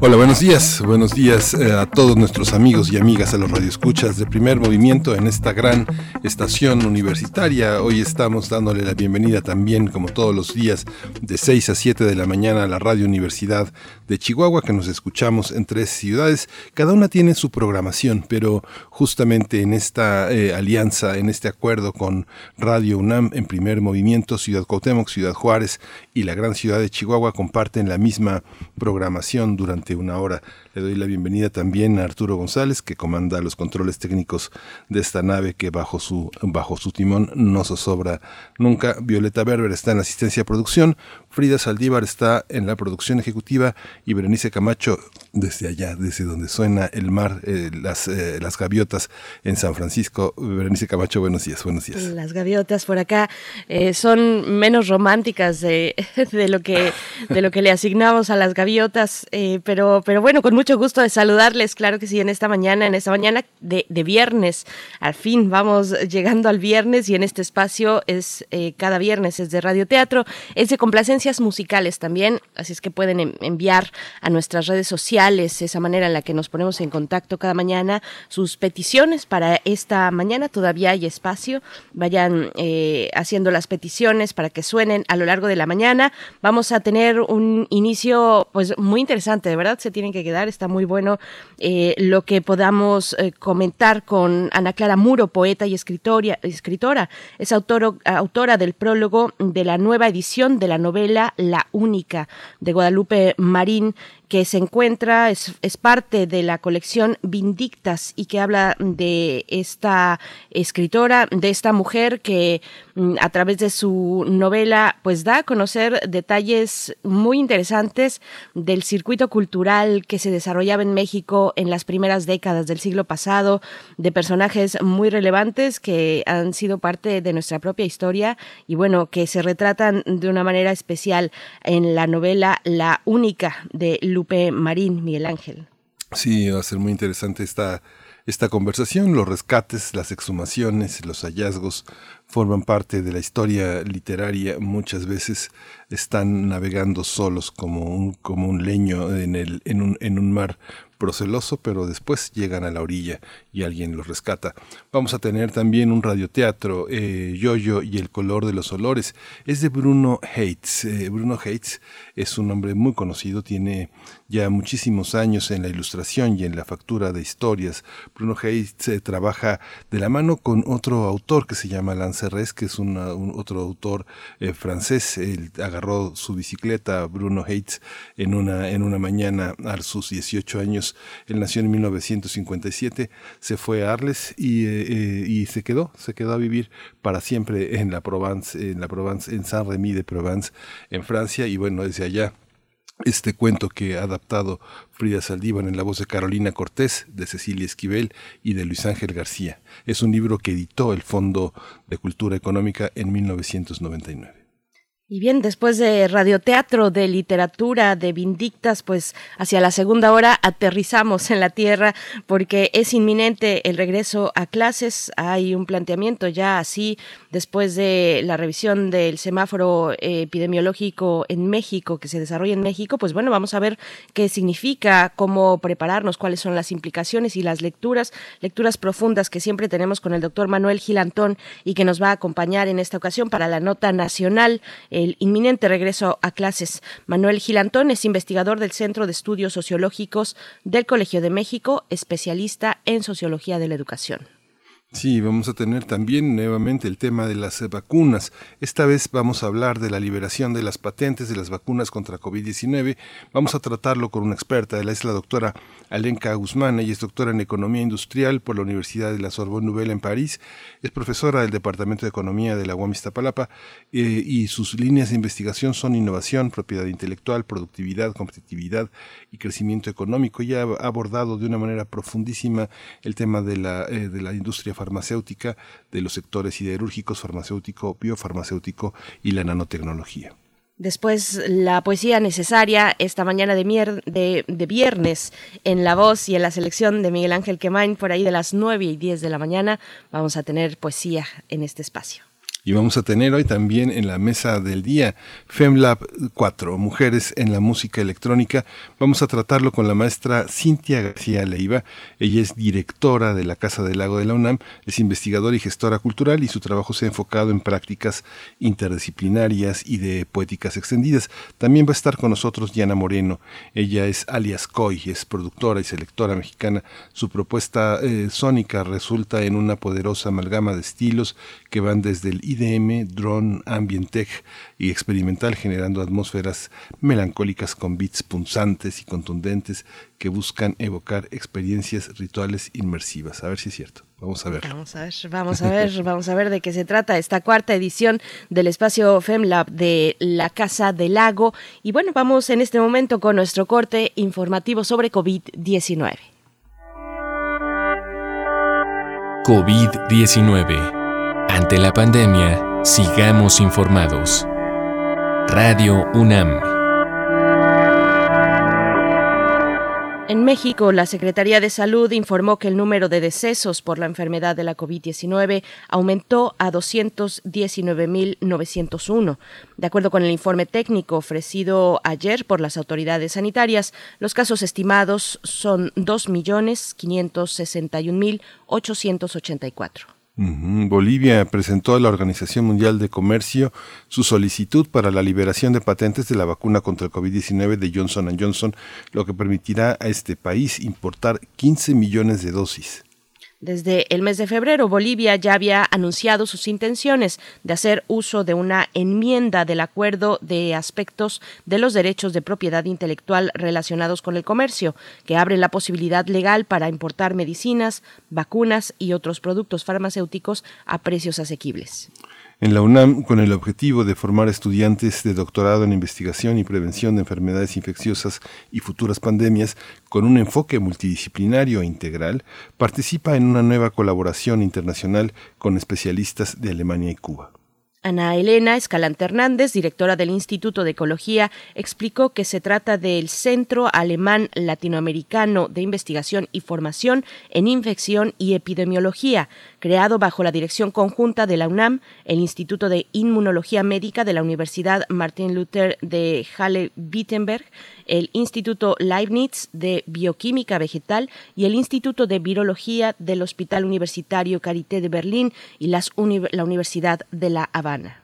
Hola, buenos días. Buenos días eh, a todos nuestros amigos y amigas a los radioescuchas de primer movimiento en esta gran estación universitaria. Hoy estamos dándole la bienvenida también, como todos los días, de 6 a 7 de la mañana a la Radio Universidad de Chihuahua, que nos escuchamos en tres ciudades. Cada una tiene su programación, pero justamente en esta eh, alianza, en este acuerdo con Radio UNAM en primer movimiento, Ciudad Cuauhtémoc, Ciudad Juárez y la gran ciudad de Chihuahua comparten la misma programación durante una hora. Le doy la bienvenida también a Arturo González, que comanda los controles técnicos de esta nave que bajo su, bajo su timón no zozobra nunca. Violeta Berber está en asistencia de producción, Frida Saldívar está en la producción ejecutiva y Berenice Camacho desde allá, desde donde suena el mar, eh, las, eh, las gaviotas en San Francisco. Berenice Camacho, buenos días, buenos días. Las gaviotas por acá eh, son menos románticas de, de, lo que, de lo que le asignamos a las gaviotas, pero, pero bueno, con mucho gusto de saludarles, claro que sí, en esta mañana, en esta mañana de, de viernes. Al fin vamos llegando al viernes y en este espacio es cada viernes, es de radioteatro, es de musicales también, así es que pueden enviar a nuestras redes sociales esa manera en la que nos ponemos en contacto cada mañana, sus peticiones para esta mañana, todavía hay espacio, vayan eh, haciendo las peticiones para que suenen a lo largo de la mañana. Vamos a tener un inicio pues muy interesante, de verdad se tienen que quedar, está muy bueno eh, lo que podamos eh, comentar con Ana Clara Muro, poeta y escritora, escritora. es autora del prólogo de la nueva edición de la novela La Única de Guadalupe Marín que se encuentra, es, es, parte de la colección Vindictas y que habla de esta escritora, de esta mujer que mm, a través de su novela pues da a conocer detalles muy interesantes del circuito cultural que se desarrollaba en México en las primeras décadas del siglo pasado, de personajes muy relevantes que han sido parte de nuestra propia historia y bueno, que se retratan de una manera especial en la novela La Única de Lupe Marín, Miguel Ángel. Sí, va a ser muy interesante esta, esta conversación. Los rescates, las exhumaciones, los hallazgos forman parte de la historia literaria. Muchas veces están navegando solos como un, como un leño en, el, en, un, en un mar proceloso, pero después llegan a la orilla y alguien los rescata. Vamos a tener también un radioteatro, eh, Yoyo y el color de los olores. Es de Bruno Hates. Eh, Bruno Hates es un hombre muy conocido, tiene ya muchísimos años en la ilustración y en la factura de historias. Bruno Hates eh, trabaja de la mano con otro autor que se llama Lance Res, que es un otro autor francés. Él agarró su bicicleta, Bruno Hates, en una, en una mañana a sus 18 años él nació en 1957, se fue a Arles y, eh, eh, y se quedó, se quedó a vivir para siempre en la Provence, en la Provence, en Saint-Rémy de Provence, en Francia, y bueno, desde allá este cuento que ha adaptado Frida Saldívar en la voz de Carolina Cortés, de Cecilia Esquivel y de Luis Ángel García. Es un libro que editó el Fondo de Cultura Económica en 1999. Y bien, después de radioteatro, de literatura, de Vindictas, pues hacia la segunda hora aterrizamos en la Tierra porque es inminente el regreso a clases. Hay un planteamiento ya así después de la revisión del semáforo epidemiológico en México, que se desarrolla en México. Pues bueno, vamos a ver qué significa, cómo prepararnos, cuáles son las implicaciones y las lecturas, lecturas profundas que siempre tenemos con el doctor Manuel Gilantón y que nos va a acompañar en esta ocasión para la nota nacional el inminente regreso a clases. Manuel Gilantón es investigador del Centro de Estudios Sociológicos del Colegio de México, especialista en sociología de la educación. Sí, vamos a tener también nuevamente el tema de las vacunas. Esta vez vamos a hablar de la liberación de las patentes de las vacunas contra COVID-19. Vamos a tratarlo con una experta. Ella es la doctora Alenka Guzmán. Ella es doctora en Economía Industrial por la Universidad de la Sorbonne Nouvelle en París. Es profesora del Departamento de Economía de la UAM Iztapalapa eh, y sus líneas de investigación son innovación, propiedad intelectual, productividad, competitividad y crecimiento económico. Ella ha abordado de una manera profundísima el tema de la, eh, de la industria farmacéutica, de los sectores siderúrgicos, farmacéutico, biofarmacéutico y la nanotecnología. Después la poesía necesaria esta mañana de, de, de, viernes en la voz y en la selección de Miguel Ángel Quemain por ahí de las 9 y 10 de la mañana vamos a tener poesía en este espacio. Y vamos a tener hoy también en la mesa del día FemLab 4, Mujeres en la Música Electrónica. Vamos a tratarlo con la maestra Cintia García Leiva. Ella es directora de la Casa del Lago de la UNAM, es investigadora y gestora cultural y su trabajo se ha enfocado en prácticas interdisciplinarias y de poéticas extendidas. También va a estar con nosotros Diana Moreno. Ella es alias Coy, es productora y selectora mexicana. Su propuesta eh, sónica resulta en una poderosa amalgama de estilos que van desde el IDM, drone, ambient tech y experimental, generando atmósferas melancólicas con beats punzantes y contundentes que buscan evocar experiencias rituales inmersivas. A ver si es cierto. Vamos a ver. Vamos a ver, vamos a ver, vamos a ver de qué se trata esta cuarta edición del espacio FemLab de la Casa del Lago. Y bueno, vamos en este momento con nuestro corte informativo sobre COVID-19. COVID-19 ante la pandemia, sigamos informados. Radio UNAM. En México, la Secretaría de Salud informó que el número de decesos por la enfermedad de la COVID-19 aumentó a 219.901. De acuerdo con el informe técnico ofrecido ayer por las autoridades sanitarias, los casos estimados son 2.561.884. Bolivia presentó a la Organización Mundial de Comercio su solicitud para la liberación de patentes de la vacuna contra el COVID-19 de Johnson Johnson, lo que permitirá a este país importar 15 millones de dosis. Desde el mes de febrero, Bolivia ya había anunciado sus intenciones de hacer uso de una enmienda del acuerdo de aspectos de los derechos de propiedad intelectual relacionados con el comercio, que abre la posibilidad legal para importar medicinas, vacunas y otros productos farmacéuticos a precios asequibles en la UNAM con el objetivo de formar estudiantes de doctorado en investigación y prevención de enfermedades infecciosas y futuras pandemias con un enfoque multidisciplinario e integral, participa en una nueva colaboración internacional con especialistas de Alemania y Cuba. Ana Elena Escalante Hernández, directora del Instituto de Ecología, explicó que se trata del Centro Alemán Latinoamericano de Investigación y Formación en Infección y Epidemiología, creado bajo la dirección conjunta de la UNAM, el Instituto de Inmunología Médica de la Universidad Martin Luther de Halle-Wittenberg, el Instituto Leibniz de Bioquímica Vegetal y el Instituto de Virología del Hospital Universitario Carité de Berlín y la Universidad de La Habana.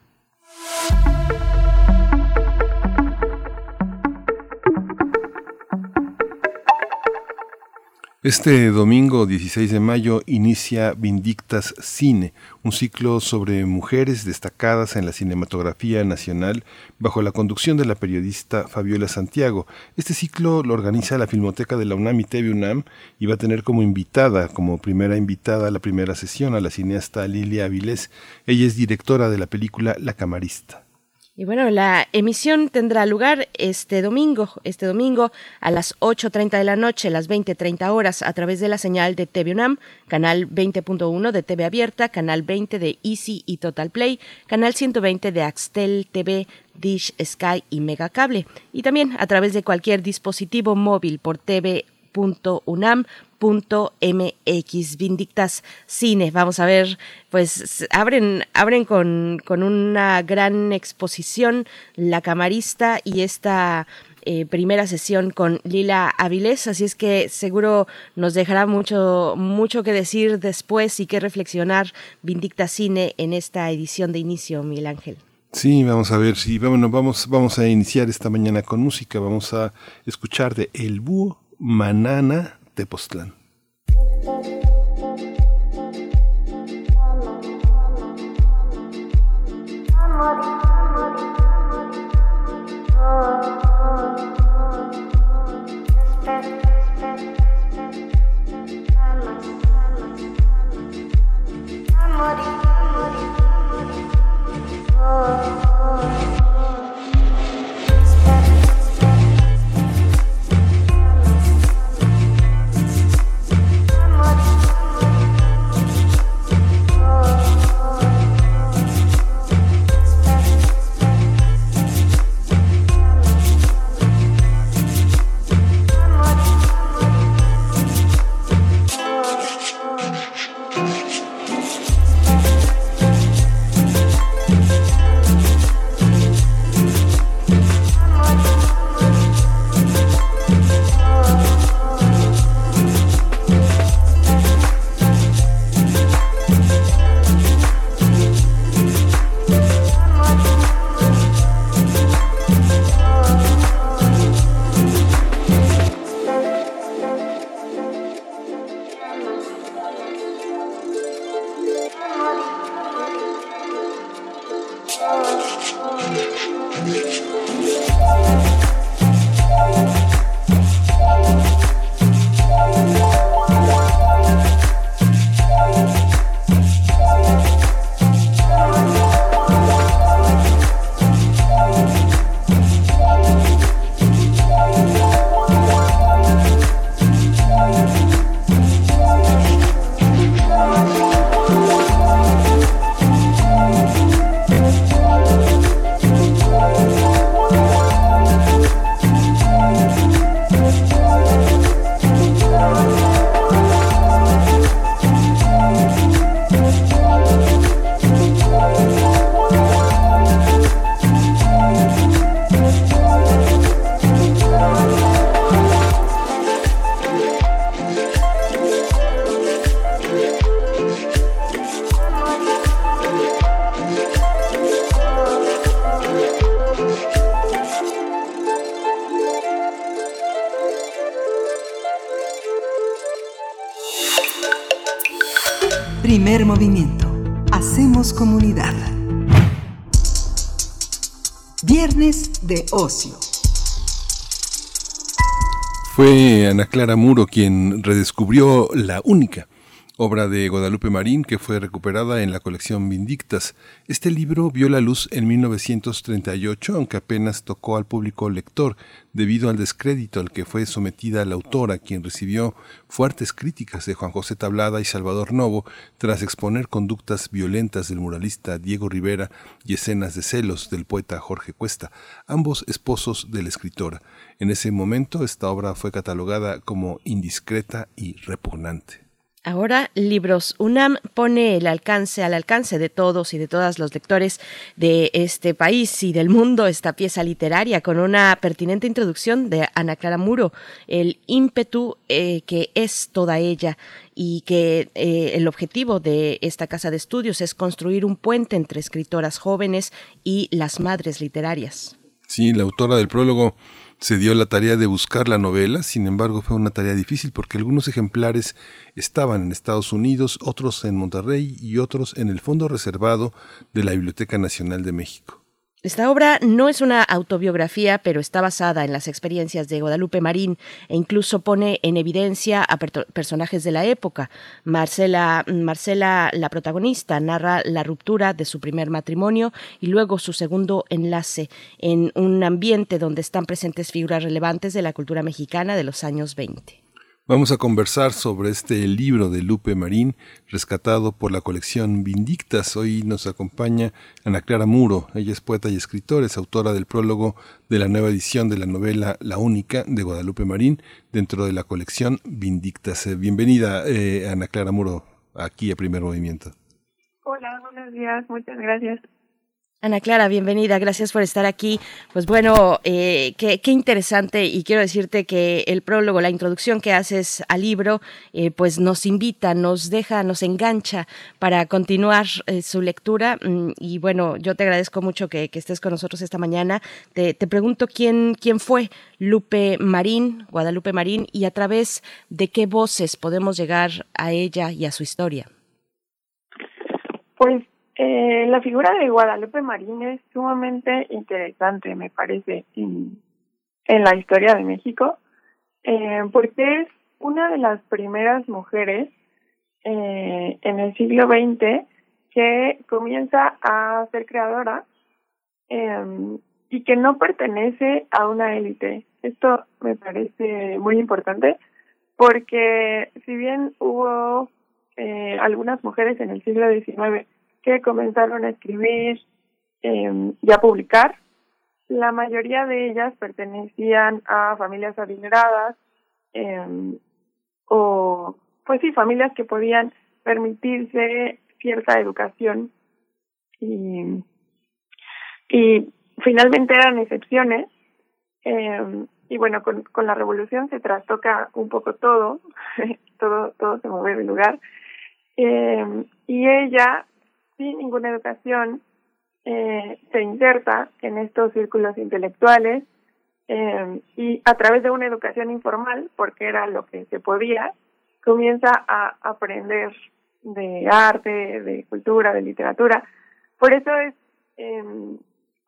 Este domingo 16 de mayo inicia Vindictas Cine, un ciclo sobre mujeres destacadas en la cinematografía nacional bajo la conducción de la periodista Fabiola Santiago. Este ciclo lo organiza la Filmoteca de la UNAM y TV UNAM y va a tener como invitada, como primera invitada a la primera sesión a la cineasta Lilia Avilés. Ella es directora de la película La Camarista. Y bueno, la emisión tendrá lugar este domingo, este domingo a las 8.30 de la noche, las 20.30 horas, a través de la señal de TV UNAM, canal 20.1 de TV Abierta, canal 20 de Easy y Total Play, canal 120 de Axtel TV, Dish, Sky y Megacable. Y también a través de cualquier dispositivo móvil por TV .unam .mx Vindictas Cine. Vamos a ver, pues abren, abren con, con una gran exposición La Camarista y esta eh, primera sesión con Lila Avilés, así es que seguro nos dejará mucho, mucho que decir después y que reflexionar Vindicta Cine en esta edición de inicio, Miguel Ángel. Sí, vamos a ver, sí, vamos, vamos, vamos a iniciar esta mañana con música, vamos a escuchar de El Búho Manana, Tepoztlán. Oh, oh. Fue Ana Clara Muro quien redescubrió La Única, obra de Guadalupe Marín que fue recuperada en la colección Vindictas. Este libro vio la luz en 1938, aunque apenas tocó al público lector debido al descrédito al que fue sometida la autora, quien recibió fuertes críticas de Juan José Tablada y Salvador Novo tras exponer conductas violentas del muralista Diego Rivera y escenas de celos del poeta Jorge Cuesta, ambos esposos de la escritora. En ese momento esta obra fue catalogada como indiscreta y repugnante. Ahora, Libros UNAM pone el alcance al alcance de todos y de todas los lectores de este país y del mundo esta pieza literaria con una pertinente introducción de Ana Clara Muro, el ímpetu eh, que es toda ella y que eh, el objetivo de esta casa de estudios es construir un puente entre escritoras jóvenes y las madres literarias. Sí, la autora del prólogo se dio la tarea de buscar la novela, sin embargo fue una tarea difícil porque algunos ejemplares estaban en Estados Unidos, otros en Monterrey y otros en el fondo reservado de la Biblioteca Nacional de México. Esta obra no es una autobiografía, pero está basada en las experiencias de Guadalupe Marín e incluso pone en evidencia a personajes de la época. Marcela, Marcela, la protagonista, narra la ruptura de su primer matrimonio y luego su segundo enlace en un ambiente donde están presentes figuras relevantes de la cultura mexicana de los años 20. Vamos a conversar sobre este libro de Lupe Marín, rescatado por la colección Vindictas. Hoy nos acompaña Ana Clara Muro. Ella es poeta y escritora, es autora del prólogo de la nueva edición de la novela La Única de Guadalupe Marín, dentro de la colección Vindictas. Eh, bienvenida, eh, Ana Clara Muro, aquí a Primer Movimiento. Hola, buenos días, muchas gracias. Ana Clara, bienvenida, gracias por estar aquí. Pues bueno, eh, qué, interesante y quiero decirte que el prólogo, la introducción que haces al libro, eh, pues nos invita, nos deja, nos engancha para continuar eh, su lectura. Mm, y bueno, yo te agradezco mucho que, estés con nosotros esta mañana. Te, te, pregunto quién, quién fue Lupe Marín, Guadalupe Marín, y a través de qué voces podemos llegar a ella y a su historia. Pues eh, la figura de Guadalupe Marín es sumamente interesante, me parece, en, la historia de México, eh, porque es una de las primeras mujeres eh, en el siglo XX que comienza a ser creadora eh, y que no pertenece a una élite. Esto me parece muy importante porque si bien hubo eh, algunas mujeres en el siglo XIX que comenzaron a escribir eh, y a publicar. La mayoría de ellas pertenecían a familias adineradas eh, o, pues sí, familias que podían permitirse cierta educación y, y finalmente eran excepciones. Eh, y bueno, con, con la revolución se trastoca un poco todo, todo, todo se mueve de lugar. Y ella sin ninguna educación eh, se inserta en estos círculos intelectuales eh, y a través de una educación informal, porque era lo que se podía, comienza a aprender de arte, de cultura, de literatura. Por eso es eh,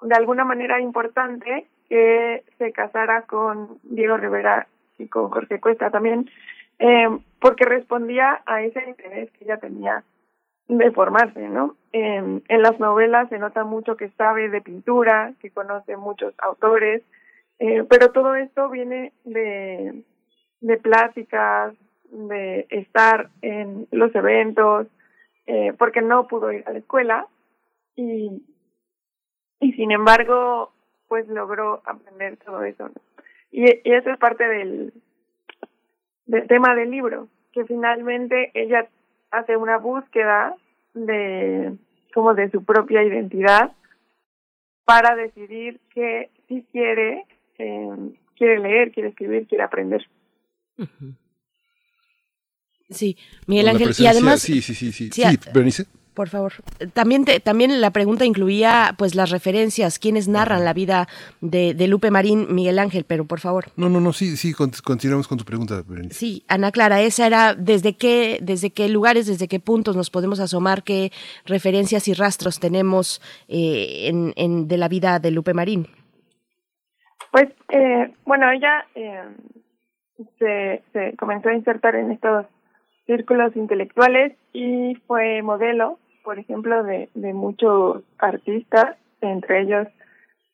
de alguna manera importante que se casara con Diego Rivera y con Jorge Cuesta también, eh, porque respondía a ese interés que ella tenía de formarse, ¿no? en las novelas se nota mucho que sabe de pintura, que conoce muchos autores, eh, pero todo esto viene de, de pláticas, de estar en los eventos, eh, porque no pudo ir a la escuela y, y sin embargo, pues logró aprender todo eso. Y, y eso es parte del, del tema del libro, que finalmente ella hace una búsqueda de como de su propia identidad para decidir que si quiere eh, quiere leer, quiere escribir, quiere aprender. Sí, Miguel Ángel, y además... Sí, sí, sí, sí, sí, Bernice. Por favor. También, también la pregunta incluía pues las referencias, quienes narran la vida de, Lupe Marín, Miguel Ángel, pero por favor. No, no, no, sí, sí, continuamos con tu pregunta. Sí, Ana Clara, esa era desde qué, desde qué lugares, desde qué puntos nos podemos asomar, qué referencias y rastros tenemos eh, en, de la vida de Lupe Marín. Pues, eh, bueno, ella eh, se, se comenzó a insertar en estos círculos intelectuales y fue modelo por ejemplo, de, de muchos artistas, entre ellos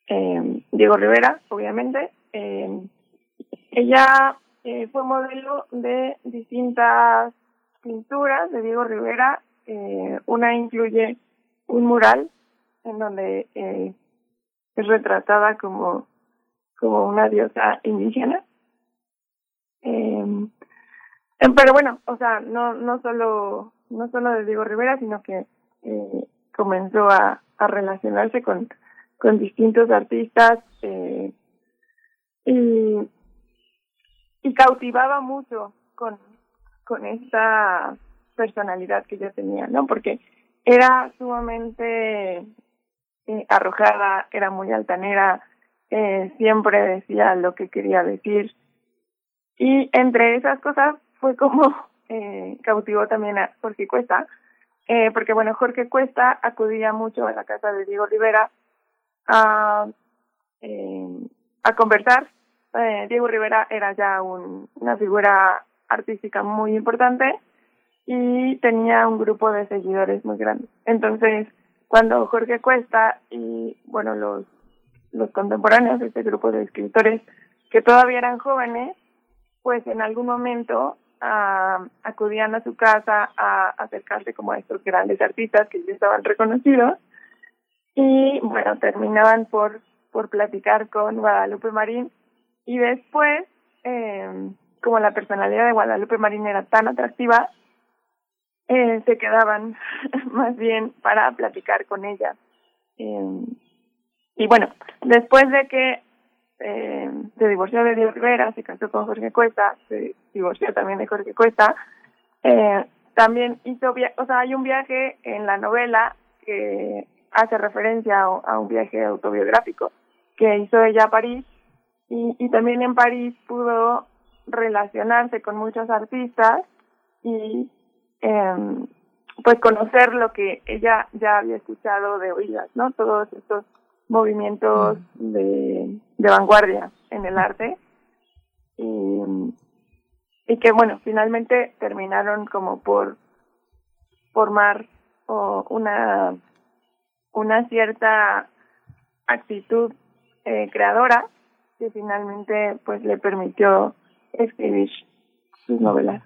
eh, Diego Rivera, obviamente. Eh, ella eh, fue modelo de distintas pinturas de Diego Rivera. Eh, una incluye un mural en donde eh, es retratada como, como una diosa indígena. Eh, pero bueno, o sea, no, no solo, no solo de Diego Rivera, sino que eh, comenzó a, a relacionarse con, con distintos artistas eh, y, y cautivaba mucho con, con esta personalidad que ella tenía, ¿no? Porque era sumamente eh, arrojada, era muy altanera, eh, siempre decía lo que quería decir. Y entre esas cosas fue como eh, cautivó también a Jorge Cuesta, eh, porque bueno, Jorge Cuesta acudía mucho a la casa de Diego Rivera a, eh, a conversar. Eh, Diego Rivera era ya un, una figura artística muy importante y tenía un grupo de seguidores muy grande. Entonces, cuando Jorge Cuesta y bueno, los, los contemporáneos este grupo de escritores que todavía eran jóvenes, pues en algún momento acudían a su casa a acercarse como a estos grandes artistas que ya estaban reconocidos y bueno, terminaban por, por platicar con Guadalupe Marín y después, eh, como la personalidad de Guadalupe Marín era tan atractiva, eh, se quedaban más bien para platicar con ella. Eh, y bueno, después de que eh, se divorció de Dios Rivera, se casó con Jorge Cuesta, se divorció también de Jorge Cuesta. Eh, también hizo, o sea, hay un viaje en la novela que hace referencia a, un viaje autobiográfico que hizo ella a París y, y también en París pudo relacionarse con muchos artistas y eh, pues conocer lo que ella ya había escuchado de oídas, ¿no? Todos estos movimientos de, de vanguardia en el arte. Y, y que bueno finalmente terminaron como por formar o una una cierta actitud eh, creadora que finalmente pues le permitió escribir sus novelas.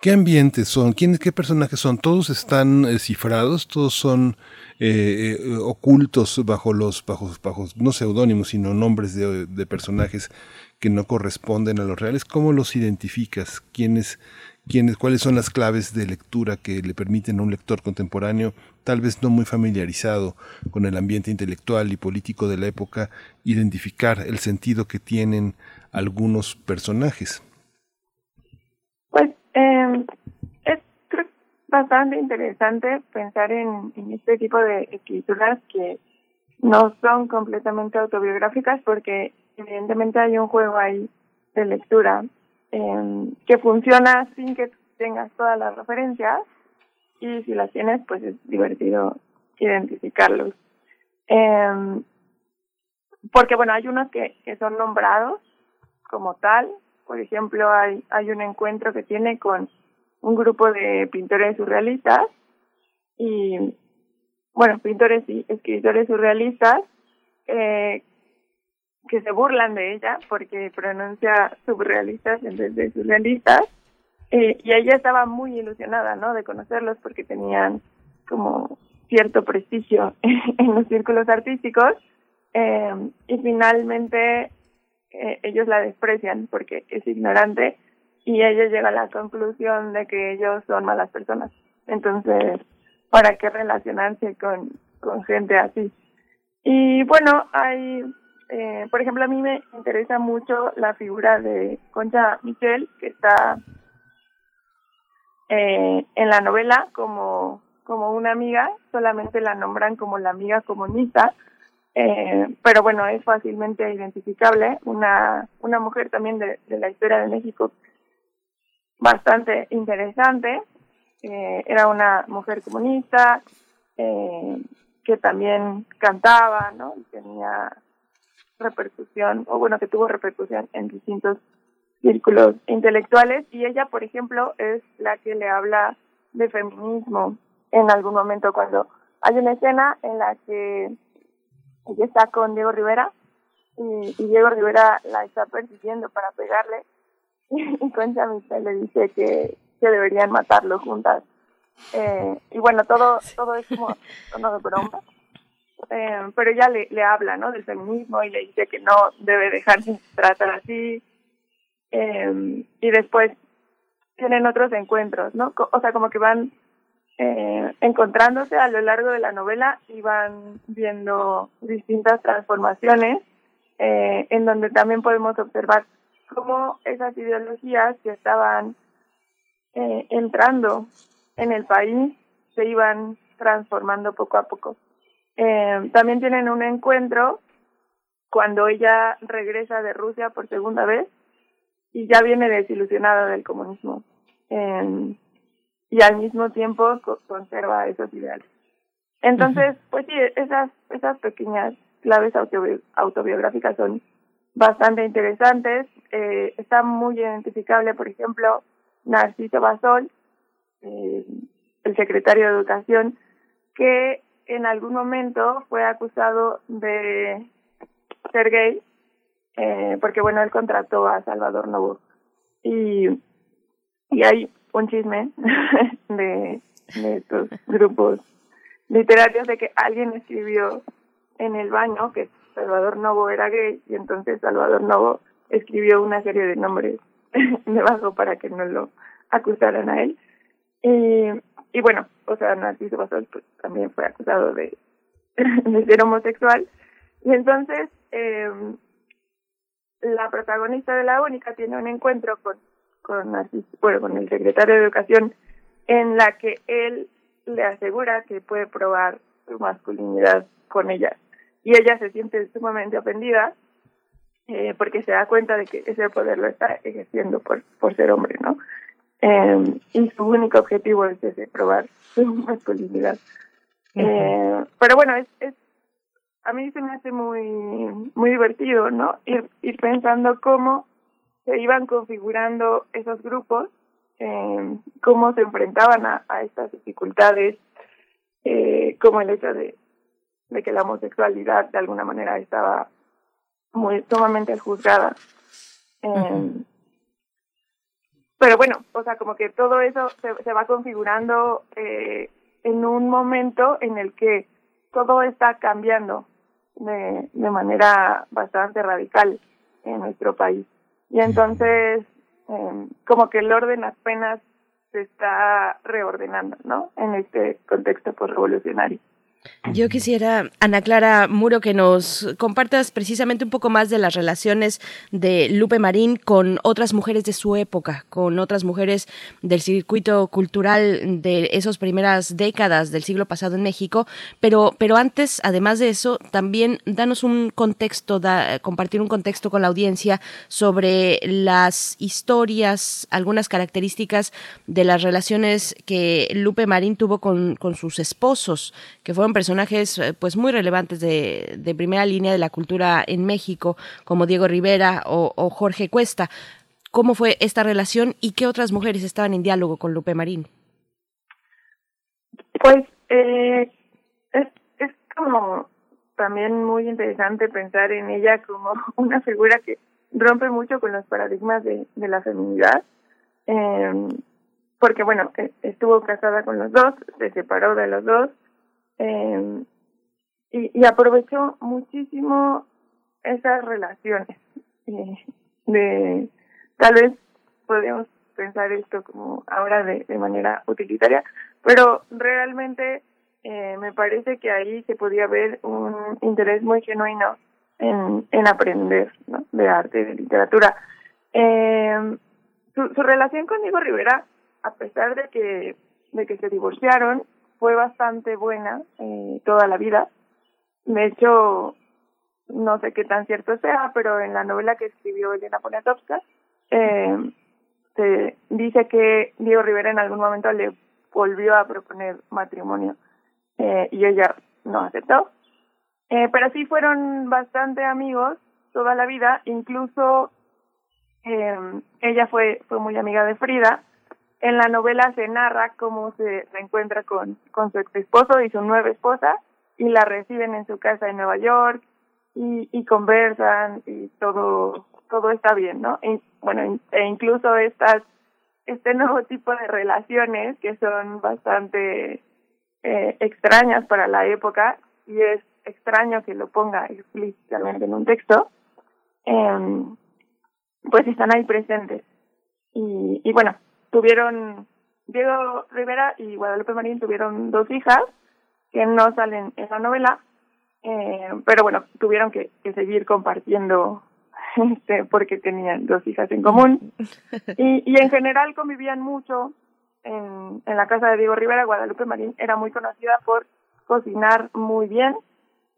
¿Qué ambientes son? ¿Quiénes, qué personajes son? ¿Todos están eh, cifrados? ¿Todos son eh, eh, ocultos bajo los, bajo, bajo no seudónimos, sino nombres de, de, personajes que no corresponden a los reales? ¿Cómo los identificas? ¿Quiénes, quiénes, cuáles son las claves de lectura que le permiten a un lector contemporáneo, tal vez no muy familiarizado con el ambiente intelectual y político de la época, identificar el sentido que tienen algunos personajes? Eh, es bastante interesante pensar en, este tipo de escrituras que no son completamente autobiográficas porque evidentemente hay un juego ahí de lectura eh, que funciona sin que tengas todas las referencias y si las tienes pues es divertido identificarlos. Eh, porque bueno, hay unos que, que son nombrados como tal por ejemplo, hay, hay un encuentro que tiene con un grupo de pintores surrealistas y, bueno, pintores y escritores surrealistas eh, que se burlan de ella porque pronuncia surrealistas en vez de surrealistas. Eh, y ella estaba muy ilusionada, ¿no? De conocerlos porque tenían como cierto prestigio en los círculos artísticos. Eh, y finalmente eh, ellos la desprecian porque es ignorante y ella llega a la conclusión de que ellos son malas personas. Entonces, ¿para qué relacionarse con, con gente así? Y bueno, hay, eh, por ejemplo, a mí me interesa mucho la figura de Concha Michel, que está eh, en la novela como, como una amiga, solamente la nombran como la amiga comunista, eh, pero bueno, es fácilmente identificable, una, una mujer también de, de la historia de México bastante interesante, eh, era una mujer comunista, eh, que también cantaba, ¿no? Y tenía repercusión, o bueno, que tuvo repercusión en distintos círculos intelectuales. Y ella, por ejemplo, es la que le habla de feminismo en algún momento cuando hay una escena en la que ella está con Diego Rivera y, Diego Rivera la está persiguiendo para pegarle y Concha Michelle le dice que, que deberían matarlo juntas. Eh, y bueno, todo todo es como tono de broma. Eh, pero ella le, le habla, ¿no? Del feminismo y le dice que no debe dejarse tratar así, eh, y después tienen otros encuentros, ¿no? O sea, como que van eh, encontrándose a lo largo de la novela y van viendo distintas transformaciones eh, en donde también podemos observar cómo esas ideologías que estaban eh, entrando en el país se iban transformando poco a poco. También tienen un encuentro cuando ella regresa de Rusia por segunda vez y ya viene desilusionada del comunismo y al mismo tiempo conserva esos ideales. Entonces, pues sí, esas, esas pequeñas claves autobiográficas son bastante interesantes. Eh, está muy identificable, por ejemplo, Narciso Basol, eh, el secretario de Educación, que en algún momento fue acusado de ser gay eh, porque bueno, él contrató a Salvador Novo. Y, y hay un chisme de, de estos grupos literarios de que alguien escribió en el baño que Salvador Novo era gay y entonces Salvador Novo escribió una serie de nombres debajo para que no lo acusaran a él. Y, y bueno, o sea, Narciso Basol pues, también fue acusado de, de ser homosexual. Y entonces, eh, la protagonista de La Única tiene un encuentro con, con, bueno, con el secretario de Educación en la que él le asegura que puede probar su masculinidad con ella. Y ella se siente sumamente ofendida eh, porque se da cuenta de que ese poder lo está ejerciendo por, por ser hombre, ¿no? Eh, y su único objetivo es ese, probar su masculinidad. eh, pero bueno, es, es a mí se me hace muy muy divertido, ¿no? Ir, ir pensando cómo se iban configurando esos grupos, eh, cómo se enfrentaban a, a estas dificultades, eh, como el hecho de, de que la homosexualidad de alguna manera estaba muy sumamente juzgada. Eh, Pero bueno, o sea, como que todo eso se, se va configurando eh, en un momento en el que todo está cambiando de, de manera bastante radical en nuestro país. Y entonces, eh, como que el orden apenas se está reordenando, ¿no? En este contexto postrevolucionario. Yo quisiera, Ana Clara Muro, que nos compartas precisamente un poco más de las relaciones de Lupe Marín con otras mujeres de su época, con otras mujeres del circuito cultural de esas primeras décadas del siglo pasado en México. Pero, pero antes, además de eso, también danos un contexto, compartir un contexto con la audiencia sobre las historias, algunas características de las relaciones que Lupe Marín tuvo con sus esposos, que fueron personajes eh, pues muy relevantes de, primera línea de la cultura en México, como Diego Rivera o, Jorge Cuesta. ¿Cómo fue esta relación y qué otras mujeres estaban en diálogo con Lupe Marín? Pues eh, es, es como también muy interesante pensar en ella como una figura que rompe mucho con los paradigmas de, la feminidad. Eh, porque bueno, e, estuvo casada con los dos, se separó de los dos, eh, y, y aprovechó muchísimo esas relaciones eh, de tal vez podemos pensar esto como ahora de, manera utilitaria pero realmente eh, me parece que ahí se podía ver un interés muy genuino en, en aprender de arte de literatura. Eh, su, su relación con Diego Rivera a pesar de que de que se divorciaron fue bastante buena eh, toda la vida. De hecho, no sé qué tan cierto sea, pero en la novela que escribió Elena Poniatowska, eh, se dice que Diego Rivera en algún momento le volvió a proponer matrimonio eh, y ella no aceptó. Eh, pero sí fueron bastante amigos toda la vida, incluso ella fue, fue muy amiga de Frida. En la novela se narra cómo se reencuentra con, con su ex esposo y su nueva esposa y la reciben en su casa en Nueva York y, y conversan y todo todo está bien, ¿no? Bueno, e incluso estas este nuevo tipo de relaciones que son bastante eh, extrañas para la época y es extraño que lo ponga explícitamente en un texto, eh, pues están ahí presentes. Y, y bueno, tuvieron, Diego Rivera y Guadalupe Marín tuvieron dos hijas que no salen en la novela, eh, pero bueno, tuvieron que, que seguir compartiendo este, porque tenían dos hijas en común. Y, y en general convivían mucho en, en la casa de Diego Rivera. Guadalupe Marín era muy conocida por cocinar muy bien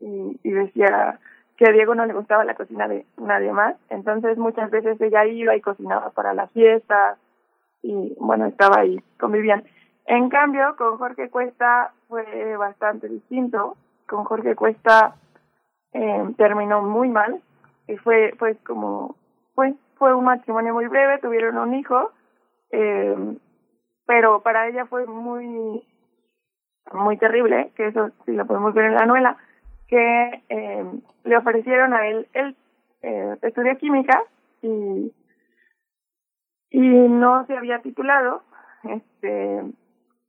y, y decía que a Diego no le gustaba la cocina de nadie más. Entonces muchas veces ella iba y cocinaba para las fiestas y bueno, estaba ahí, convivían. En cambio, con Jorge Cuesta fue bastante distinto. Con Jorge Cuesta eh, terminó muy mal y fue pues como fue fue un matrimonio muy breve tuvieron un hijo eh, pero para ella fue muy muy terrible que eso sí lo podemos ver en la novela que eh, le ofrecieron a él él eh, estudió química y y no se había titulado este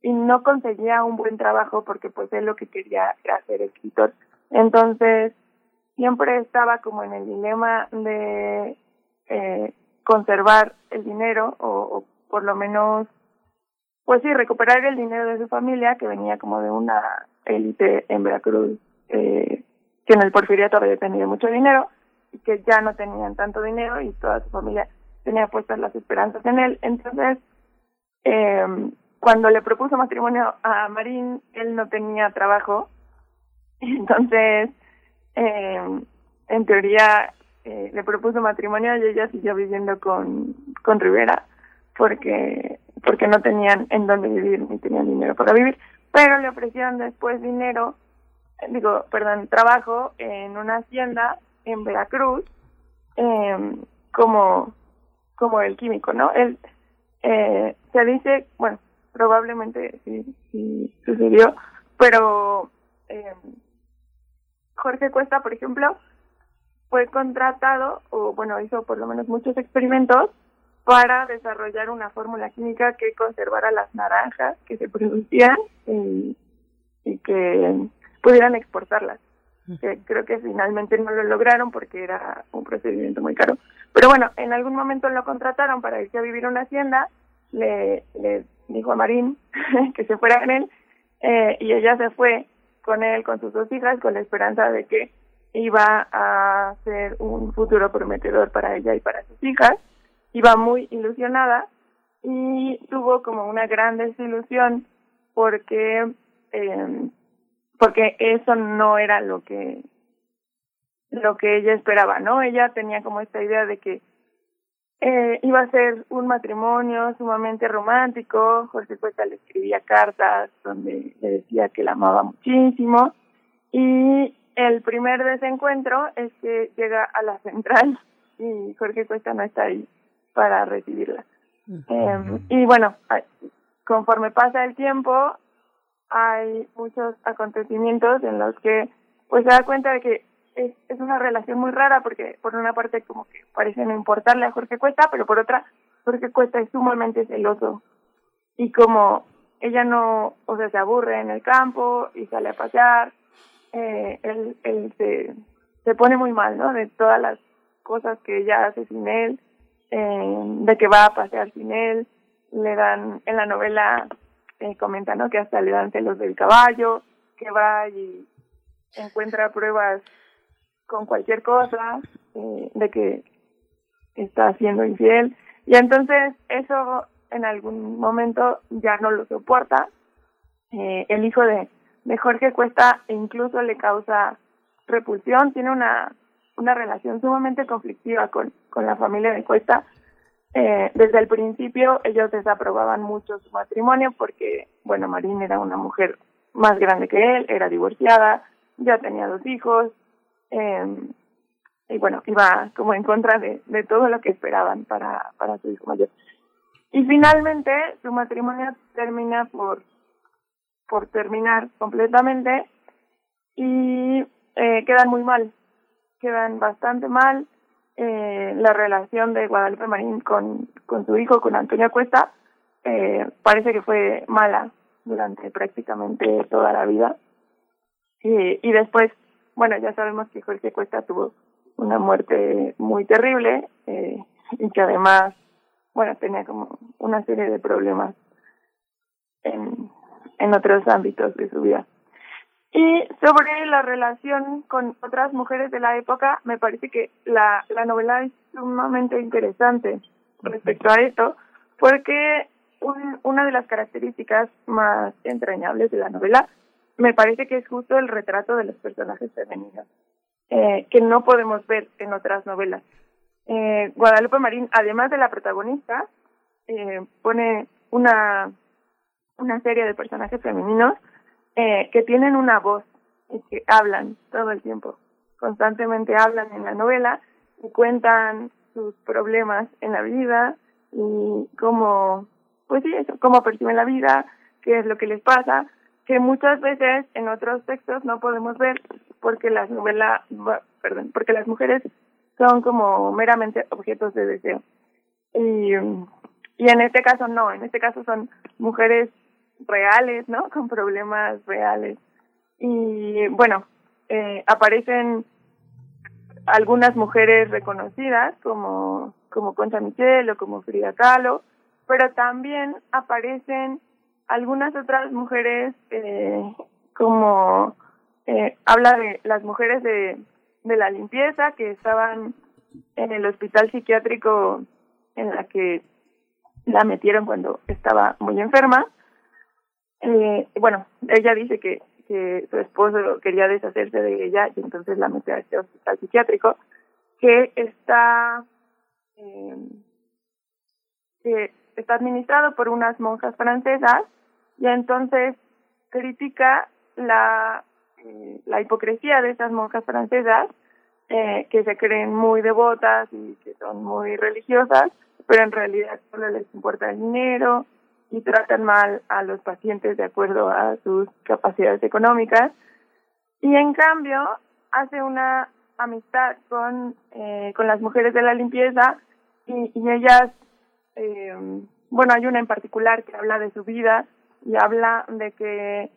y no conseguía un buen trabajo porque pues él lo que quería era ser escritor. Entonces siempre estaba como en el dilema de eh, conservar el dinero o, por lo menos, pues sí, recuperar el dinero de su familia que venía como de una élite en Veracruz eh, que en el porfiriato había tenido mucho dinero y que ya no tenían tanto dinero y toda su familia tenía puestas las esperanzas en él. Entonces, eh, cuando le propuso matrimonio a Marín, él no tenía trabajo. Entonces, eh, en teoría eh, le propuso matrimonio y ella siguió viviendo con, con Rivera porque porque no tenían en dónde vivir ni tenían dinero para vivir pero le ofrecieron después dinero digo perdón trabajo en una hacienda en Veracruz eh, como como el químico no él eh, se dice bueno probablemente sí, sí sucedió pero eh, Jorge Cuesta, por ejemplo, fue contratado, o bueno, hizo por lo menos muchos experimentos para desarrollar una fórmula química que conservara las naranjas que se producían y, y que pudieran exportarlas. Que creo que finalmente no lo lograron porque era un procedimiento muy caro. Pero bueno, en algún momento lo contrataron para irse a vivir a una hacienda, le, le dijo a Marín que se fuera en él, eh, y ella se fue con él, con sus dos hijas, con la esperanza de que iba a ser un futuro prometedor para ella y para sus hijas. Iba muy ilusionada y tuvo como una gran desilusión porque eh, porque eso no era lo que lo que ella esperaba, ¿no? Ella tenía como esta idea de que eh, iba a ser un matrimonio sumamente romántico. Jorge Cuesta le escribía cartas donde le decía que la amaba muchísimo. Y el primer desencuentro es que llega a la central y Jorge Cuesta no está ahí para recibirla. Eh, y bueno, conforme pasa el tiempo, hay muchos acontecimientos en los que pues se da cuenta de que es, es una relación muy rara porque por una parte como que parece no importarle a Jorge Cuesta, pero por otra Jorge Cuesta es sumamente celoso y como ella no, o sea, se aburre en el campo y sale a pasear, eh, él, él se, se pone muy mal, ¿no? De todas las cosas que ella hace sin él, eh, de que va a pasear sin él, le dan, en la novela eh, comenta, ¿no? Que hasta le dan celos del caballo, que va y encuentra pruebas con cualquier cosa, eh, de que está siendo infiel. Y entonces eso en algún momento ya no lo soporta eh, el hijo de, de Jorge Cuesta incluso le causa repulsión, tiene una, una relación sumamente conflictiva con, con la familia de Cuesta. Eh, desde el principio ellos desaprobaban mucho su matrimonio porque, bueno, Marín era una mujer más grande que él, era divorciada, ya tenía dos hijos, eh, y bueno, iba como en contra de, de todo lo que esperaban para, para su hijo mayor. Y finalmente su matrimonio termina por, por terminar completamente y eh, quedan muy mal, quedan bastante mal. Eh, la relación de Guadalupe Marín con, con su hijo, con Antonio Cuesta, eh, parece que fue mala durante prácticamente toda la vida. Y, después, bueno, ya sabemos que Jorge Cuesta tuvo una muerte muy terrible eh, y que además, bueno, tenía como una serie de problemas en, en otros ámbitos de su vida. Y sobre la relación con otras mujeres de la época, me parece que la, la novela es sumamente interesante respecto a esto, porque un, una de las características más entrañables de la novela me parece que es justo el retrato de los personajes femeninos, eh, que no podemos ver en otras novelas. Eh, Guadalupe Marín, además de la protagonista, eh, pone una, una serie de personajes femeninos eh, que tienen una voz y que hablan todo el tiempo. Constantemente hablan en la novela y cuentan sus problemas en la vida y cómo, pues sí, eso, cómo perciben la vida, qué es lo que les pasa, que muchas veces en otros textos no podemos ver porque las novelas, perdón, porque las mujeres son como meramente objetos de deseo. Y, y en este caso no, en este caso son mujeres reales, ¿no? Con problemas reales. Y bueno, eh, aparecen algunas mujeres reconocidas como, como Concha Michel o como Frida Kahlo, pero también aparecen algunas otras mujeres eh, como eh, habla de las mujeres de, de la limpieza que estaban en el hospital psiquiátrico en la que la metieron cuando estaba muy enferma eh, bueno, ella dice que, su esposo quería deshacerse de ella y entonces la metió a este hospital psiquiátrico que está eh, que está administrado por unas monjas francesas y entonces critica la eh, la hipocresía de esas monjas francesas eh, que se creen muy devotas y que son muy religiosas pero en realidad solo les importa el dinero y tratan mal a los pacientes de acuerdo a sus capacidades económicas. Y en cambio, hace una amistad con, eh, con las mujeres de la limpieza y, y ellas, eh, bueno, hay una en particular que habla de su vida y habla de que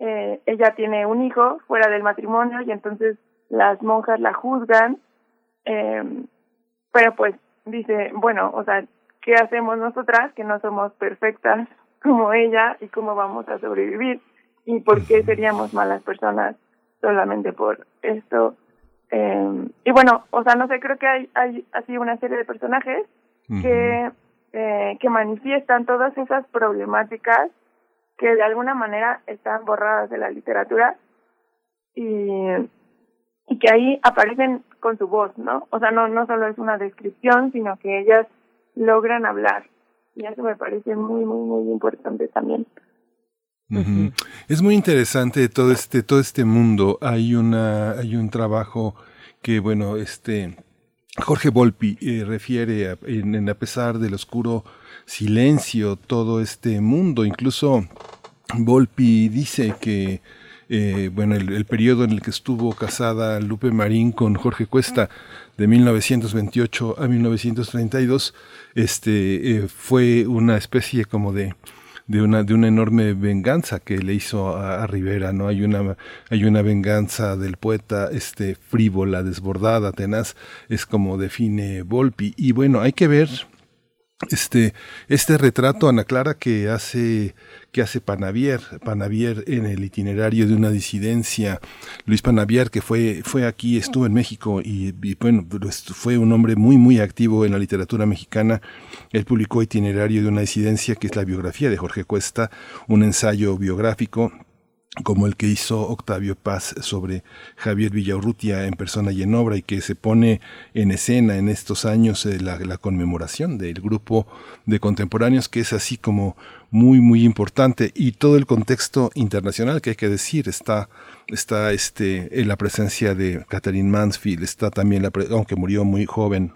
eh, ella tiene un hijo fuera del matrimonio y entonces las monjas la juzgan, eh, pero pues dice, bueno, o sea, qué hacemos nosotras que no somos perfectas como ella y cómo vamos a sobrevivir y por qué seríamos malas personas solamente por esto. Eh, y bueno, o sea, no sé, creo que hay, hay así una serie de personajes que, eh, que manifiestan todas esas problemáticas que de alguna manera están borradas de la literatura y, y que ahí aparecen con su voz, ¿no? O sea, no, no solo es una descripción, sino que ellas logran hablar. Y eso me parece muy, muy, muy importante también. Es muy interesante todo este, todo este mundo. Hay una, hay un trabajo que, bueno, este Jorge Volpi eh, refiere a, en, a pesar del oscuro silencio, todo este mundo. Incluso Volpi dice que eh, bueno, el, el, periodo en el que estuvo casada Lupe Marín con Jorge Cuesta de 1928 a 1932, este, eh, fue una especie como de, de una, de una enorme venganza que le hizo a, a, Rivera, ¿no? Hay una, hay una venganza del poeta, este, frívola, desbordada, tenaz, es como define Volpi. Y bueno, hay que ver este, este retrato, Ana Clara, que hace, que hace Panavier, Panavier en el itinerario de una disidencia, Luis Panavier, que fue, fue aquí, estuvo en México y, bueno, fue un hombre muy, muy activo en la literatura mexicana. Él publicó Itinerario de una disidencia, que es la biografía de Jorge Cuesta, un ensayo biográfico como el que hizo Octavio Paz sobre Javier Villaurrutia en persona y en obra y que se pone en escena en estos años eh, la, conmemoración del grupo de contemporáneos que es así como muy muy importante. Y todo el contexto internacional que hay que decir está está este en la presencia de Catherine Mansfield está también la aunque murió muy joven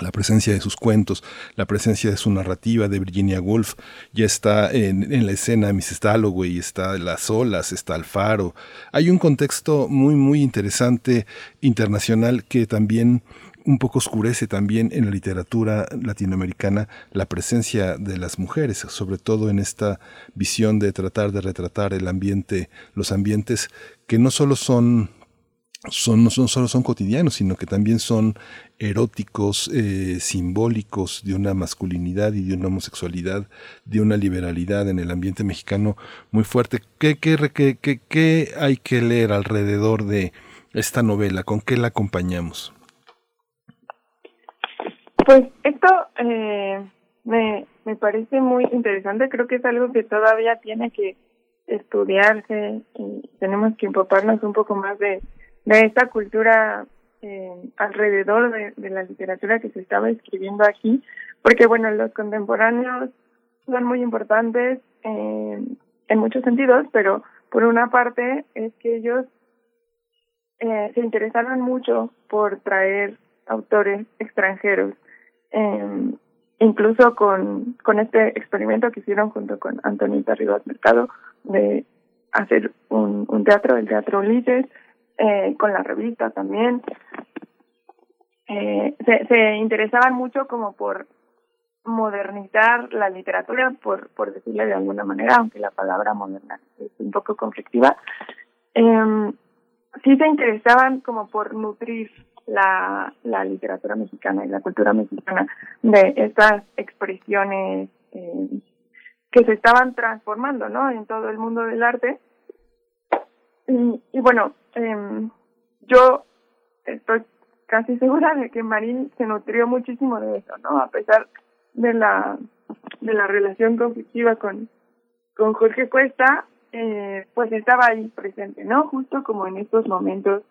la presencia de sus cuentos, la presencia de su narrativa de Virginia Woolf, ya está en, la escena Mrs. Dalloway, está Las Olas, está Alfaro. Hay un contexto muy, muy interesante internacional que también un poco oscurece también en la literatura latinoamericana la presencia de las mujeres, sobre todo en esta visión de tratar de retratar el ambiente, los ambientes que no solo son son, no solo son cotidianos, sino que también son eróticos, eh, simbólicos de una masculinidad y de una homosexualidad, de una liberalidad en el ambiente mexicano muy fuerte. ¿Qué, qué, qué, qué hay que leer alrededor de esta novela? ¿Con qué la acompañamos? Pues esto eh, me, me parece muy interesante. Creo que es algo que todavía tiene que estudiarse y tenemos que empaparnos un poco más de de esta cultura eh, alrededor de, la literatura que se estaba escribiendo aquí, porque bueno, los contemporáneos son muy importantes eh, en muchos sentidos, pero por una parte es que ellos eh, se interesaron mucho por traer autores extranjeros, eh, incluso con, con este experimento que hicieron junto con Antonita Rivas Mercado de hacer un, un teatro, el Teatro Ulises, eh, con la revista también. Eh, se, se interesaban mucho como por modernizar la literatura, por, por decirle de alguna manera, aunque la palabra moderna es un poco conflictiva. Eh, sí se interesaban como por nutrir la, la literatura mexicana y la cultura mexicana de estas expresiones eh, que se estaban transformando ¿no? en todo el mundo del arte. Y, y bueno, eh, yo estoy casi segura de que Marín se nutrió muchísimo de eso, ¿no? A pesar de la de la relación conflictiva con con Jorge Cuesta, eh, pues estaba ahí presente, ¿no? Justo como en estos momentos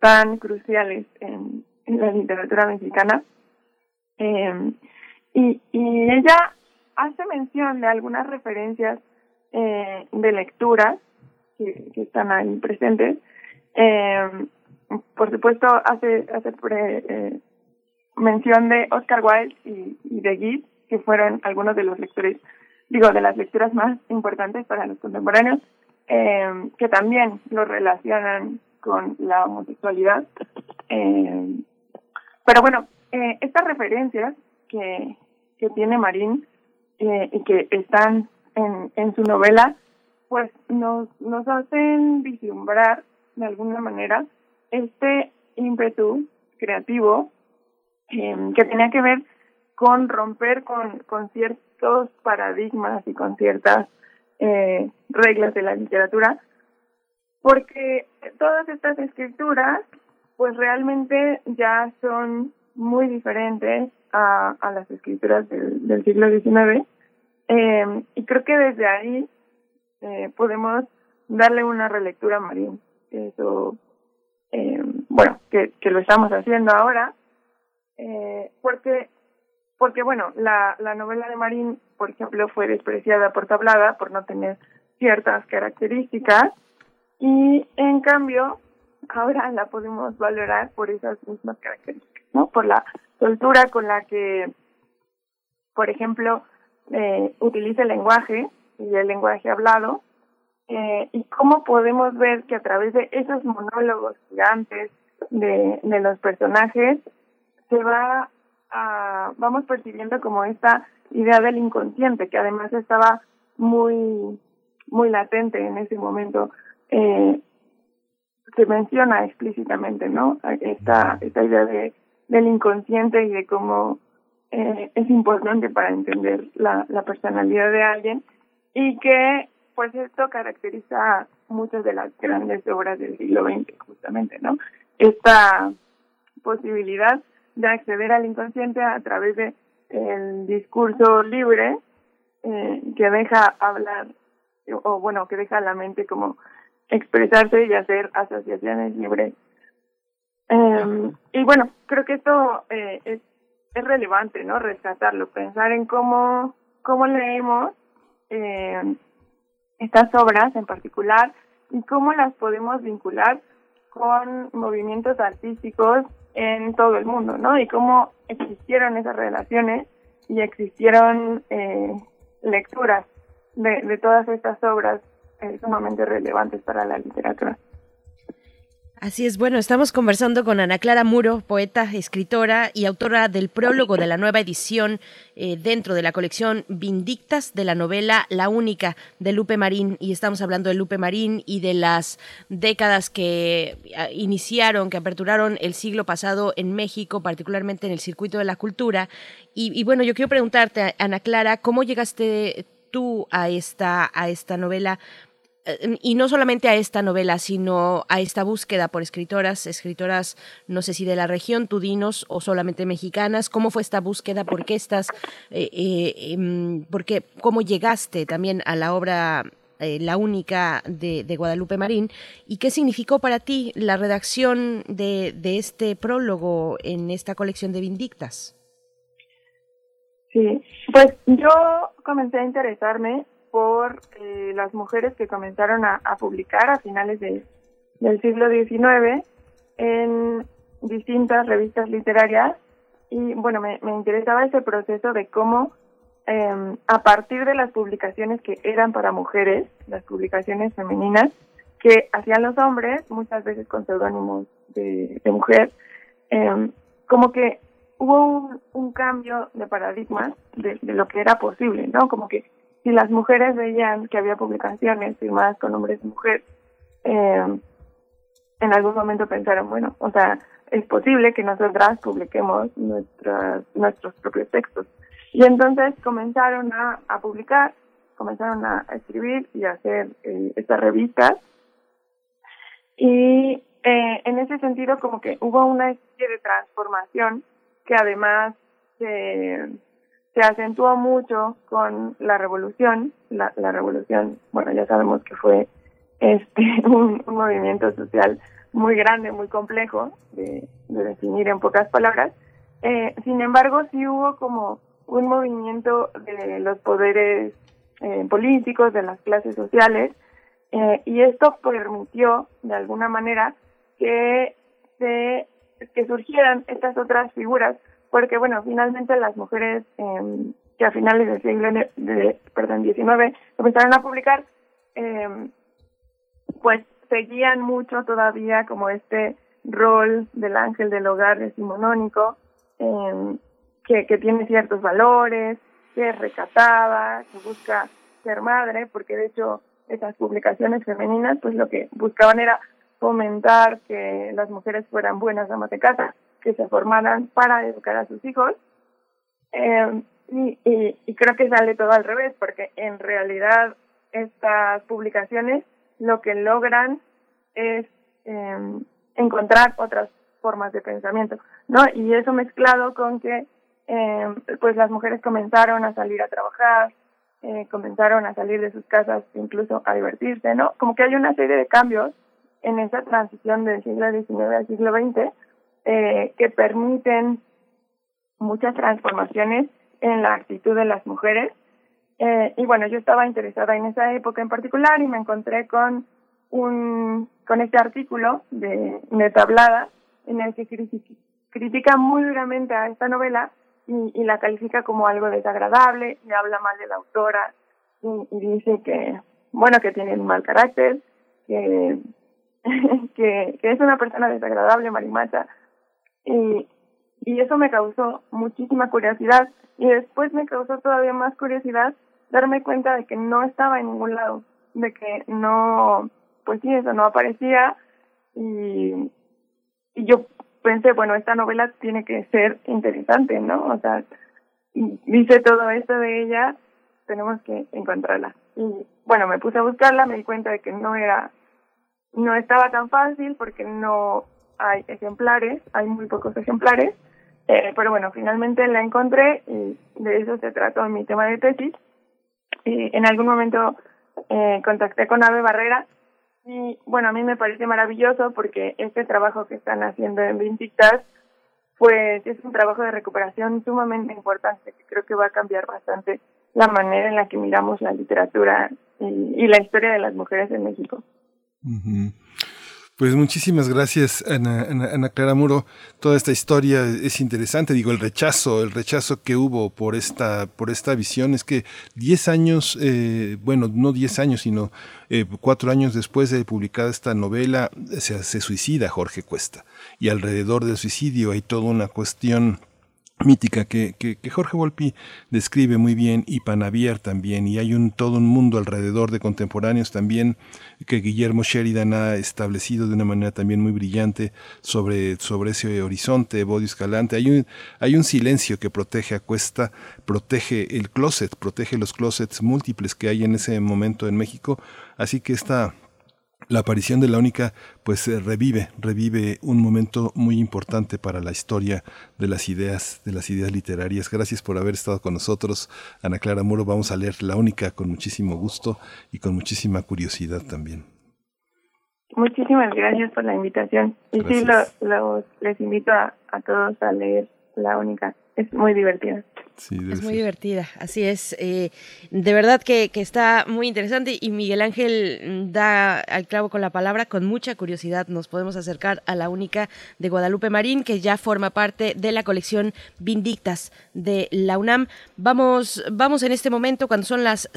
tan cruciales en, en la literatura mexicana. Eh, y, y ella hace mención de algunas referencias eh, de lecturas que, están ahí presentes, eh, por supuesto, hace, hace eh, mención de Oscar Wilde y, de Guy, que fueron algunos de los lectores, digo, de las lecturas más importantes para los contemporáneos, eh, que también lo relacionan con la homosexualidad. Eh, pero bueno, eh, estas referencias que, que tiene Marín y que están en, en su novela, pues nos, nos hacen vislumbrar de alguna manera este ímpetu creativo eh, que tenía que ver con romper con, con ciertos paradigmas y con ciertas eh, reglas de la literatura, porque todas estas escrituras pues realmente ya son muy diferentes a, las escrituras del, siglo XIX eh, y creo que desde ahí eh, podemos darle una relectura a Marín. Eso, eh, bueno, que, que lo estamos haciendo ahora, eh, porque, porque bueno, la, la novela de Marín, por ejemplo, fue despreciada por Tablada por no tener ciertas características y en cambio ahora la podemos valorar por esas mismas características, ¿no? Por la soltura con la que, por ejemplo, eh, utiliza el lenguaje y el lenguaje hablado eh, y cómo podemos ver que a través de esos monólogos gigantes de, de los personajes se va a, vamos percibiendo como esta idea del inconsciente que además estaba muy muy latente en ese momento eh, se menciona explícitamente no esta esta idea de del inconsciente y de cómo eh, es importante para entender la, la personalidad de alguien y que pues esto caracteriza muchas de las grandes obras del siglo XX justamente, ¿no? Esta posibilidad de acceder al inconsciente a través de el discurso libre eh, que deja hablar o bueno que deja a la mente como expresarse y hacer asociaciones libres. Eh, y bueno creo que esto eh, es, es relevante no rescatarlo pensar en cómo cómo leemos eh, estas obras en particular y cómo las podemos vincular con movimientos artísticos en todo el mundo, ¿no? Y cómo existieron esas relaciones y existieron eh, lecturas de, de todas estas obras eh, sumamente relevantes para la literatura. Así es, bueno, estamos conversando con Ana Clara Muro, poeta, escritora y autora del prólogo de la nueva edición eh, dentro de la colección Vindictas de la novela La Única de Lupe Marín. Y estamos hablando de Lupe Marín y de las décadas que ah, iniciaron, que aperturaron el siglo pasado en México, particularmente en el circuito de la cultura. Y, y bueno, yo quiero preguntarte, Ana Clara, ¿cómo llegaste tú a esta, a esta novela? Eh, y no solamente a esta novela, sino a esta búsqueda por escritoras, escritoras, no sé si de la región, tudinos o solamente mexicanas. ¿Cómo fue esta búsqueda? ¿Por qué estás, eh, eh, em, por qué, cómo llegaste también a la obra La única de, de, Guadalupe Marín? ¿Y qué significó para ti la redacción de, de este prólogo en esta colección de Vindictas? Sí, pues yo comencé a interesarme por eh, las mujeres que comenzaron a, a publicar a finales de, del siglo XIX en distintas revistas literarias y bueno, me, me interesaba ese proceso de cómo eh, a partir de las publicaciones que eran para mujeres, las publicaciones femeninas, que hacían los hombres, muchas veces con seudónimos de, de mujer, eh, como que hubo un, un cambio de paradigma de, de, lo que era posible, ¿no? Como que si las mujeres veían que había publicaciones firmadas con hombres y mujeres, eh, en algún momento pensaron, bueno, o sea, es posible que nosotras publiquemos nuestras, nuestros propios textos. Y entonces comenzaron a, a publicar, comenzaron a escribir y a hacer eh, estas revistas. Y eh, en ese sentido como que hubo una especie de transformación que además se se acentuó mucho con la revolución, la, revolución, bueno, ya sabemos que fue este un, movimiento social muy grande, muy complejo de, de definir en pocas palabras. Eh, sin embargo, sí hubo como un movimiento de los poderes eh, políticos, de las clases sociales, eh, y esto permitió, de alguna manera, que que surgieran estas otras figuras porque bueno, finalmente las mujeres eh, que a finales del siglo de, perdón, 19 comenzaron a publicar, eh, pues seguían mucho todavía como este rol del ángel del hogar decimonónico, eh, que, tiene ciertos valores, que es que busca ser madre, porque de hecho esas publicaciones femeninas pues lo que buscaban era fomentar que las mujeres fueran buenas amas de casa que se formaran para educar a sus hijos. Eh, y, y, y, creo que sale todo al revés, porque en realidad estas publicaciones lo que logran es eh, encontrar otras formas de pensamiento, ¿no? Y eso mezclado con que eh, pues las mujeres comenzaron a salir a trabajar, eh, comenzaron a salir de sus casas incluso a divertirse, ¿no? Como que hay una serie de cambios en esa transición del siglo XIX al siglo XX eh, que permiten muchas transformaciones en la actitud de las mujeres. Eh, y bueno, yo estaba interesada en esa época en particular y me encontré con un con este artículo de, de Tablada en el que critica muy duramente a esta novela y, la califica como algo desagradable y habla mal de la autora y, y dice que bueno que tiene un mal carácter que, que que es una persona desagradable marimacha y, y eso me causó muchísima curiosidad y después me causó todavía más curiosidad darme cuenta de que no estaba en ningún lado, de que no, pues sí, eso no aparecía y, y yo pensé, bueno, esta novela tiene que ser interesante, ¿no? O sea, dice todo esto de ella, tenemos que encontrarla. Y bueno, me puse a buscarla, me di cuenta de que no era, no estaba tan fácil porque no hay ejemplares, hay muy pocos ejemplares, eh, pero bueno, finalmente la encontré y de eso se trató mi tema de tesis. Y en algún momento eh, contacté con Ave Barrera y bueno, a mí me parece maravilloso porque este trabajo que están haciendo en Vintictas pues es un trabajo de recuperación sumamente importante que creo que va a cambiar bastante la manera en la que miramos la literatura y, la historia de las mujeres en México. Pues muchísimas gracias, Ana, Ana, Clara Muro. Toda esta historia es interesante. Digo, el rechazo, el rechazo que hubo por esta, por esta visión es que diez años, eh, bueno, no diez años, sino eh, cuatro años después de publicada esta novela, se, se suicida Jorge Cuesta. Y alrededor del suicidio hay toda una cuestión mítica que, que, Jorge Volpi describe muy bien y Panavier también y hay un todo un mundo alrededor de contemporáneos también que Guillermo Sheridan ha establecido de una manera también muy brillante sobre, sobre ese horizonte Bodio Escalante hay un, hay un silencio que protege a Cuesta protege el closet protege los closets múltiples que hay en ese momento en México. Así que esta la aparición de la única pues revive, revive un momento muy importante para la historia de las ideas, de las ideas literarias. Gracias por haber estado con nosotros, Ana Clara Muro. Vamos a leer la única con muchísimo gusto y con muchísima curiosidad también. Muchísimas gracias por la invitación. Y sí, les invito a todos a leer la única. Es muy es muy divertida, así es. Eh, de verdad que, que, está muy interesante y Miguel Ángel da al clavo con la palabra, con mucha curiosidad nos podemos acercar a la única de Guadalupe Marín, que ya forma parte de la colección Vindictas de la UNAM. Vamos, vamos en este momento, cuando son las,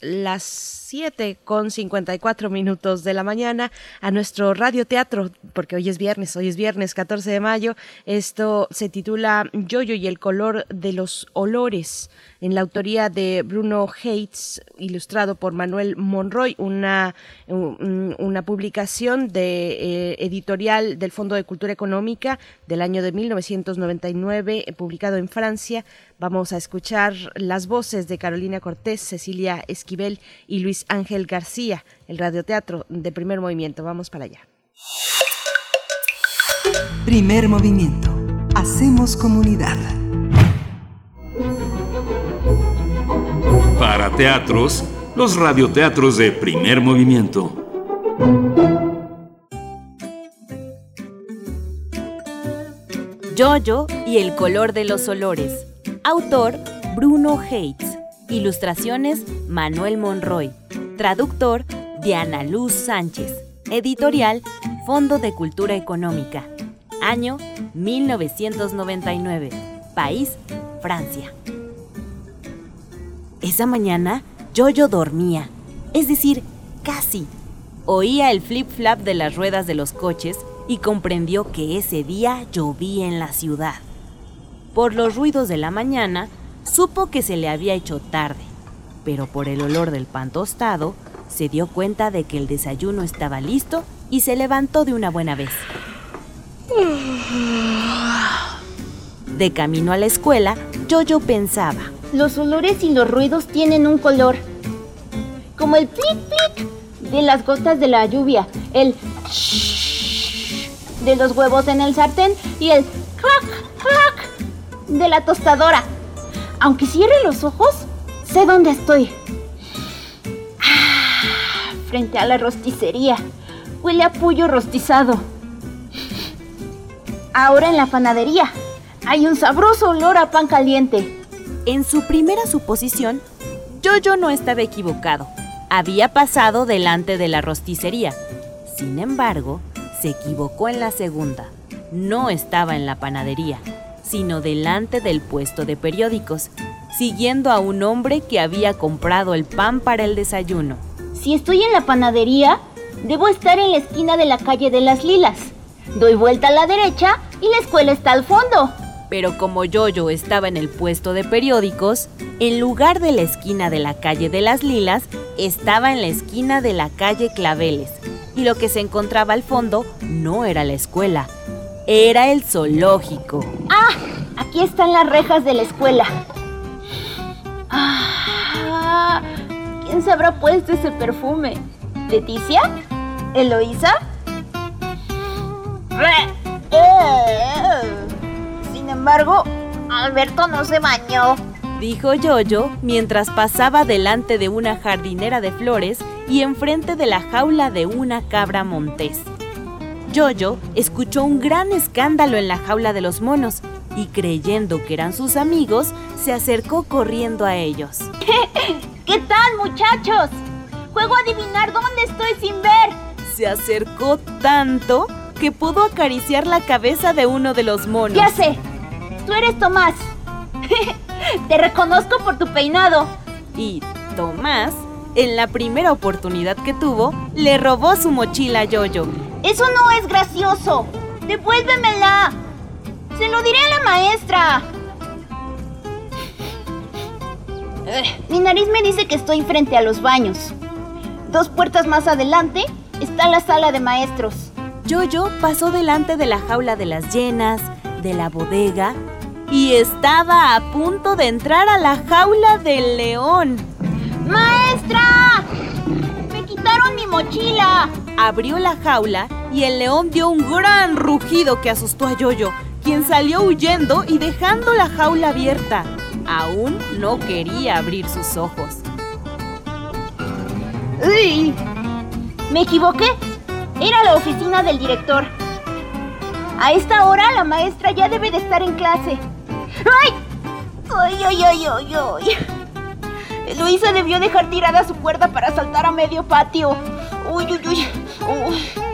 las 7 con 54 minutos de la mañana, a nuestro radioteatro, porque hoy es viernes, hoy es viernes 14 de mayo. Esto se titula Yoyo y el color de los olores, en la autoría de Bruno Hates, ilustrado por Manuel Monroy, una, una publicación de eh, editorial del Fondo de Cultura Económica del año de 1999, publicado en Francia. Vamos a escuchar las voces de Carolina Cortés, Cecilia Esquivel y Luis Ángel García, el radioteatro de primer movimiento. Vamos para allá. Primer movimiento. Hacemos comunidad. Para teatros, los radioteatros de primer movimiento. Jojo y el color de los olores. Autor Bruno Hates. Ilustraciones Manuel Monroy. Traductor Diana Luz Sánchez. Editorial Fondo de Cultura Económica. Año 1999. País Francia. Esa mañana Jojo dormía, es decir, casi. Oía el flip-flap de las ruedas de los coches y comprendió que ese día llovía en la ciudad. Por los ruidos de la mañana, supo que se le había hecho tarde, pero por el olor del pan tostado, se dio cuenta de que el desayuno estaba listo y se levantó de una buena vez. De camino a la escuela, Jojo pensaba. Los olores y los ruidos tienen un color. Como el plic plic de las gotas de la lluvia, el shh de los huevos en el sartén y el crack crack de la tostadora. Aunque cierre los ojos, sé dónde estoy. Ah, frente a la rosticería. Huele a pollo rostizado. Ahora en la panadería. Hay un sabroso olor a pan caliente. En su primera suposición, Jojo no estaba equivocado. Había pasado delante de la rosticería. Sin embargo, se equivocó en la segunda. No estaba en la panadería, sino delante del puesto de periódicos, siguiendo a un hombre que había comprado el pan para el desayuno. Si estoy en la panadería, debo estar en la esquina de la calle de las Lilas. Doy vuelta a la derecha y la escuela está al fondo. Pero como Yoyo estaba en el puesto de periódicos, en lugar de la esquina de la calle de las Lilas, estaba en la esquina de la calle Claveles. Y lo que se encontraba al fondo no era la escuela, era el zoológico. ¡Ah! Aquí están las rejas de la escuela. Ah, ¿Quién se habrá puesto ese perfume? ¿Leticia? ¿Eloísa? Sin embargo, Alberto no se bañó. Dijo Yoyo mientras pasaba delante de una jardinera de flores y enfrente de la jaula de una cabra montés. Yoyo escuchó un gran escándalo en la jaula de los monos y creyendo que eran sus amigos, se acercó corriendo a ellos. ¿Qué tal, muchachos? Juego a adivinar dónde estoy sin ver. Se acercó tanto que pudo acariciar la cabeza de uno de los monos. Ya sé, tú eres Tomás. Te reconozco por tu peinado. Y Tomás, en la primera oportunidad que tuvo, le robó su mochila a Yoyo. Eso no es gracioso. Devuélvemela. Se lo diré a la maestra. Mi nariz me dice que estoy frente a los baños. Dos puertas más adelante está la sala de maestros. Yoyo pasó delante de la jaula de las llenas, de la bodega, y estaba a punto de entrar a la jaula del león. ¡Maestra! ¡Me quitaron mi mochila! Abrió la jaula y el león dio un gran rugido que asustó a Yoyo, quien salió huyendo y dejando la jaula abierta. Aún no quería abrir sus ojos. ¡Uy! ¿Me equivoqué? Era la oficina del director. A esta hora la maestra ya debe de estar en clase. ¡Ay! ¡Ay, ay, ay, ay, ay! Luisa debió dejar tirada su cuerda para saltar a medio patio. ¡Uy, uy, uy! uy.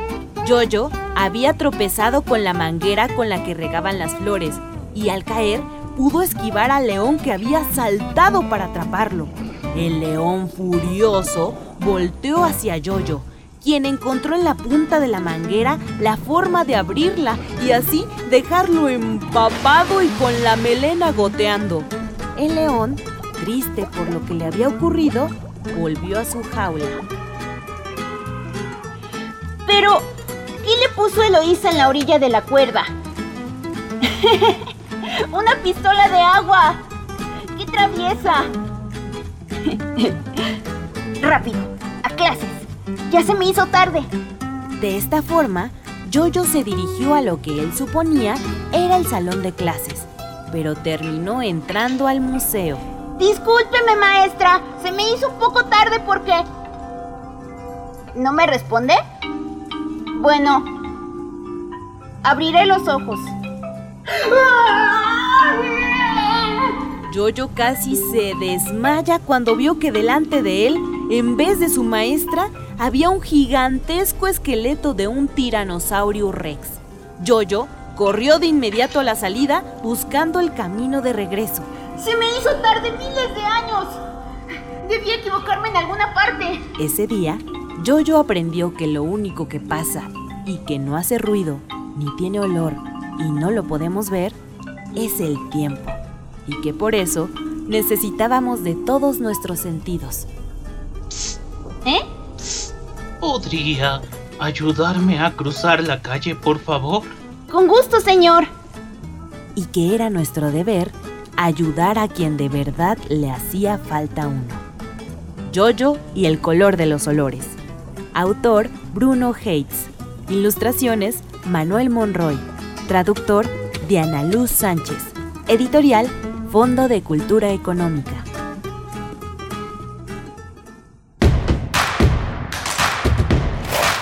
Yoyo había tropezado con la manguera con la que regaban las flores y al caer pudo esquivar al león que había saltado para atraparlo. El león furioso volteó hacia Yoyo, quien encontró en la punta de la manguera la forma de abrirla y así dejarlo empapado y con la melena goteando. El león, triste por lo que le había ocurrido, volvió a su jaula. Pero, ¿qué le puso Eloísa en la orilla de la cuerda? ¡Una pistola de agua! ¡Qué traviesa! Rápido, a clases. Ya se me hizo tarde. De esta forma, Yoyo se dirigió a lo que él suponía era el salón de clases, pero terminó entrando al museo. Discúlpeme, maestra. Se me hizo un poco tarde porque... ¿No me responde? Bueno, abriré los ojos. Yoyo casi se desmaya cuando vio que delante de él, en vez de su maestra, había un gigantesco esqueleto de un tiranosaurio rex. Yoyo corrió de inmediato a la salida buscando el camino de regreso. Se me hizo tarde miles de años. Debí equivocarme en alguna parte. Ese día, Yoyo aprendió que lo único que pasa y que no hace ruido, ni tiene olor y no lo podemos ver, es el tiempo. Y que por eso necesitábamos de todos nuestros sentidos. ¿Eh? ¿Podría ayudarme a cruzar la calle, por favor? Con gusto, señor. Y que era nuestro deber ayudar a quien de verdad le hacía falta uno. Yoyo y el color de los olores. Autor Bruno Hates. Ilustraciones Manuel Monroy. Traductor Diana Luz Sánchez. Editorial Fondo de Cultura Económica.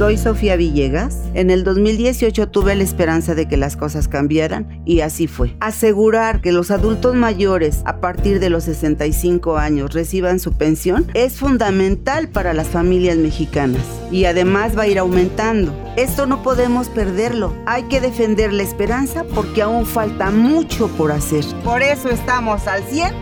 Soy Sofía Villegas. En el 2018 tuve la esperanza de que las cosas cambiaran y así fue. Asegurar que los adultos mayores a partir de los 65 años reciban su pensión es fundamental para las familias mexicanas y además va a ir aumentando. Esto no podemos perderlo. Hay que defender la esperanza porque aún falta mucho por hacer. Por eso estamos al 100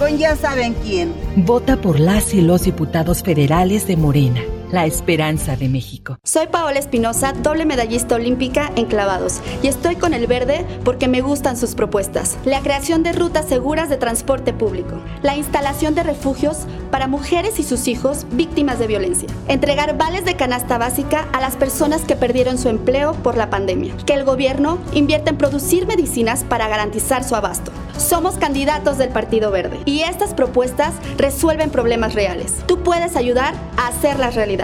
con ya saben quién. Vota por las y los diputados federales de Morena la esperanza de México. Soy Paola Espinosa, doble medallista olímpica en clavados, y estoy con el verde porque me gustan sus propuestas. La creación de rutas seguras de transporte público, la instalación de refugios para mujeres y sus hijos víctimas de violencia, entregar vales de canasta básica a las personas que perdieron su empleo por la pandemia, que el gobierno invierta en producir medicinas para garantizar su abasto. Somos candidatos del Partido Verde y estas propuestas resuelven problemas reales. Tú puedes ayudar a hacerlas realidad.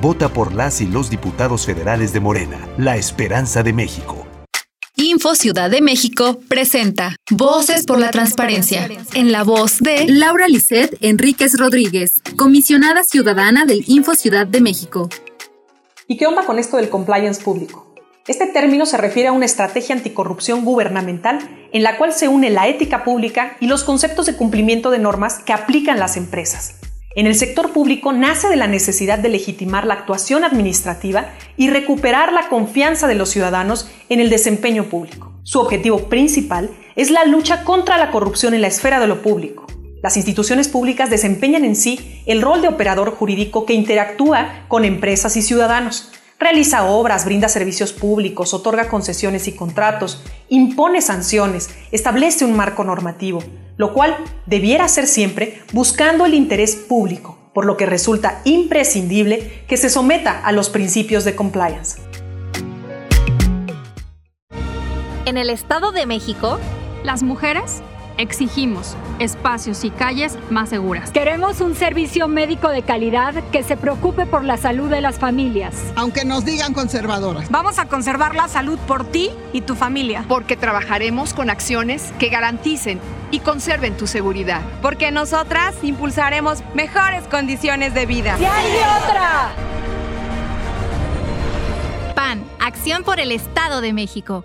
Vota por las y los diputados federales de Morena, la esperanza de México. Info Ciudad de México presenta Voces por la Transparencia, en la voz de Laura Lisset Enríquez Rodríguez, comisionada ciudadana del Info Ciudad de México. ¿Y qué onda con esto del compliance público? Este término se refiere a una estrategia anticorrupción gubernamental en la cual se une la ética pública y los conceptos de cumplimiento de normas que aplican las empresas. En el sector público nace de la necesidad de legitimar la actuación administrativa y recuperar la confianza de los ciudadanos en el desempeño público. Su objetivo principal es la lucha contra la corrupción en la esfera de lo público. Las instituciones públicas desempeñan en sí el rol de operador jurídico que interactúa con empresas y ciudadanos, realiza obras, brinda servicios públicos, otorga concesiones y contratos, impone sanciones, establece un marco normativo, lo cual debiera ser siempre buscando el interés público, por lo que resulta imprescindible que se someta a los principios de compliance. En el Estado de México, las mujeres Exigimos espacios y calles más seguras. Queremos un servicio médico de calidad que se preocupe por la salud de las familias. Aunque nos digan conservadoras. Vamos a conservar la salud por ti y tu familia. Porque trabajaremos con acciones que garanticen y conserven tu seguridad. Porque nosotras impulsaremos mejores condiciones de vida. ¡Si hay otra! PAN, Acción por el Estado de México.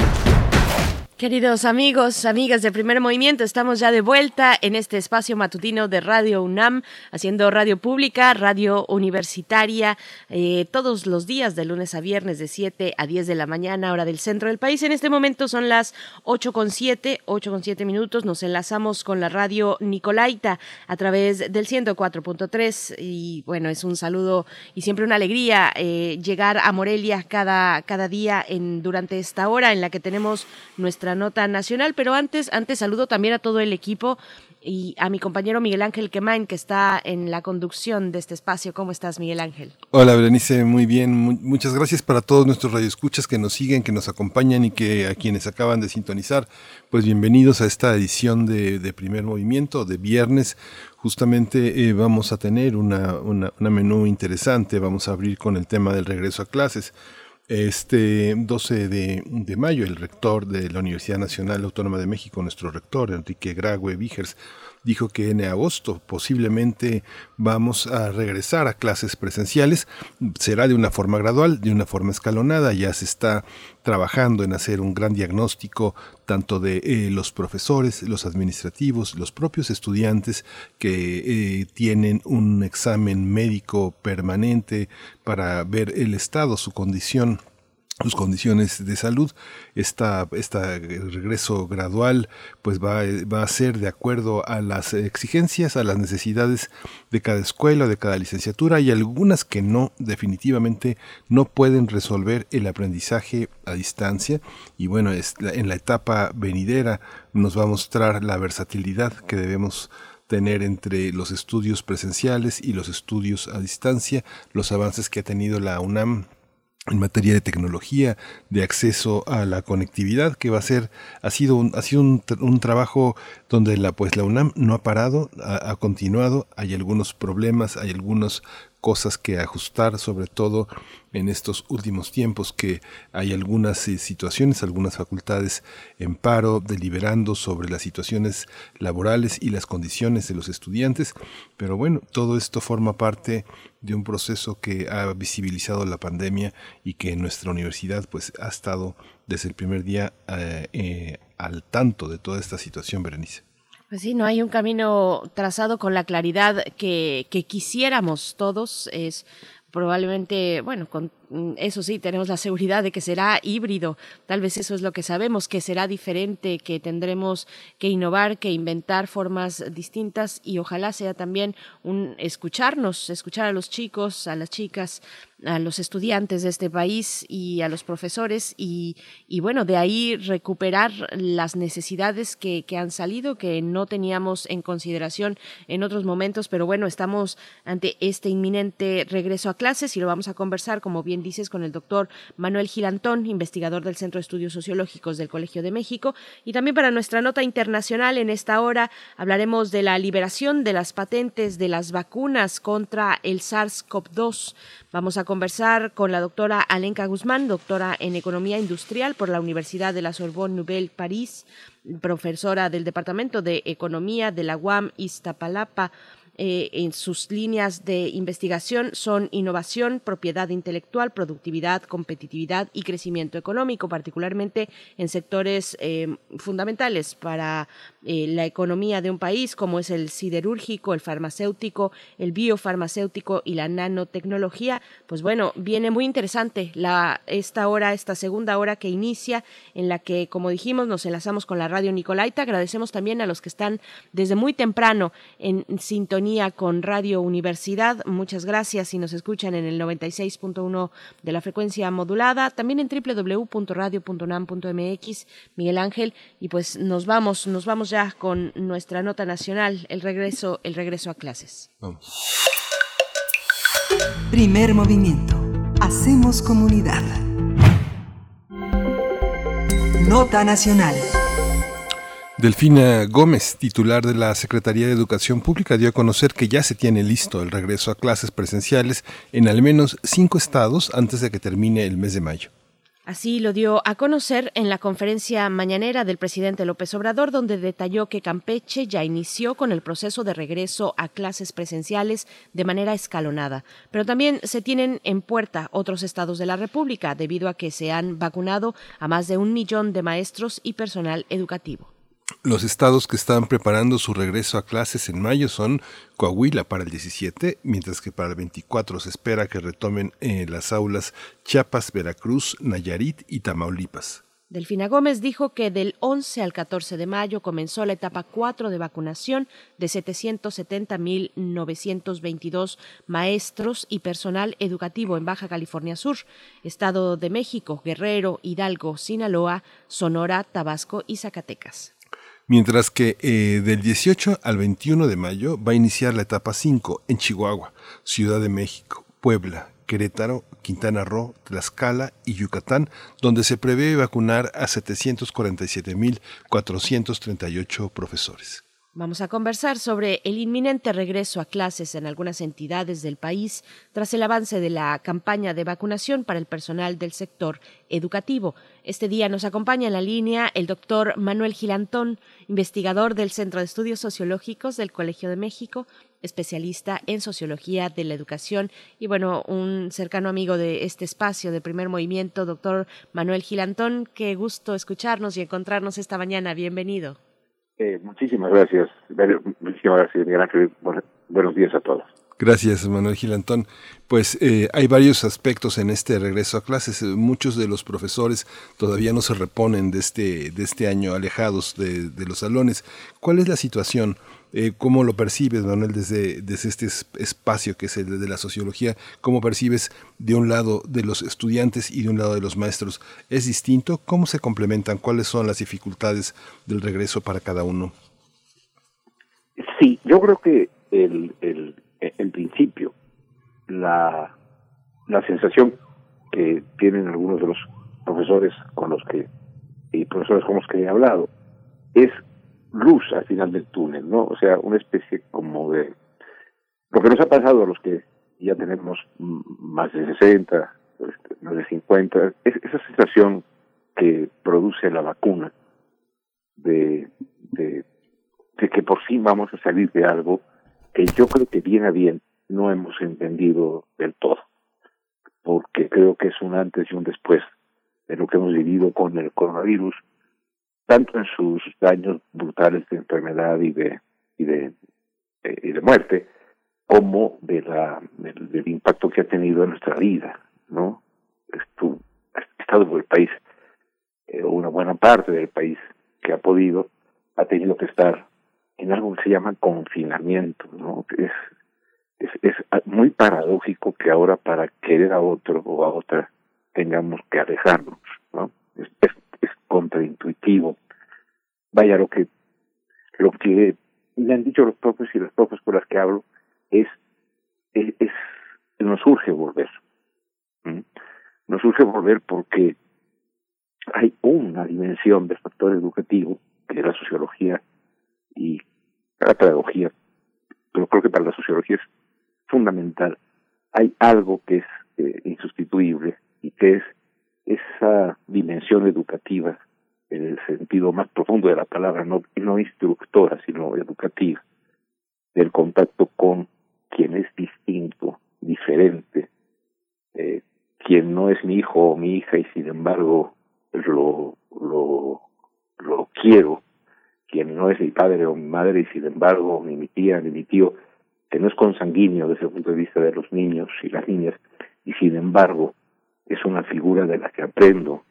Queridos amigos, amigas de Primer Movimiento, estamos ya de vuelta en este espacio matutino de Radio UNAM, haciendo radio pública, radio universitaria, eh, todos los días de lunes a viernes de 7 a 10 de la mañana, hora del centro del país. En este momento son las 8 con 7, 8 con 7 minutos. Nos enlazamos con la radio Nicolaita a través del 104.3 y bueno, es un saludo y siempre una alegría eh, llegar a Morelia cada, cada día en, durante esta hora en la que tenemos nuestra nota nacional, pero antes, antes saludo también a todo el equipo y a mi compañero Miguel Ángel Quemain, que está en la conducción de este espacio. ¿Cómo estás, Miguel Ángel? Hola, Berenice, muy bien. muchas gracias para todos nuestros radioescuchas que nos siguen, que nos acompañan y que a quienes acaban de sintonizar, pues bienvenidos a esta edición de, Primer Movimiento de viernes. Justamente eh, vamos a tener una, una, una menú interesante, vamos a abrir con el tema del regreso a clases. Este 12 de, mayo, el rector de la Universidad Nacional Autónoma de México, nuestro rector, Enrique Grague Vigers, dijo que en agosto posiblemente vamos a regresar a clases presenciales. Será de una forma gradual, de una forma escalonada. Ya se está trabajando en hacer un gran diagnóstico tanto de eh, los profesores, los administrativos, los propios estudiantes que eh, tienen un examen médico permanente para ver el estado, su condición sus condiciones de salud. Esta, esta regreso gradual pues va, va, a ser de acuerdo a las exigencias, a las necesidades de cada escuela, de cada licenciatura y algunas que no, definitivamente no pueden resolver el aprendizaje a distancia y bueno, es, en la etapa venidera nos va a mostrar la versatilidad que debemos tener entre los estudios presenciales y los estudios a distancia, los avances que ha tenido la UNAM en materia de tecnología, de acceso a la conectividad, que va a ser, ha sido un, ha sido un, un trabajo donde la, pues la UNAM no ha parado, ha, ha, continuado, hay algunos problemas, hay algunos cosas que ajustar, sobre todo en estos últimos tiempos, que hay algunas eh, situaciones, algunas facultades en paro, deliberando sobre las situaciones laborales y las condiciones de los estudiantes. Pero bueno, todo esto forma parte de un proceso que ha visibilizado la pandemia y que nuestra universidad pues ha estado desde el primer día eh, eh, al tanto de toda esta situación, Berenice. Pues sí, no hay un camino trazado con la claridad que, que quisiéramos todos. Es probablemente, bueno, con eso sí, tenemos la seguridad de que será híbrido. Tal vez eso es lo que sabemos, que será diferente, que tendremos que innovar, que inventar formas distintas y ojalá sea también un escucharnos, escuchar a los chicos, a las chicas, a los estudiantes de este país y a los profesores y, y bueno, de ahí recuperar las necesidades que, que, han salido, que no teníamos en consideración en otros momentos, pero bueno, estamos ante este inminente regreso a clases y lo vamos a conversar, como bien con el doctor Manuel Gilantón, investigador del Centro de Estudios Sociológicos del Colegio de México. Y también para nuestra nota internacional, en esta hora hablaremos de la liberación de las patentes de las vacunas contra el SARS-CoV-2. Vamos a conversar con la doctora Alenka Guzmán, doctora en Economía Industrial por la Universidad de la Sorbonne Nouvelle París, profesora del Departamento de Economía de la UAM Iztapalapa eh, en sus líneas de investigación son innovación, propiedad intelectual, productividad, competitividad y crecimiento económico, particularmente en sectores eh, fundamentales para eh, la economía de un país, como es el siderúrgico, el farmacéutico, el biofarmacéutico y la nanotecnología. Pues bueno, viene muy interesante la, esta hora, esta segunda hora que inicia, en la que, como dijimos, nos enlazamos con la radio Nicolaita. Agradecemos también a los que están desde muy temprano en sintonía con Radio Universidad. Muchas gracias si nos escuchan en el 96.1 de la frecuencia modulada, también en www.radio.unam.mx, Miguel Ángel, y pues nos vamos, nos vamos ya con nuestra nota nacional, el regreso, el regreso a clases. Primer movimiento. Hacemos comunidad. Nota nacional. Delfina Gómez, titular de la Secretaría de Educación Pública, dio a conocer que ya se tiene listo el regreso a clases presenciales en al menos cinco estados antes de que termine el mes de mayo. Así lo dio a conocer en la conferencia mañanera del presidente López Obrador, donde detalló que Campeche ya inició con el proceso de regreso a clases presenciales de manera escalonada, pero también se tienen en puerta otros estados de la República, debido a que se han vacunado a más de un millón de maestros y personal educativo. Los estados que están preparando su regreso a clases en mayo son Coahuila para el 17, mientras que para el 24 se espera que retomen en las aulas Chiapas, Veracruz, Nayarit y Tamaulipas. Delfina Gómez dijo que del 11 al 14 de mayo comenzó la etapa 4 de vacunación de 770.922 maestros y personal educativo en Baja California Sur, Estado de México, Guerrero, Hidalgo, Sinaloa, Sonora, Tabasco y Zacatecas. Mientras que eh, del 18 al 21 de mayo va a iniciar la etapa 5 en Chihuahua, Ciudad de México, Puebla, Querétaro, Quintana Roo, Tlaxcala y Yucatán, donde se prevé vacunar a 747.438 profesores. Vamos a conversar sobre el inminente regreso a clases en algunas entidades del país tras el avance de la campaña de vacunación para el personal del sector educativo. Este día nos acompaña en la línea el doctor Manuel Gilantón, investigador del Centro de Estudios Sociológicos del Colegio de México, especialista en sociología de la educación y bueno, un cercano amigo de este espacio de primer movimiento, doctor Manuel Gilantón. Qué gusto escucharnos y encontrarnos esta mañana. Bienvenido. Eh, muchísimas gracias. Muchísimas gracias, Miguel Ángel. Buenos días a todos. Gracias, Manuel Gilantón. Pues eh, hay varios aspectos en este regreso a clases. Muchos de los profesores todavía no se reponen de este, de este año alejados de los salones. ¿Cuál es la situación? Eh, ¿Cómo lo percibes, Manuel, desde, desde este espacio que es el de la sociología? ¿Cómo percibes de un lado de los estudiantes y de un lado de los maestros? ¿Es distinto? ¿Cómo se complementan? ¿Cuáles son las dificultades del regreso para cada uno? Sí, yo creo que el, el, en principio la, la sensación que tienen algunos de los profesores con los que y profesores con los que he hablado es luz al final del túnel, ¿no? O sea, una especie como de... Lo que nos ha pasado a los que ya tenemos más de 60, este, más de 50, es esa sensación que produce la vacuna de, de, de que por fin vamos a salir de algo que yo creo que bien a bien no hemos entendido del todo, porque creo que es un antes y un después de lo que hemos vivido con el coronavirus tanto en sus daños brutales de enfermedad y de y de, eh, y de muerte como de la del, impacto que ha tenido en nuestra vida no Estu, ha estado por el país eh, una buena parte del país que ha podido ha tenido que estar en algo que se llama confinamiento no es es, es muy paradójico que ahora para querer a otro o a otra tengamos que alejarnos no es, es contraintuitivo. Vaya, lo que, lo que me han dicho los propios y las propias con las que hablo es, es, nos urge volver. Nos urge volver porque hay una dimensión del factor educativo, que es la sociología y la pedagogía, pero creo que para la sociología es fundamental. Hay algo que es eh, insustituible y que es esa dimensión educativa en el sentido más profundo de la palabra, no, no instructora, sino educativa, del contacto con quien es distinto, diferente, eh, quien no es mi hijo o mi hija y sin embargo lo, lo, lo quiero, quien no es mi padre o mi madre y sin embargo ni mi tía ni mi tío, que no es consanguíneo desde el punto de vista de los niños y las niñas, y sin embargo es una figura de la que aprendo.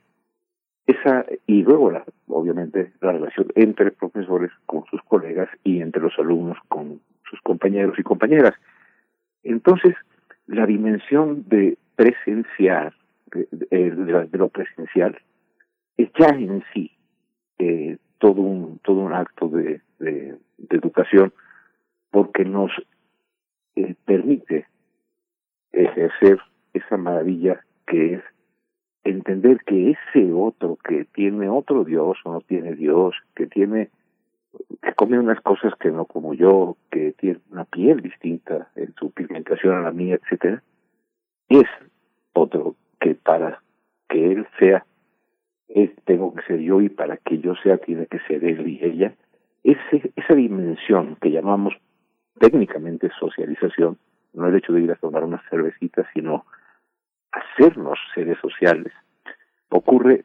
Esa, y luego, la, obviamente, la relación entre profesores con sus colegas y entre los alumnos con sus compañeros y compañeras. Entonces, la dimensión de presenciar, de, de, lo presencial, es ya en sí eh, todo un todo un acto de, de, educación porque nos eh, permite ejercer esa maravilla que es entender que ese otro que tiene otro Dios o no tiene Dios, que tiene que come unas cosas que no como yo, que tiene una piel distinta en su pigmentación a la mía, etcétera, es otro que para que él sea, es, tengo que ser yo y para que yo sea tiene que ser él y ella, ese, esa dimensión que llamamos técnicamente socialización, no el hecho de ir a tomar unas cervecitas, sino hacernos seres sociales, ocurre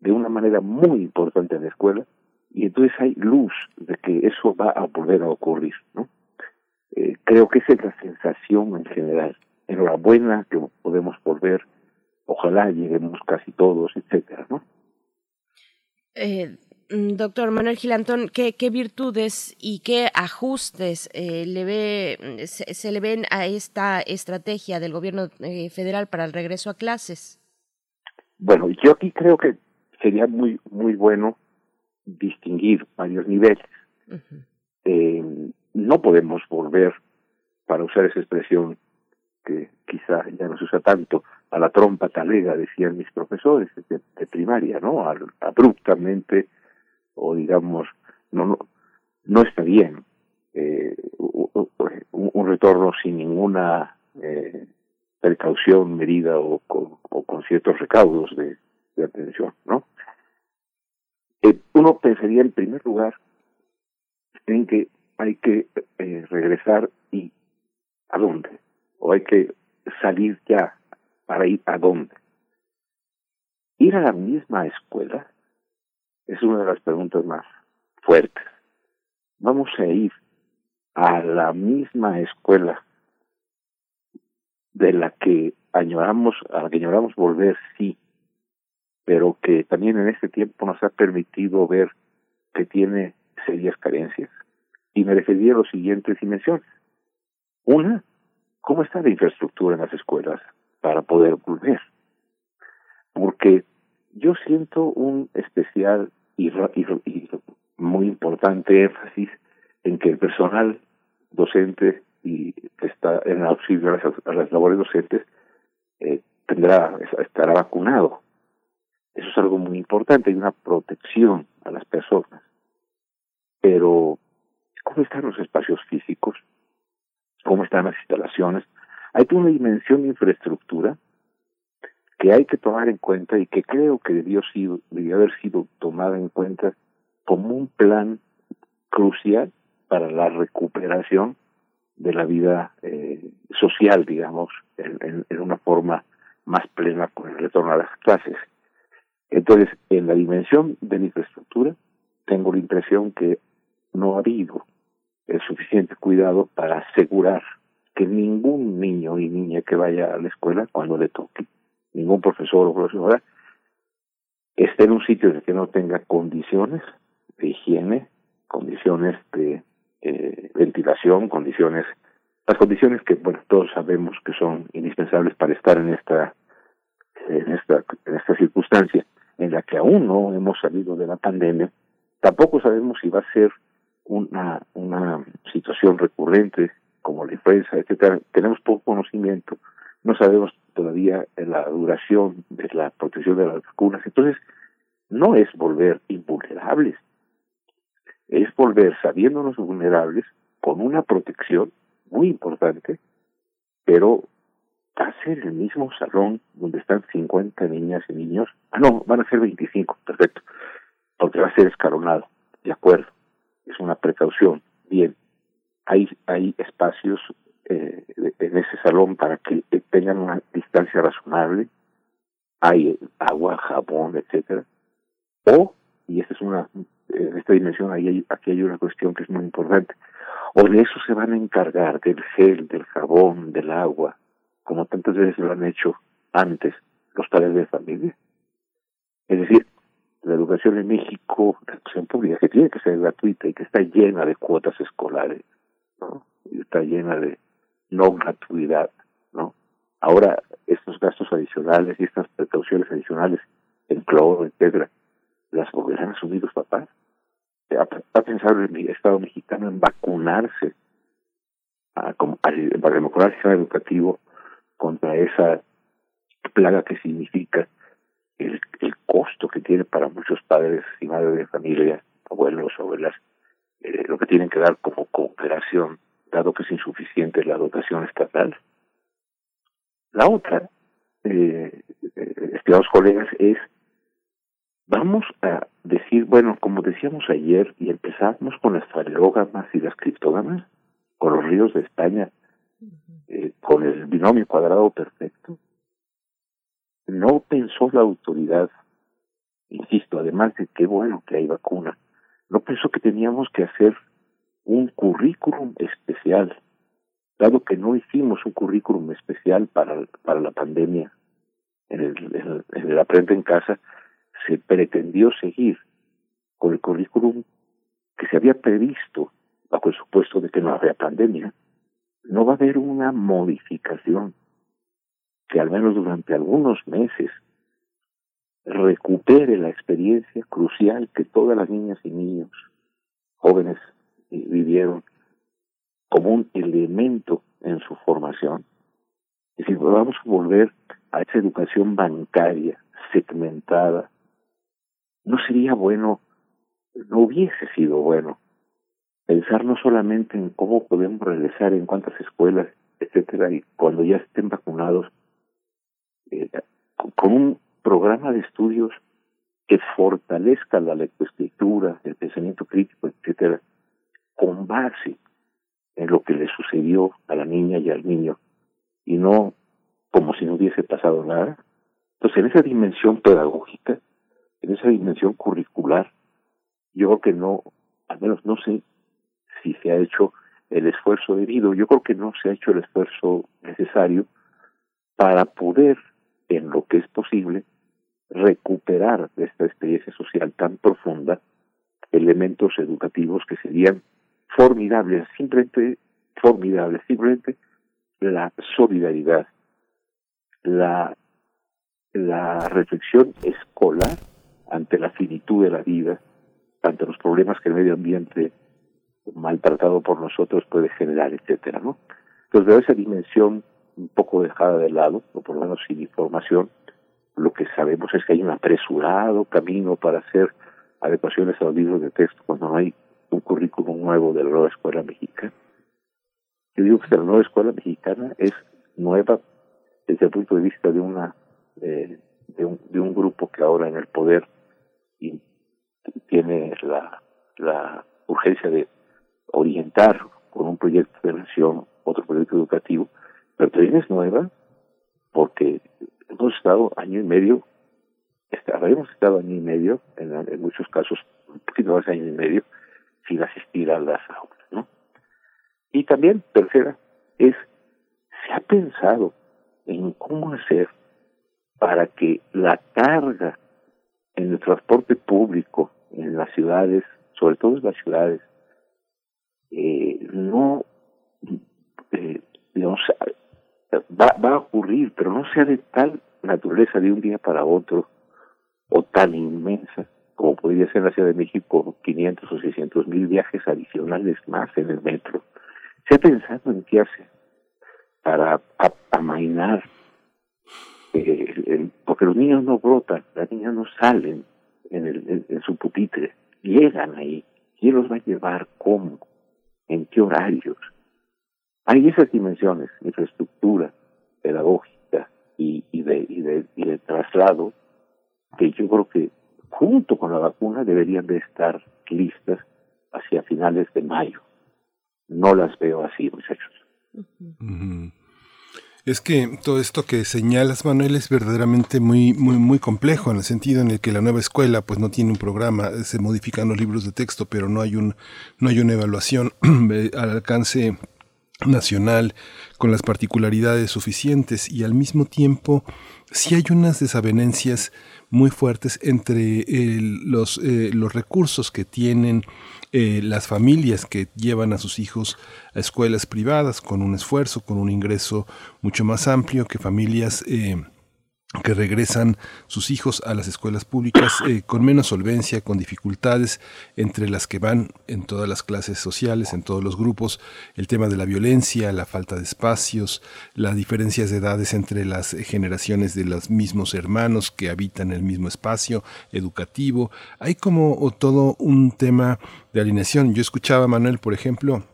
de una manera muy importante en la escuela y entonces hay luz de que eso va a volver a ocurrir, ¿no? Eh, creo que esa es la sensación en general. Enhorabuena que podemos volver, ojalá lleguemos casi todos, etcétera, ¿no? Eh, doctor Manuel Gilantón, ¿qué, ¿qué, virtudes y qué ajustes eh, le ve, mm, se, le ven a esta estrategia del gobierno eh, federal para el regreso a clases? Bueno, yo aquí creo que sería muy muy bueno distinguir varios niveles. eh, no podemos volver, para usar esa expresión que quizá ya no se usa tanto, a la trompa talega, decían mis profesores de, primaria, ¿no? abruptamente, o digamos, no, no, no está bien eh, un, un, retorno sin ninguna eh, precaución medida o con, o con ciertos recaudos de, atención, ¿no? Eh, uno pensaría en primer lugar en que hay que eh, regresar y a dónde o hay que salir ya para ir a dónde ir a la misma escuela es una de las preguntas más fuertes vamos a ir a la misma escuela de la que añoramos a la que añoramos volver sí pero que también en este tiempo nos ha permitido ver que tiene serias carencias y me refería a las siguientes dimensiones. Una, ¿cómo está la infraestructura en las escuelas para poder volver? Porque yo siento un especial y, y, muy importante énfasis en que el personal docente y que está en auxilio a las, a las labores docentes eh, tendrá estará vacunado. Eso es algo muy importante, hay una protección a las personas. Pero cómo están los espacios físicos, cómo están las instalaciones. Hay una dimensión de infraestructura que hay que tomar en cuenta y que creo que debió, sido, debió haber sido tomada en cuenta como un plan crucial para la recuperación de la vida eh, social, digamos, en, en, una forma más plena con el retorno a las clases. Entonces, en la dimensión de la infraestructura, tengo la impresión que no ha habido el suficiente cuidado para asegurar que ningún niño y niña que vaya a la escuela cuando le toque, ningún profesor o profesora, esté en un sitio en el que no tenga condiciones de higiene, condiciones de eh, ventilación, condiciones, las condiciones que bueno todos sabemos que son indispensables para estar en esta en esta en esta circunstancia en la que aún no hemos salido de la pandemia, tampoco sabemos si va a ser una, una situación recurrente como la influenza, etcétera, tenemos poco conocimiento, no sabemos todavía la duración de la protección de las vacunas, entonces no es volver invulnerables, es volver sabiéndonos vulnerables con una protección muy importante, pero va a ser el mismo salón donde están 50 niñas y niños, ah no, van a ser 25, perfecto, porque va a ser escalonado, de acuerdo. Es una precaución. Bien, hay, hay espacios eh, en ese salón para que tengan una distancia razonable, hay agua, jabón, etcétera. O, y esta es una, en esta dimensión hay, aquí hay una cuestión que es muy importante, o de eso se van a encargar, del gel, del jabón, del agua, como tantas veces lo han hecho antes los padres de familia. Es decir, la educación en México, la educación pública, que tiene que ser gratuita y que está llena de cuotas escolares, ¿no? Y está llena de no gratuidad, ¿no? Ahora, estos gastos adicionales y estas precauciones adicionales, en cloro, etcétera, las volverán a asumir los papás. ¿Ha pensado el Estado mexicano en vacunarse a, para mejorar el sistema educativo contra esa plaga que significa el, el costo que tiene para muchos padres y madres de familia, abuelos, abuelas, eh, lo que tienen que dar como cooperación, dado que es insuficiente la dotación estatal. La otra, eh, estimados colegas, es vamos a decir, bueno, como decíamos ayer, y empezamos con las fareógamas y las criptógamas, con los ríos de España, eh, con el binomio cuadrado perfecto. No pensó la autoridad, insisto, además de que bueno que hay vacuna, no pensó que teníamos que hacer un currículum especial, dado que no hicimos un currículum especial para, para la pandemia. En el, en el Aprende en Casa, se pretendió seguir con el currículum que se había previsto bajo el supuesto de que no había pandemia, no va a haber una modificación que al menos durante algunos meses recupere la experiencia crucial que todas las niñas y niños jóvenes vivieron como un elemento en su formación. Es decir, vamos a volver a esa educación bancaria segmentada. No sería bueno, no hubiese sido bueno pensar no solamente en cómo podemos regresar, en cuántas escuelas, etcétera, y cuando ya estén vacunados, eh, con un programa de estudios que fortalezca la lectoescritura, el pensamiento crítico, etcétera, con base en lo que le sucedió a la niña y al niño, y no como si no hubiese pasado nada. Entonces, en esa dimensión pedagógica, en esa dimensión curricular, yo creo que no, al menos no sé si se ha hecho el esfuerzo debido. Yo creo que no se ha hecho el esfuerzo necesario para poder, en lo que es posible, recuperar de esta experiencia social tan profunda elementos educativos que serían formidables, simplemente formidables, simplemente la solidaridad, la, la reflexión escolar ante la finitud de la vida, ante los problemas que el medio ambiente maltratado por nosotros puede generar, etcétera, ¿no? Entonces, esa dimensión un poco dejada de lado, o por lo menos sin información, lo que sabemos es que hay un apresurado camino para hacer adecuaciones a los libros de texto cuando no hay un currículum nuevo de la nueva escuela mexicana. Yo digo que la nueva escuela mexicana es nueva desde el punto de vista de una de, un, de un grupo que ahora en el poder y tiene la, la urgencia de orientar con un proyecto de nación otro proyecto educativo, pero también es nueva porque hemos estado año y medio, habíamos estado año y medio, en, en muchos casos un poquito más de año y medio, sin asistir a las aulas, ¿no? Y también, tercera, es, se ha pensado en cómo hacer para que la carga en el transporte público en las ciudades, sobre todo en las ciudades, eh, no, eh, digamos, va, va a ocurrir, pero no sea de tal naturaleza de un día para otro o tan inmensa como podría ser la Ciudad de México 500 o 600 mil viajes adicionales más en el metro. Se ha pensado en qué hace para amainar, eh, porque los niños no brotan, las niñas no salen en, el, en su pupitre, llegan ahí. ¿Quién los va a llevar? ¿Cómo? ¿En qué horarios? Hay esas dimensiones, infraestructura pedagógica y, y, de, y, de, y de traslado, que yo creo que junto con la vacuna deberían de estar listas hacia finales de mayo. No las veo así, muchachos. Es que todo esto que señalas, Manuel, es verdaderamente muy, muy, muy complejo en el sentido en el que la nueva escuela, pues, no tiene un programa, se modifican los libros de texto, pero no hay un, no hay una evaluación al alcance nacional con las particularidades suficientes y al mismo tiempo si hay unas desavenencias muy fuertes entre los, eh, los recursos que tienen eh, las familias que llevan a sus hijos a escuelas privadas con un esfuerzo, con un ingreso mucho más amplio que familias eh, que regresan sus hijos a las escuelas públicas eh, con menos solvencia, con dificultades, entre las que van en todas las clases sociales, en todos los grupos, el tema de la violencia, la falta de espacios, las diferencias de edades entre las generaciones de los mismos hermanos que habitan el mismo espacio educativo. Hay como todo un tema de alineación. Yo escuchaba a Manuel, por ejemplo,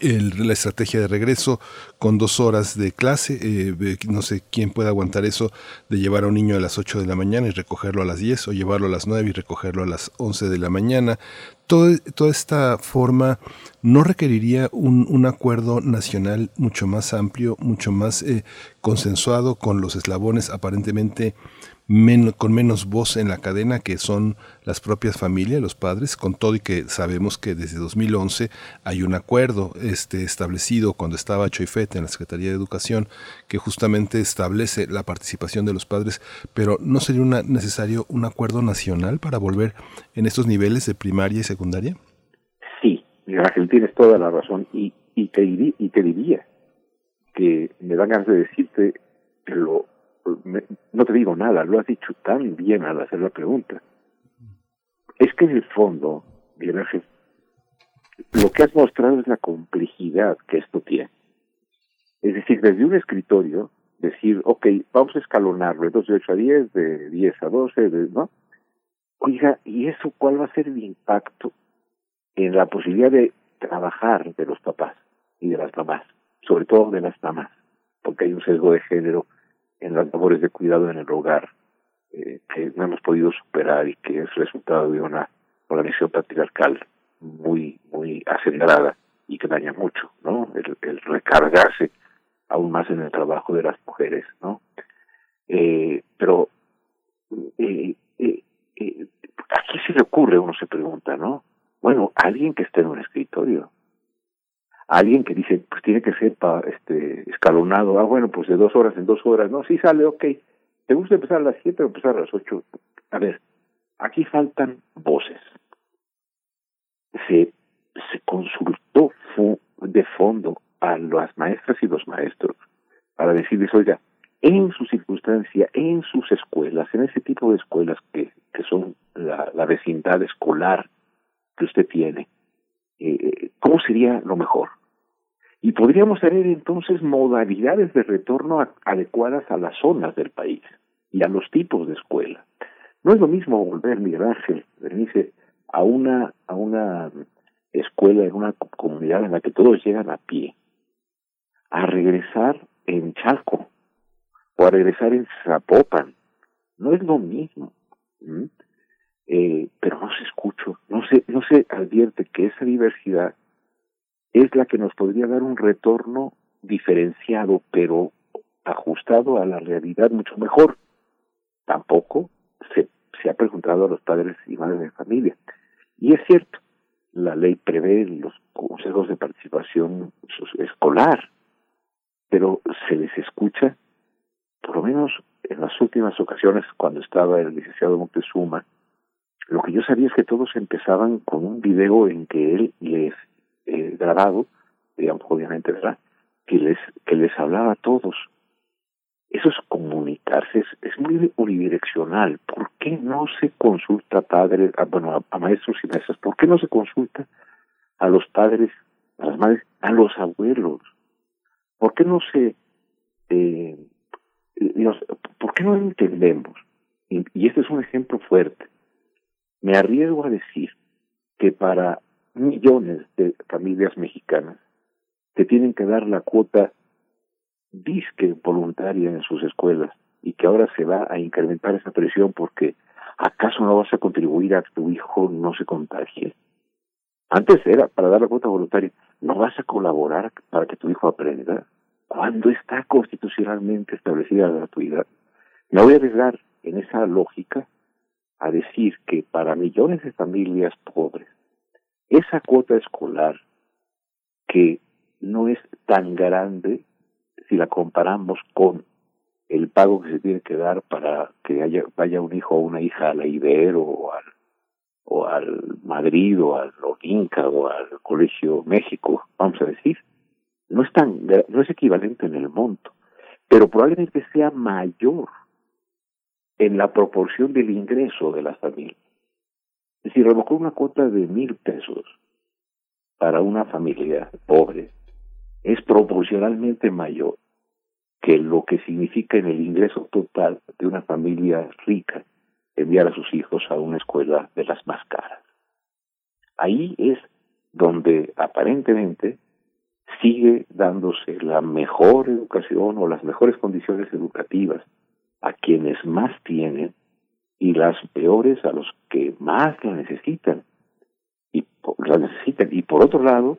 la estrategia de regreso con dos horas de clase. Eh, no sé quién puede aguantar eso de llevar a un niño a las 8 de la mañana y recogerlo a las 10 o llevarlo a las 9 y recogerlo a las 11 de la mañana. toda esta forma no requeriría un, un, acuerdo nacional mucho más amplio, mucho más eh, consensuado con los eslabones aparentemente con menos voz en la cadena que son las propias familias, los padres, con todo y que sabemos que desde 2011 hay un acuerdo este, establecido cuando estaba Choifet en la Secretaría de Educación que justamente establece la participación de los padres, pero ¿no sería una, necesario un acuerdo nacional para volver en estos niveles de primaria y secundaria? Sí, Ángel, tienes toda la razón y, te, y te diría que me dan ganas de decirte que lo no te digo nada, lo has dicho tan bien al hacer la pregunta. Es que en el fondo, lo que has mostrado es la complejidad que esto tiene. Es decir, desde un escritorio, decir, ok, vamos a escalonarlo, entonces de 8 a 10, de 10 a 12, ¿no? Oiga, ¿y eso cuál va a ser el impacto en la posibilidad de trabajar de los papás y de las mamás, sobre todo de las mamás? Porque hay un sesgo de género en las labores de cuidado en el hogar eh, que no hemos podido superar y que es resultado de una organización patriarcal muy muy acelerada y que daña mucho, ¿no? El, recargarse aún más en el trabajo de las mujeres, ¿no? Eh, pero eh, eh, eh, ¿a se le ocurre? Uno se pregunta, ¿no? Bueno, alguien que esté en un escritorio, alguien que dice, pues tiene que ser pa, este, escalonado, ah, bueno, pues de dos horas en dos horas, no, sí sale, ok, ¿te gusta empezar a las siete o empezar a las ocho? A ver, aquí faltan voces. Se, se consultó de fondo a las maestras y los maestros para decirles, oiga, en su circunstancia, en sus escuelas, en ese tipo de escuelas que, que son la, la vecindad escolar que usted tiene, eh, ¿cómo sería lo mejor? Y podríamos tener entonces modalidades de retorno adecuadas a las zonas del país y a los tipos de escuela. No es lo mismo volver, Miguel Ángel, a una, a una escuela en una comunidad en la que todos llegan a pie, a regresar en Chalco o a regresar en Zapopan. No es lo mismo eh, pero no se escucha, no se, no se advierte que esa diversidad es la que nos podría dar un retorno diferenciado, pero ajustado a la realidad mucho mejor. Tampoco se, se ha preguntado a los padres y madres de familia. Y es cierto, la ley prevé los consejos de participación escolar, pero se les escucha, por lo menos en las últimas ocasiones cuando estaba el licenciado Montezuma, lo que yo sabía es que todos empezaban con un video en que él les eh, grabado, digamos obviamente, ¿verdad? Que les que les hablaba a todos. Eso es comunicarse, es, es muy unidireccional. ¿Por qué no se consulta a padres, a, bueno, a, maestros y maestras? ¿Por qué no se consulta a los padres, a las madres, a los abuelos? ¿Por qué no se, eh, por qué no entendemos? y este es un ejemplo fuerte me arriesgo a decir que para millones de familias mexicanas que tienen que dar la cuota disque voluntaria en sus escuelas y que ahora se va a incrementar esa presión porque acaso no vas a contribuir a que tu hijo no se contagie. Antes era para dar la cuota voluntaria, no vas a colaborar para que tu hijo aprenda. Cuando está constitucionalmente establecida la gratuidad, me voy a arriesgar en esa lógica a decir que para millones de familias pobres, esa cuota escolar que no es tan grande si la comparamos con el pago que se tiene que dar para que haya, vaya un hijo o una hija a la Ibero o al, o al Madrid o al Olinca o al Colegio México, vamos a decir, no es tan no es equivalente en el monto, pero probablemente sea mayor en la proporción del ingreso de las familias. Si revocó una cuota de mil pesos para una familia pobre, es proporcionalmente mayor que lo que significa en el ingreso total de una familia rica enviar a sus hijos a una escuela de las más caras. Ahí es donde aparentemente sigue dándose la mejor educación o las mejores condiciones educativas a quienes más tienen y las peores a los que más la necesitan. Y la necesitan. Y por otro lado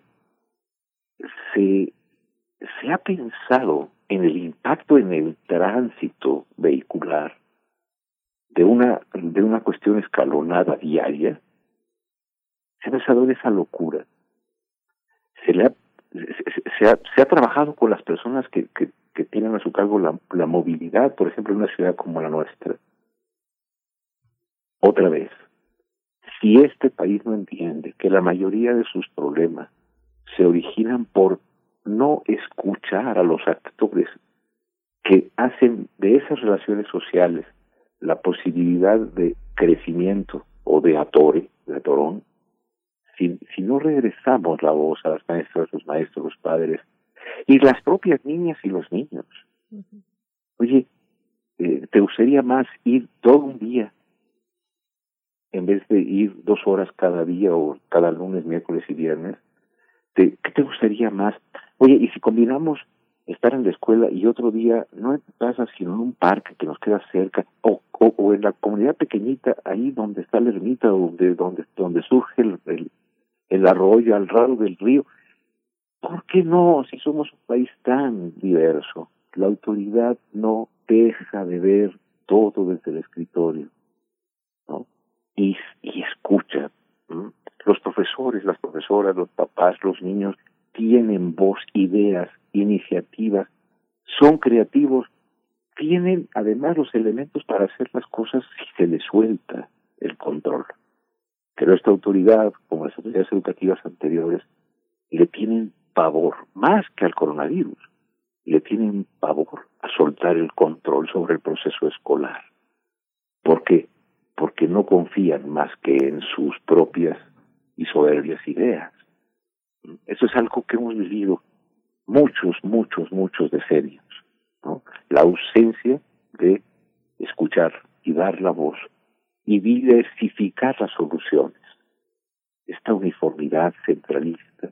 se se ha pensado en el impacto en el tránsito vehicular de una de una cuestión escalonada diaria. Se ha pensado en esa locura. Se le ha se, ha, se ha trabajado con las personas que, que, tienen a su cargo la, la movilidad, por ejemplo, en una ciudad como la nuestra. Otra vez, si este país no entiende que la mayoría de sus problemas se originan por no escuchar a los actores que hacen de esas relaciones sociales la posibilidad de crecimiento o de atore, de atorón, si, si no regresamos la voz a las maestras, los maestros, los padres y las propias niñas y los niños. Oye, eh, ¿te gustaría más ir todo un día en vez de ir dos horas cada día o cada lunes, miércoles y viernes? ¿Te, ¿Qué te gustaría más? Oye, y si combinamos estar en la escuela y otro día, no en tu casa, sino en un parque que nos queda cerca, o, o, o en la comunidad pequeñita, ahí donde está la ermita, donde, donde, donde surge el, el, el arroyo, al lado del río. ¿Por qué no? Si somos un país tan diverso, la autoridad no deja de ver todo desde el escritorio, ¿no? Y, y escucha. Los profesores, las profesoras, los papás, los niños tienen voz, ideas, iniciativas, son creativos, tienen además los elementos para hacer las cosas si se les suelta el control. Pero esta autoridad, como las autoridades educativas anteriores, le tienen pavor, más que al coronavirus, le tienen pavor a soltar el control sobre el proceso escolar. ¿Por qué? Porque no confían más que en sus propias y soberbias ideas. Eso es algo que hemos vivido muchos, muchos, muchos decenios. ¿no? La ausencia de escuchar y dar la voz y diversificar las soluciones. Esta uniformidad centralista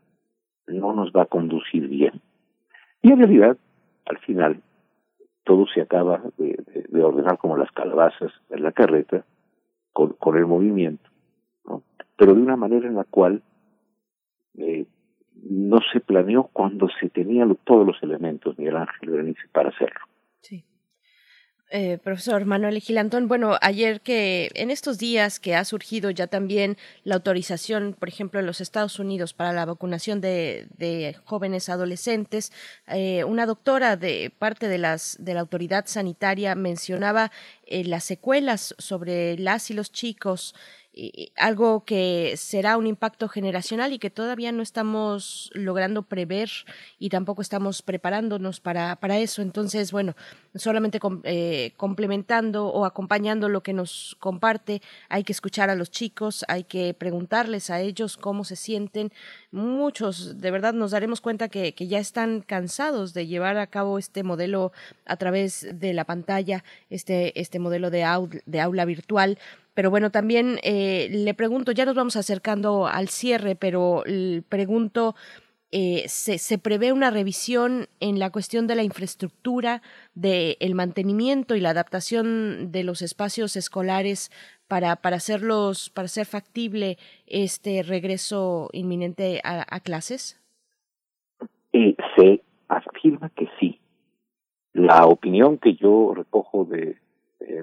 no nos va a conducir bien. Y en realidad, al final, todo se acaba de, de, de ordenar como las calabazas en la carreta con, el movimiento, pero de una manera en la cual eh, no se planeó cuando se tenían todos los elementos, Miguel Ángel Berenice, para hacerlo. Eh, profesor Manuel Gilantón, bueno, ayer que en estos días que ha surgido ya también la autorización, por ejemplo, en los Estados Unidos para la vacunación de, de jóvenes adolescentes, eh, una doctora de parte de las de la autoridad sanitaria mencionaba eh, las secuelas sobre las y los chicos algo que será un impacto generacional y que todavía no estamos logrando prever y tampoco estamos preparándonos para, para eso. Entonces, bueno, solamente eh, complementando o acompañando lo que nos comparte, hay que escuchar a los chicos, hay que preguntarles a ellos cómo se sienten. Muchos, de verdad, nos daremos cuenta que, que ya están cansados de llevar a cabo este modelo a través de la pantalla, este, este modelo de, de aula virtual pero bueno, también eh, le pregunto, ya nos vamos acercando al cierre, pero pregunto, eh, ¿se, ¿se, prevé una revisión en la cuestión de la infraestructura, del el mantenimiento y la adaptación de los espacios escolares para, para, hacerlos, para hacer factible este regreso inminente a, clases? Eh, se afirma que sí. La opinión que yo recojo de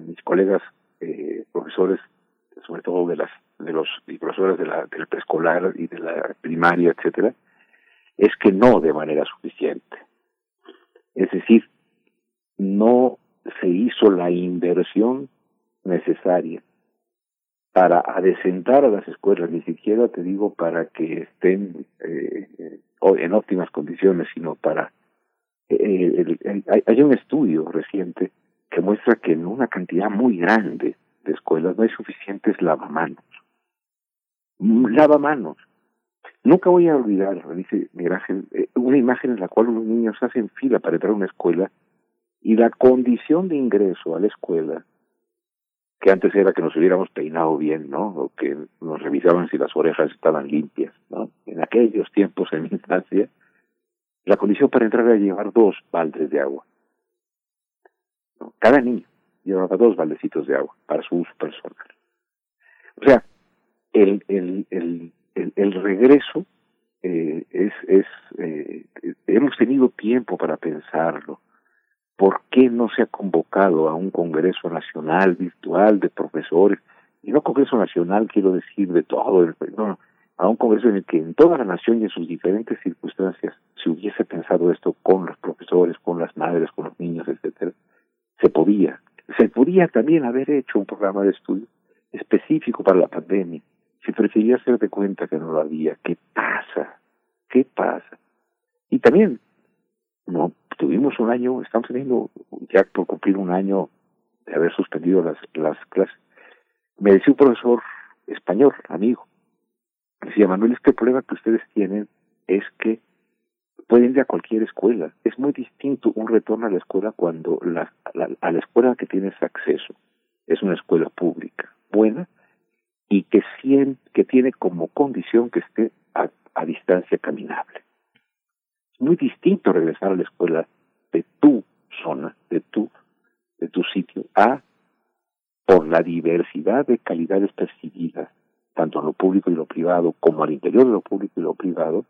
mis colegas eh, profesores, sobre todo de las de los y profesores de la, del preescolar y de la primaria, etcétera, es que no de manera suficiente. Es decir, no se hizo la inversión necesaria para adecentar a las escuelas, ni siquiera te digo para que estén eh, en óptimas condiciones, sino para... Eh, el, hay, hay un estudio reciente que muestra que en una cantidad muy grande de escuelas no hay suficientes lavamanos. Lavamanos. Nunca voy a olvidar, dice Miguel Ángel, eh, una imagen en la cual unos niños hacen fila para entrar a una escuela y la condición de ingreso a la escuela, que antes era que nos hubiéramos peinado bien, ¿no? O que nos revisaban si las orejas estaban limpias, ¿no? En aquellos tiempos en mi infancia, La condición para entrar era llevar dos baldes de agua. Cada niño llevaba dos baldecitos de agua para su uso personal. O sea, el, el, el, el, regreso eh, es, es eh, hemos tenido tiempo para pensarlo. ¿Por qué no se ha convocado a un Congreso Nacional virtual de profesores? Y no Congreso Nacional, quiero decir, de todo, no, a un Congreso en el que en toda la nación y en sus diferentes circunstancias se hubiese pensado esto con los profesores, con las madres, con los niños, etcétera, se podía. Se podía también haber hecho un programa de estudio específico para la pandemia. Se prefería hacer de cuenta que no lo había. ¿Qué pasa? ¿Qué pasa? Y también, no, tuvimos un año, estamos teniendo ya por cumplir un año de haber suspendido las, las clases. Me decía un profesor español, amigo, decía, Manuel, este problema que ustedes tienen es que pueden ir a cualquier escuela. Es muy distinto un retorno a la escuela cuando la, a la escuela que tienes acceso es una escuela pública, buena, y que, que tiene como condición que esté a, a distancia caminable. Es muy distinto regresar a la escuela de tu zona, de tu, de tu sitio, a por la diversidad de calidades percibidas, tanto en lo público y lo privado, como al interior de lo público y lo privado,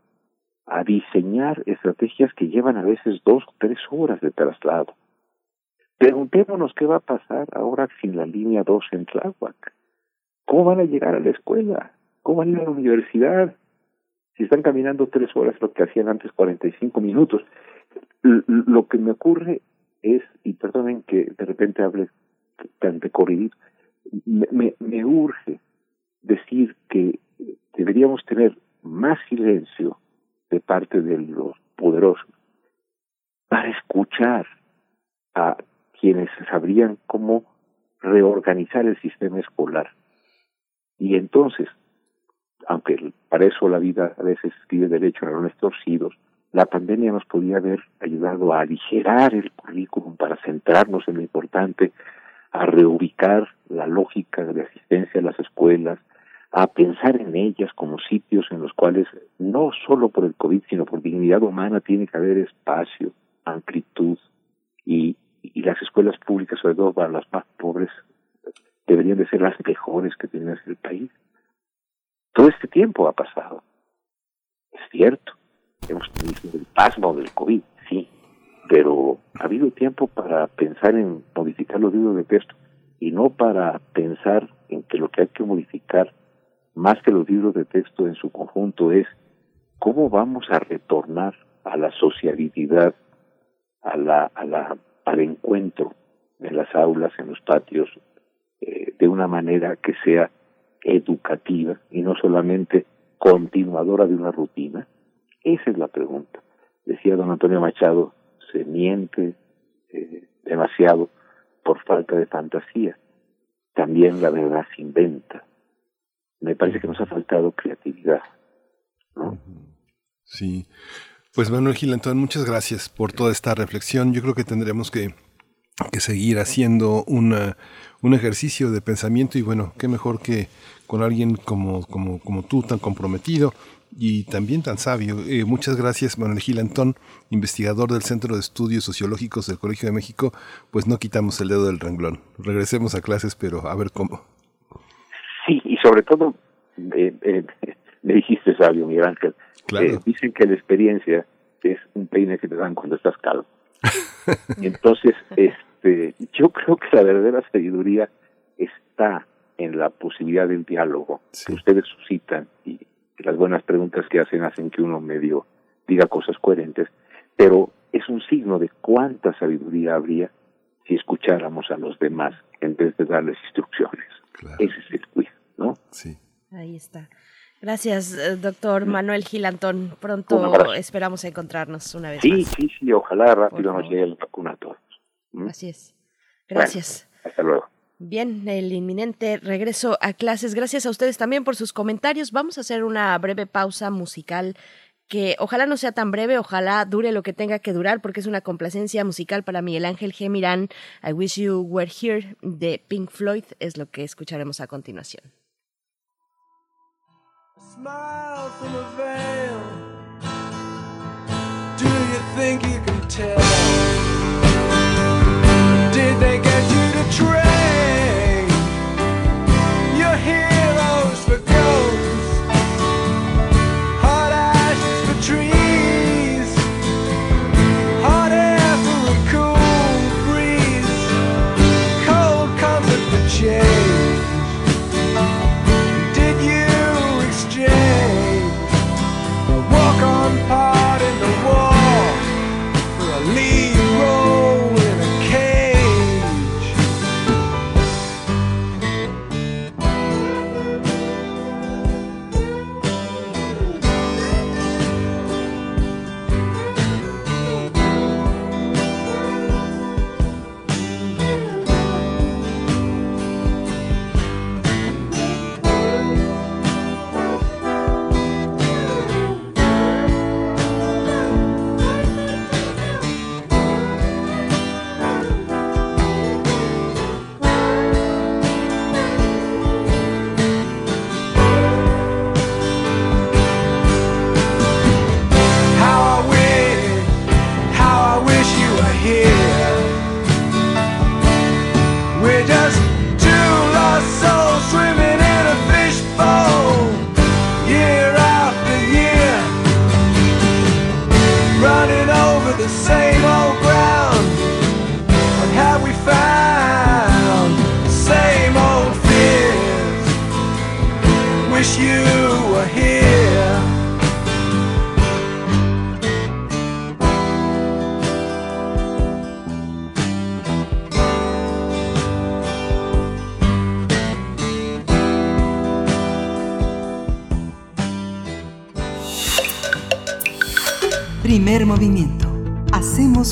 a diseñar estrategias que llevan a veces dos o tres horas de traslado. Preguntémonos qué va a pasar ahora sin la línea 2 en Tláhuac. ¿Cómo van a llegar a la escuela? ¿Cómo van a ir a la universidad? Si están caminando tres horas, lo que hacían antes 45 minutos. lo que me ocurre es, y perdonen que de repente hable tan de me, me, me urge decir que deberíamos tener más silencio de parte de los poderosos para escuchar a quienes sabrían cómo reorganizar el sistema escolar. Y entonces, aunque para eso la vida a veces pide derecho a los torcidos, la pandemia nos podía haber ayudado a aligerar el currículum para centrarnos en lo importante, a reubicar la lógica de asistencia a las escuelas, a pensar en ellas como sitios en los cuales no solo por el COVID, sino por dignidad humana tiene que haber espacio, amplitud y, las escuelas públicas, sobre todo para las más pobres, deberían de ser las mejores que tiene el país. Todo este tiempo ha pasado. Es cierto. Hemos tenido el pasmo del COVID, sí. Pero ha habido tiempo para pensar en modificar los libros de texto y no para pensar en que lo que hay que modificar más que los libros de texto en su conjunto, es cómo vamos a retornar a la sociabilidad, a la, a la, al encuentro en las aulas, en los patios, eh, de una manera que sea educativa y no solamente continuadora de una rutina? Esa es la pregunta. Decía don Antonio Machado, se miente eh, demasiado por falta de fantasía. También la verdad se inventa me parece que nos ha faltado creatividad. Sí. Pues Manuel Gilantón, muchas gracias por toda esta reflexión. Yo creo que tendremos que, que seguir haciendo una, un ejercicio de pensamiento y bueno, qué mejor que con alguien como, como, como tú, tan comprometido y también tan sabio. Eh, muchas gracias, Manuel Gilantón, investigador del Centro de Estudios Sociológicos del Colegio de México. Pues no quitamos el dedo del renglón. Regresemos a clases, pero a ver cómo. Sí, y sobre todo, eh, eh, me dijiste sabio, Miguel Ángel, eh, dicen que la experiencia es un peine que te dan cuando estás calvo. Entonces, este, yo creo que la verdadera sabiduría está en la posibilidad del diálogo que ustedes suscitan y las buenas preguntas que hacen hacen que uno medio diga cosas coherentes, pero es un signo de cuánta sabiduría habría si escucháramos a los demás en vez de darles instrucciones. Ese es el quiz, ¿no? Sí. Ahí está. Gracias, eh, doctor Manuel Gilantón. Pronto esperamos encontrarnos una vez sí, más. Sí, sí, ojalá rápido nos llegue la vacuna a todos. Así es. Gracias. hasta luego. Bien, el inminente regreso a clases. Gracias a ustedes también por sus comentarios. Vamos a hacer una breve pausa musical que ojalá no sea tan breve, ojalá dure lo que tenga que durar, porque es una complacencia musical para Miguel Ángel G. Mirán. I Wish You Were Here de Pink Floyd es lo que escucharemos a continuación. Smile from a veil. Do you think you can tell? Did they get you to train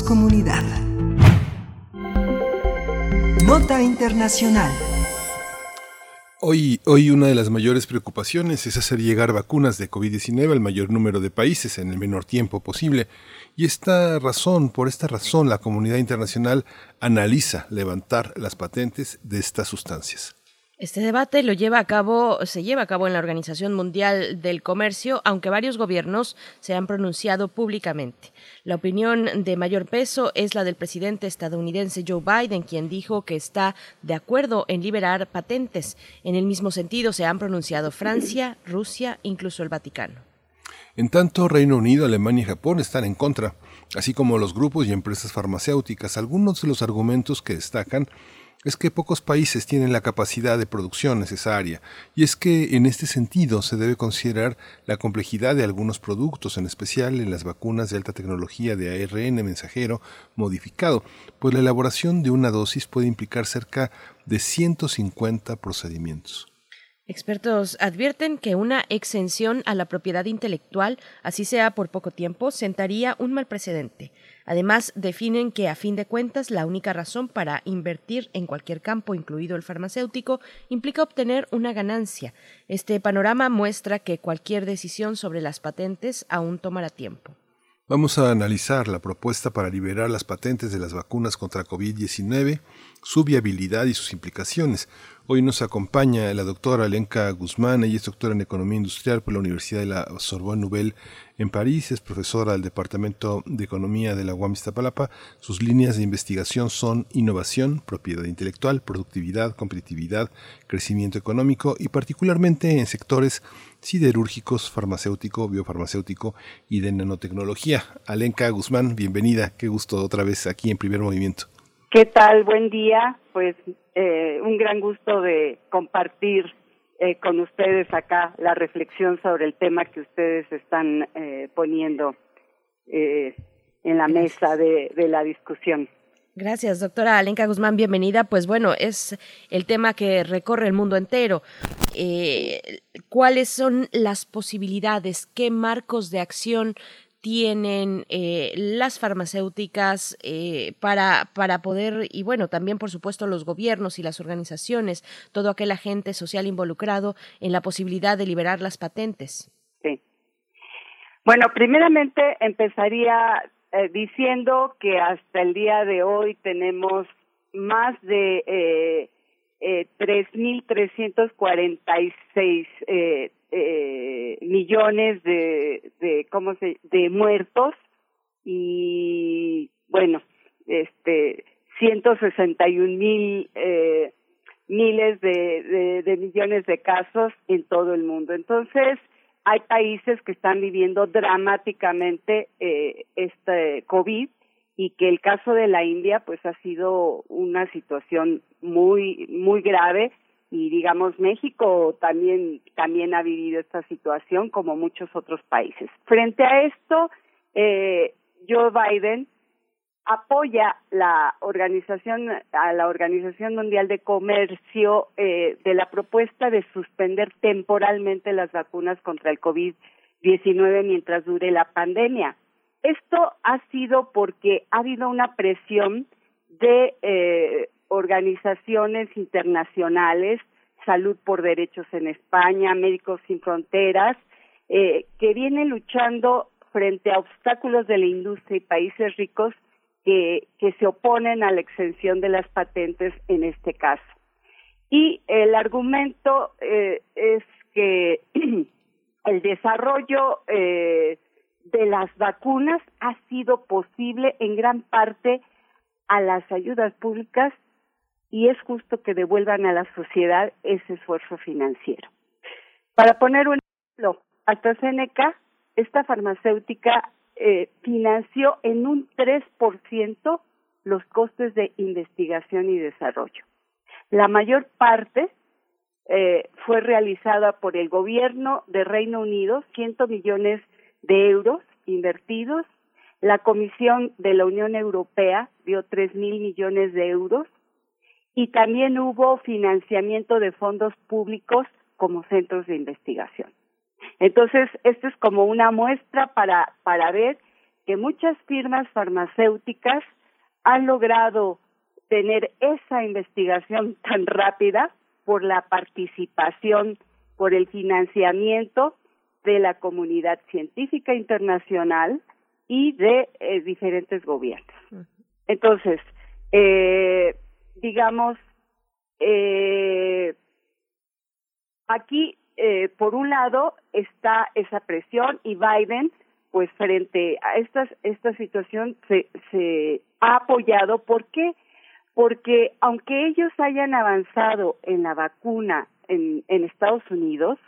comunidad. Nota Internacional. Hoy, hoy una de las mayores preocupaciones es hacer llegar vacunas de COVID-19 al mayor número de países en el menor tiempo posible. Y esta razón, por esta razón, la comunidad internacional analiza levantar las patentes de estas sustancias. Este debate lo lleva a cabo, se lleva a cabo en la Organización Mundial del Comercio, aunque varios gobiernos se han pronunciado públicamente. La opinión de mayor peso es la del presidente estadounidense Joe Biden, quien dijo que está de acuerdo en liberar patentes. En el mismo sentido se han pronunciado Francia, Rusia, incluso el Vaticano. En tanto, Reino Unido, Alemania y Japón están en contra, así como los grupos y empresas farmacéuticas. Algunos de los argumentos que destacan es que pocos países tienen la capacidad de producción necesaria, y es que en este sentido se debe considerar la complejidad de algunos productos, en especial en las vacunas de alta tecnología de ARN mensajero modificado, pues la elaboración de una dosis puede implicar cerca de 150 procedimientos. Expertos advierten que una exención a la propiedad intelectual, así sea por poco tiempo, sentaría un mal precedente. Además, definen que, a fin de cuentas, la única razón para invertir en cualquier campo, incluido el farmacéutico, implica obtener una ganancia. Este panorama muestra que cualquier decisión sobre las patentes aún tomará tiempo. Vamos a analizar la propuesta para liberar las patentes de las vacunas contra COVID-19, su viabilidad y sus implicaciones. Hoy nos acompaña la doctora Alenka Guzmán, ella es doctora en Economía Industrial por la Universidad de la Sorbonne Nouvelle en París, es profesora del Departamento de Economía de la UAM Iztapalapa. Sus líneas de investigación son innovación, propiedad intelectual, productividad, competitividad, crecimiento económico y particularmente en sectores siderúrgicos, farmacéutico, biofarmacéutico y de nanotecnología. Alenka Guzmán, bienvenida, qué gusto otra vez aquí en Primer Movimiento. ¿Qué tal? Buen día. Pues eh, un gran gusto de compartir eh, con ustedes acá la reflexión sobre el tema que ustedes están eh, poniendo eh, en la mesa de, de la discusión. Gracias, doctora Alenka Guzmán, bienvenida. Pues bueno, es el tema que recorre el mundo entero. Eh, ¿Cuáles son las posibilidades? ¿Qué marcos de acción tienen eh, las farmacéuticas eh, para, para poder, y bueno, también por supuesto los gobiernos y las organizaciones, todo aquel agente social involucrado en la posibilidad de liberar las patentes? Sí. Bueno, primeramente empezaría eh, diciendo que hasta el día de hoy tenemos más de eh, eh, 3.346 eh, eh, millones de, de, ¿cómo se, de muertos y bueno, este 161 mil eh, miles de, de, millones de casos en todo el mundo. Entonces, hay países que están viviendo dramáticamente eh, este COVID y que el caso de la India pues ha sido una situación muy muy grave y digamos México también también ha vivido esta situación como muchos otros países. Frente a esto, eh, Joe Biden apoya la organización a la Organización Mundial de Comercio eh, de la propuesta de suspender temporalmente las vacunas contra el COVID-19 mientras dure la pandemia. Esto ha sido porque ha habido una presión de eh, organizaciones internacionales, Salud por Derechos en España, Médicos Sin Fronteras, eh, que vienen luchando frente a obstáculos de la industria y países ricos que, se oponen a la exención de las patentes en este caso. Y el argumento eh, es que el desarrollo eh, de las vacunas ha sido posible en gran parte a las ayudas públicas y es justo que devuelvan a la sociedad ese esfuerzo financiero. Para poner un ejemplo, AstraZeneca, esta farmacéutica eh, financió en un 3% los costes de investigación y desarrollo. La mayor parte eh, fue realizada por el gobierno de Reino Unido, 100 millones de euros invertidos. La Comisión de la Unión Europea dio tres mil millones de euros y también hubo financiamiento de fondos públicos como centros de investigación. Entonces, esto es como una muestra para, para ver que muchas firmas farmacéuticas han logrado tener esa investigación tan rápida por la participación, por el financiamiento de la comunidad científica internacional y de eh, diferentes gobiernos. Entonces, eh, digamos, eh, aquí eh, por un lado está esa presión y Biden pues frente a esta, esta situación se, se ha apoyado. ¿Por qué? Porque aunque ellos hayan avanzado en la vacuna en, en Estados Unidos,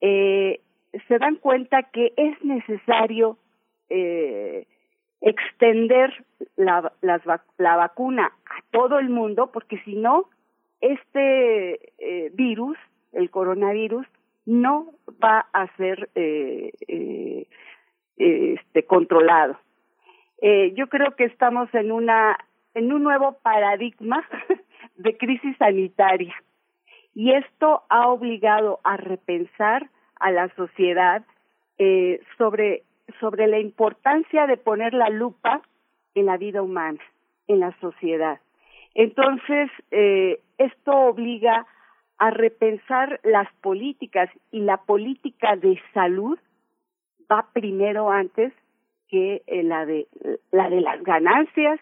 eh, se dan cuenta que es necesario eh, extender la, la vacuna a todo el mundo, porque si no, este eh, virus el coronavirus no va a ser eh, eh, este, controlado. Eh, yo creo que estamos en una en un nuevo paradigma de crisis sanitaria y esto ha obligado a repensar a la sociedad sobre sobre la importancia de poner la lupa en la vida humana, en la sociedad. Entonces, eh, esto obliga a repensar las políticas y la política de salud va primero antes que eh, la de la de las ganancias,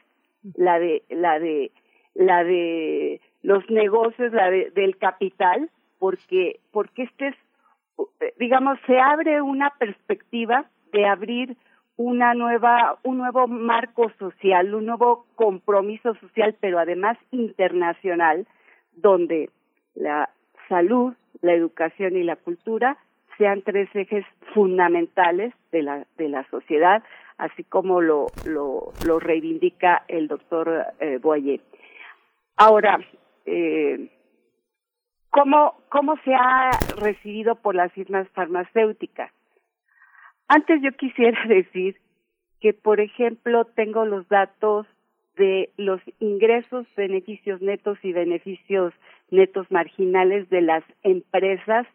la de la de la de los negocios, la de, del capital, porque porque este es digamos se abre una perspectiva de abrir una nueva un nuevo marco social, un nuevo compromiso social, pero además internacional donde la salud, la educación y la cultura sean tres ejes fundamentales de la, de la sociedad, así como lo, lo, lo reivindica el doctor eh, Boyer. Ahora, eh, ¿cómo, ¿cómo se ha recibido por las firmas farmacéuticas? Antes yo quisiera decir que, por ejemplo, tengo los datos de los ingresos, beneficios netos y beneficios netos marginales de las empresas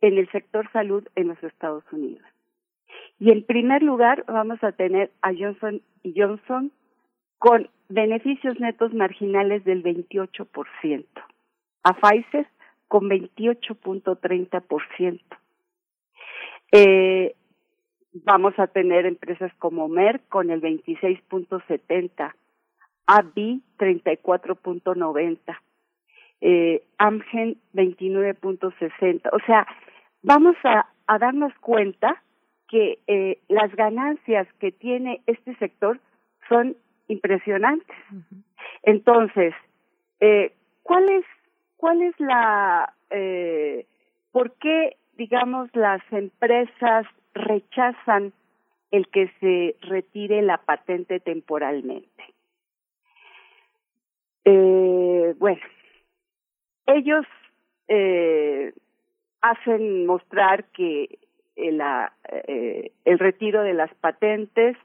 en el sector salud en los Estados Unidos. Y en primer lugar vamos a tener a Johnson Johnson con beneficios netos marginales del 28%, a Pfizer con 28.30%. Eh, vamos a tener empresas como Merck con el 26.70, AbbVie 34.90, eh, Amgen 29.60. O sea, vamos a, a darnos cuenta que eh, las ganancias que tiene este sector son impresionantes. Entonces, eh, ¿cuál es cuál es la eh, por qué digamos las empresas rechazan el que se retire la patente temporalmente? Eh, bueno, ellos eh, hacen mostrar que el, eh, el retiro de las patentes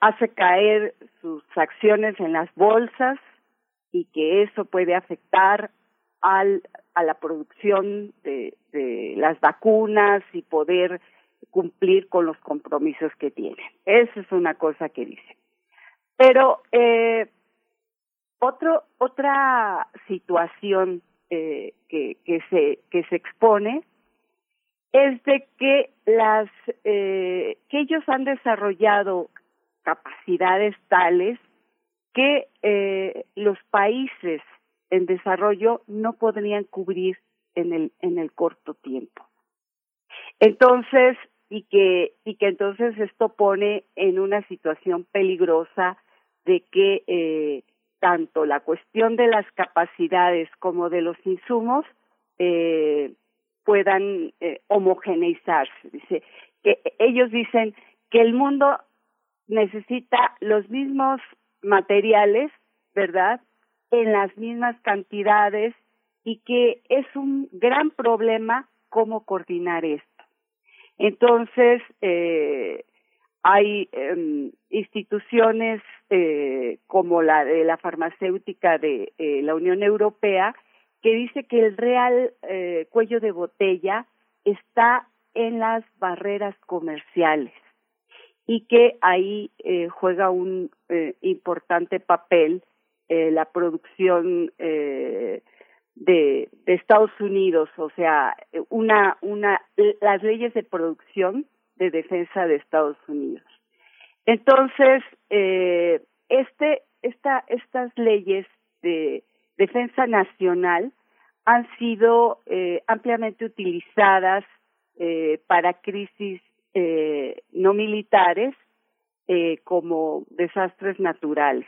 hace caer sus acciones en las bolsas y que eso puede afectar al, a la producción de las vacunas y poder cumplir con los compromisos que tienen. Esa es una cosa que dicen. Pero eh, otro, otra situación eh, que, que, se, que se expone es de que las eh, que ellos han desarrollado capacidades tales que los países en desarrollo no podrían cubrir en el en el corto tiempo entonces y que y que entonces esto pone en una situación peligrosa de que eh, tanto la cuestión de las capacidades como de los insumos eh, puedan eh, homogeneizarse. Dice que ellos dicen que el mundo necesita los mismos materiales, ¿verdad? En las mismas cantidades y que es un gran problema cómo coordinar esto. Entonces, eh, hay eh, instituciones eh, como la de la farmacéutica de eh, la Unión Europea que dice que el real eh, cuello de botella está en las barreras comerciales y que ahí juega un importante papel la producción eh, de, Estados Unidos, o sea, una, una, las leyes de producción de defensa de Estados Unidos. Entonces, eh, este, esta, estas leyes de defensa nacional han sido eh, ampliamente utilizadas eh, para crisis eh, no militares eh, como desastres naturales.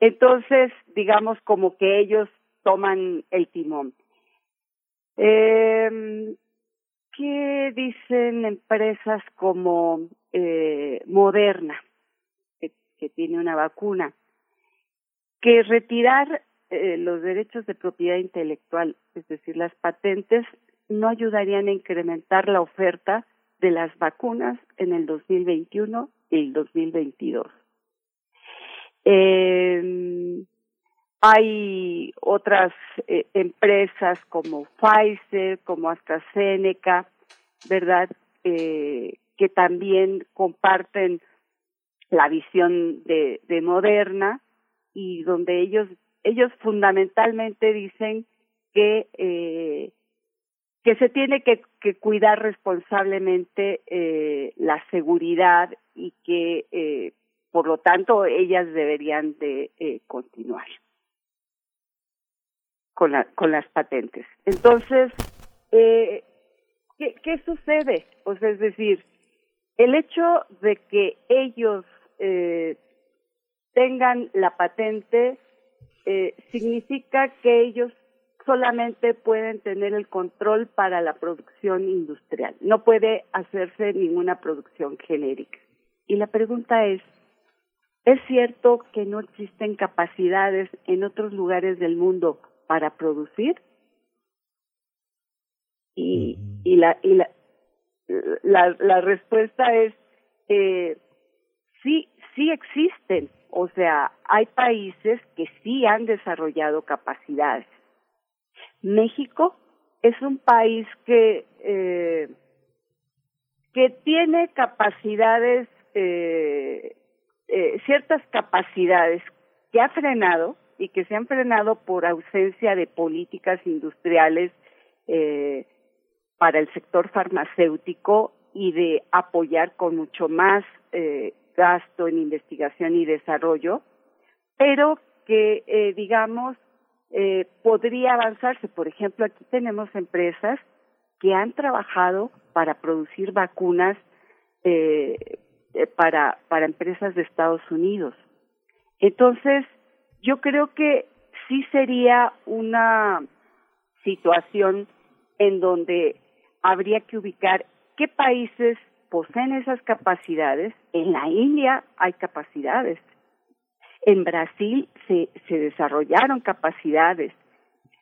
Entonces, digamos como que ellos toman el timón. Eh, ¿Qué dicen empresas como eh, Moderna, que, tiene una vacuna? Que retirar eh, los derechos de propiedad intelectual, es decir, las patentes, no ayudarían a incrementar la oferta de las vacunas en el 2021 y el 2022. Eh, hay otras eh, empresas como Pfizer, como AstraZeneca, ¿verdad? Eh, que también comparten la visión de, de Moderna y donde ellos ellos fundamentalmente dicen que eh, que se tiene que, cuidar responsablemente la seguridad y que por lo tanto ellas deberían de continuar con la, con las patentes entonces eh, ¿qué, qué sucede pues es decir el hecho de que ellos eh, tengan la patente eh, significa que ellos solamente pueden tener el control para la producción industrial. No puede hacerse ninguna producción genérica. Y la pregunta es, ¿es cierto que no existen capacidades en otros lugares del mundo para producir? Y, y, la, y la, la, la respuesta es, eh, sí, sí existen, o sea, hay países que sí han desarrollado capacidades. México es un país que eh, que tiene capacidades, eh, eh, ciertas capacidades que ha frenado y que se han frenado por ausencia de políticas industriales eh, para el sector farmacéutico y de apoyar con mucho más eh, gasto en investigación y desarrollo, pero que, eh, digamos, eh, podría avanzarse. Por ejemplo, aquí tenemos empresas que han trabajado para producir vacunas eh, para, para empresas de Estados Unidos. Entonces, yo creo que sí sería una situación en donde habría que ubicar qué países poseen esas capacidades. En la India hay capacidades. En Brasil se, desarrollaron capacidades.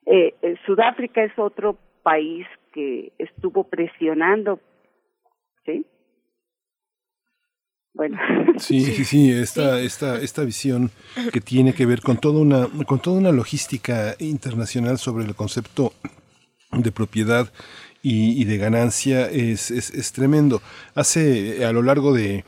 Eh, eh, Sudáfrica es otro país que estuvo presionando, ¿sí? Bueno. Sí, sí, sí, esta, esta, esta visión que tiene que ver con toda una, con toda una logística internacional sobre el concepto de propiedad y, y de ganancia es, es, es tremendo. Hace a lo largo de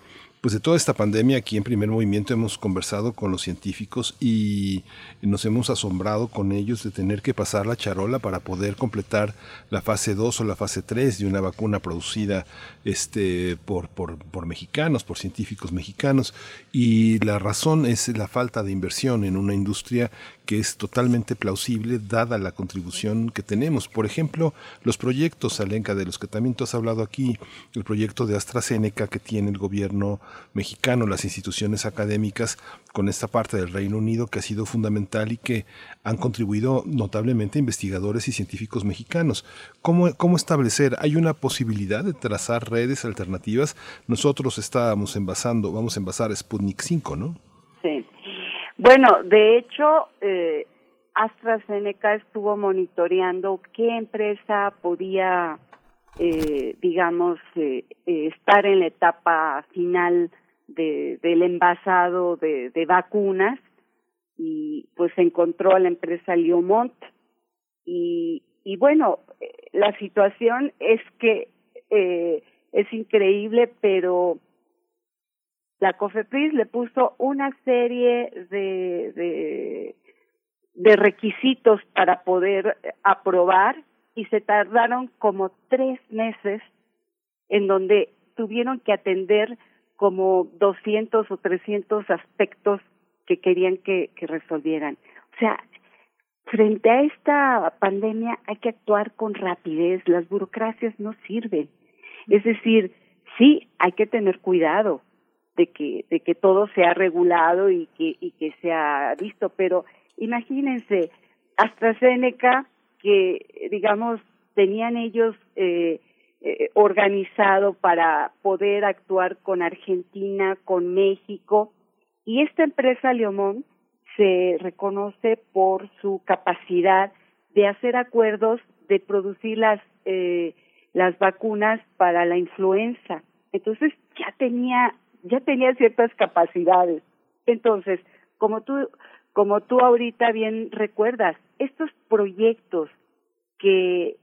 pues de toda esta pandemia aquí en primer movimiento hemos conversado con los científicos y nos hemos asombrado con ellos de tener que pasar la charola para poder completar la fase 2 o la fase 3 de una vacuna producida este, por, por, por mexicanos, por científicos mexicanos. Y la razón es la falta de inversión en una industria que es totalmente plausible dada la contribución que tenemos. Por ejemplo, los proyectos, Alenca, de los que también tú has hablado aquí, el proyecto de AstraZeneca que tiene el gobierno mexicano, las instituciones académicas, con esta parte del Reino Unido que ha sido fundamental y que han contribuido notablemente investigadores y científicos mexicanos. ¿Cómo, cómo establecer? ¿Hay una posibilidad de trazar redes alternativas? Nosotros estábamos envasando, vamos a envasar Sputnik 5, ¿no? Sí. Bueno, de hecho, eh, AstraZeneca estuvo monitoreando qué empresa podía, eh, digamos, eh, eh, estar en la etapa final de, del envasado de, de vacunas y pues encontró a la empresa Liomont. Y, y bueno, eh, la situación es que eh, es increíble, pero la COFEPRIS le puso una serie de, de, requisitos para poder aprobar y se tardaron como tres meses en donde tuvieron que atender como 200 o 300 aspectos que querían que, que resolvieran. O sea, frente a esta pandemia hay que actuar con rapidez, las burocracias no sirven. Es decir, sí, hay que tener cuidado, de que de que todo sea regulado y que y que sea visto. Pero imagínense AstraZeneca que digamos tenían ellos eh, eh, organizado para poder actuar con Argentina con México y esta empresa Leomón se reconoce por su capacidad de hacer acuerdos de producir las eh, las vacunas para la influenza. Entonces ya tenía ya tenía ciertas capacidades. Entonces, como tú, como tú ahorita bien recuerdas, estos proyectos que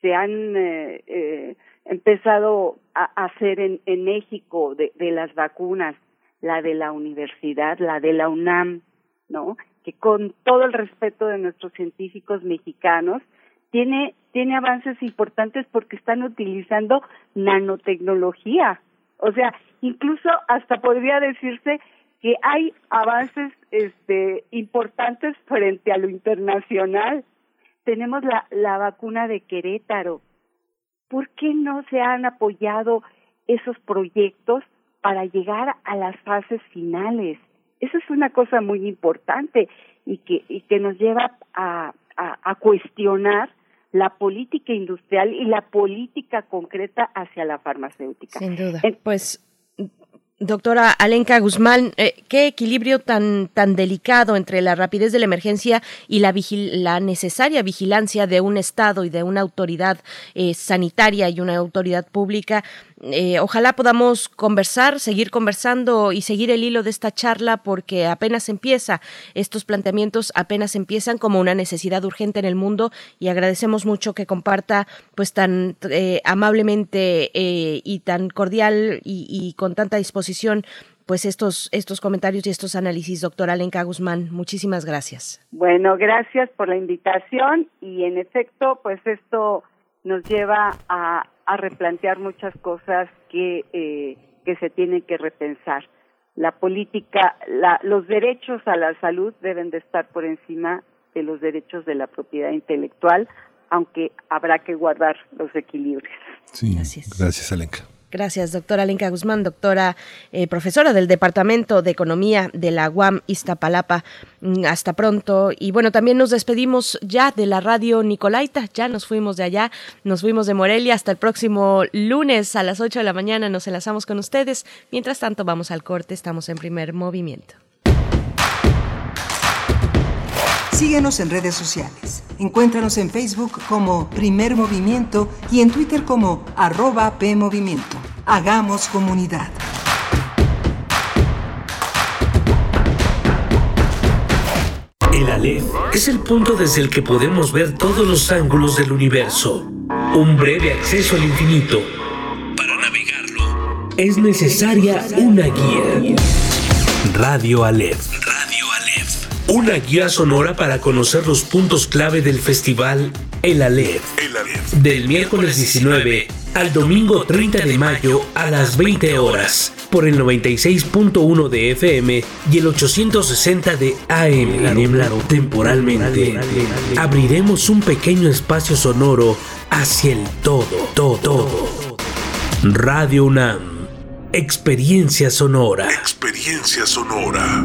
se han eh, eh, empezado a hacer en, en México de, de las vacunas, la de la universidad, la de la UNAM, ¿no? Que con todo el respeto de nuestros científicos mexicanos, tiene, tiene avances importantes porque están utilizando nanotecnología. O sea, incluso hasta podría decirse que hay avances este importantes frente a lo internacional. Tenemos la, la vacuna de Querétaro. ¿Por qué no se han apoyado esos proyectos para llegar a las fases finales? Eso es una cosa muy importante y que, y que nos lleva a, a, a cuestionar la política industrial y la política concreta hacia la farmacéutica. Sin duda. pues Doctora Alenka Guzmán, eh, qué equilibrio tan, tan delicado entre la rapidez de la emergencia y la, la necesaria vigilancia de un Estado y de una autoridad eh, sanitaria y una autoridad pública. Eh, ojalá podamos conversar, seguir conversando y seguir el hilo de esta charla porque apenas empieza, estos planteamientos apenas empiezan como una necesidad urgente en el mundo y agradecemos mucho que comparta pues tan eh, amablemente eh, y tan cordial y, con tanta disposición pues estos, estos comentarios y estos análisis, doctora Alenka Guzmán. Muchísimas gracias. Bueno, gracias por la invitación y en efecto, pues esto nos lleva a, a replantear muchas cosas que, eh, que se tienen que repensar. La política, la, los derechos a la salud deben de estar por encima de los derechos de la propiedad intelectual, aunque habrá que guardar los equilibrios. Sí, gracias, gracias Alenka. Gracias, doctora Lenka Guzmán, doctora eh, profesora del Departamento de Economía de la UAM Iztapalapa. Mm, hasta pronto. Y bueno, también nos despedimos ya de la radio Nicolaita. Ya nos fuimos de allá, nos fuimos de Morelia. Hasta el próximo lunes a las 8 de la mañana nos enlazamos con ustedes. Mientras tanto, vamos al corte. Estamos en primer movimiento. Síguenos en redes sociales. Encuéntranos en Facebook como Primer Movimiento y en Twitter como arroba PMovimiento. Hagamos comunidad. El Aleph es el punto desde el que podemos ver todos los ángulos del universo. Un breve acceso al infinito. Para navegarlo es necesaria una guía. Radio Aleph. Una guía sonora para conocer los puntos clave del festival El Aleph. El Aleph. Del miércoles 19 al domingo 30 de mayo a las 20 horas por el 96.1 de FM y el 860 de AM. Temporalmente abriremos un pequeño espacio sonoro hacia el todo, todo, todo. Radio UNAM. Experiencia sonora. Experiencia sonora.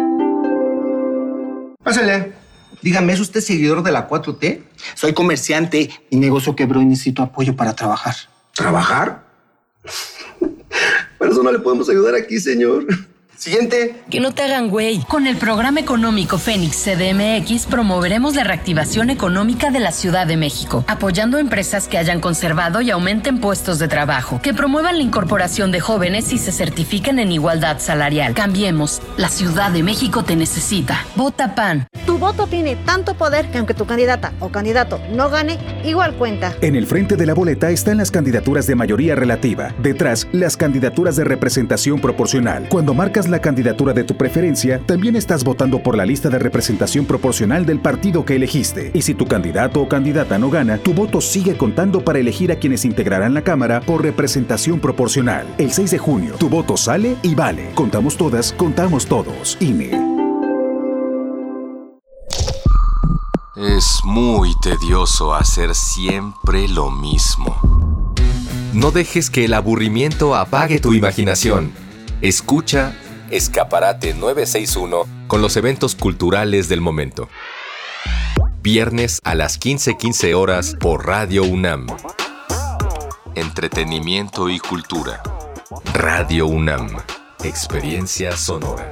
Pásale. Dígame, ¿es usted seguidor de la 4T? Soy comerciante. Mi negocio quebró y necesito apoyo para trabajar. ¿Trabajar? Por eso no le podemos ayudar aquí, señor. Siguiente. Que no te hagan güey. Con el programa económico Fénix CDMX promoveremos la reactivación económica de la Ciudad de México, apoyando empresas que hayan conservado y aumenten puestos de trabajo, que promuevan la incorporación de jóvenes y se certifiquen en igualdad salarial. Cambiemos. La Ciudad de México te necesita. Vota PAN. Tu voto tiene tanto poder que aunque tu candidata o candidato no gane, igual cuenta. En el frente de la boleta están las candidaturas de mayoría relativa. Detrás, las candidaturas de representación proporcional. Cuando marcas la candidatura de tu preferencia, también estás votando por la lista de representación proporcional del partido que elegiste. Y si tu candidato o candidata no gana, tu voto sigue contando para elegir a quienes integrarán la Cámara por representación proporcional. El 6 de junio, tu voto sale y vale. Contamos todas, contamos todos. INE. Es muy tedioso hacer siempre lo mismo. No dejes que el aburrimiento apague tu imaginación. Escucha Escaparate 961 con los eventos culturales del momento. Viernes a las 15:15 horas por Radio UNAM. Entretenimiento y cultura. Radio UNAM. Experiencia sonora.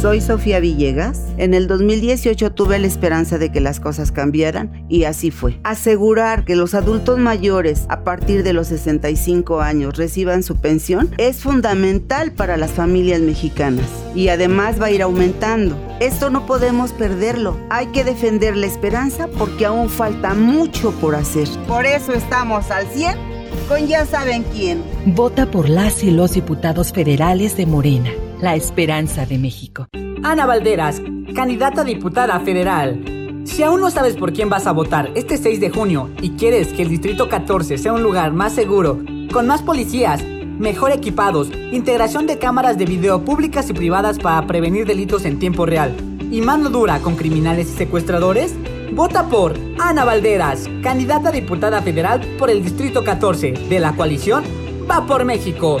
Soy Sofía Villegas. En el 2018 tuve la esperanza de que las cosas cambiaran y así fue. Asegurar que los adultos mayores a partir de los 65 años reciban su pensión es fundamental para las familias mexicanas y además va a ir aumentando. Esto no podemos perderlo. Hay que defender la esperanza porque aún falta mucho por hacer. Por eso estamos al 100 con ya saben quién. Vota por las y los diputados federales de Morena, la esperanza de México. Ana Valderas, candidata a diputada federal. Si aún no sabes por quién vas a votar este 6 de junio y quieres que el Distrito 14 sea un lugar más seguro, con más policías, mejor equipados, integración de cámaras de video públicas y privadas para prevenir delitos en tiempo real y mano dura con criminales y secuestradores, vota por Ana Valderas, candidata a diputada federal por el Distrito 14 de la coalición Va por México.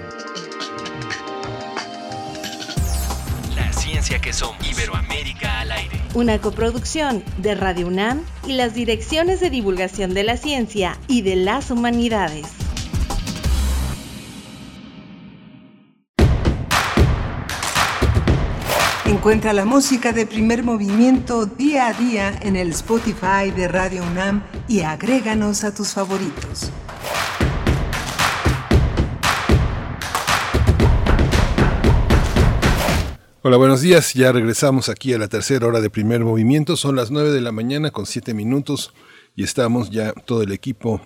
Que somos. Iberoamérica al aire. Una coproducción de Radio UNAM y las direcciones de divulgación de la ciencia y de las humanidades. Encuentra la música de primer movimiento día a día en el Spotify de Radio UNAM y agréganos a tus favoritos. Hola, buenos días. Ya regresamos aquí a la tercera hora de primer movimiento. Son las nueve de la mañana con siete minutos y estamos ya todo el equipo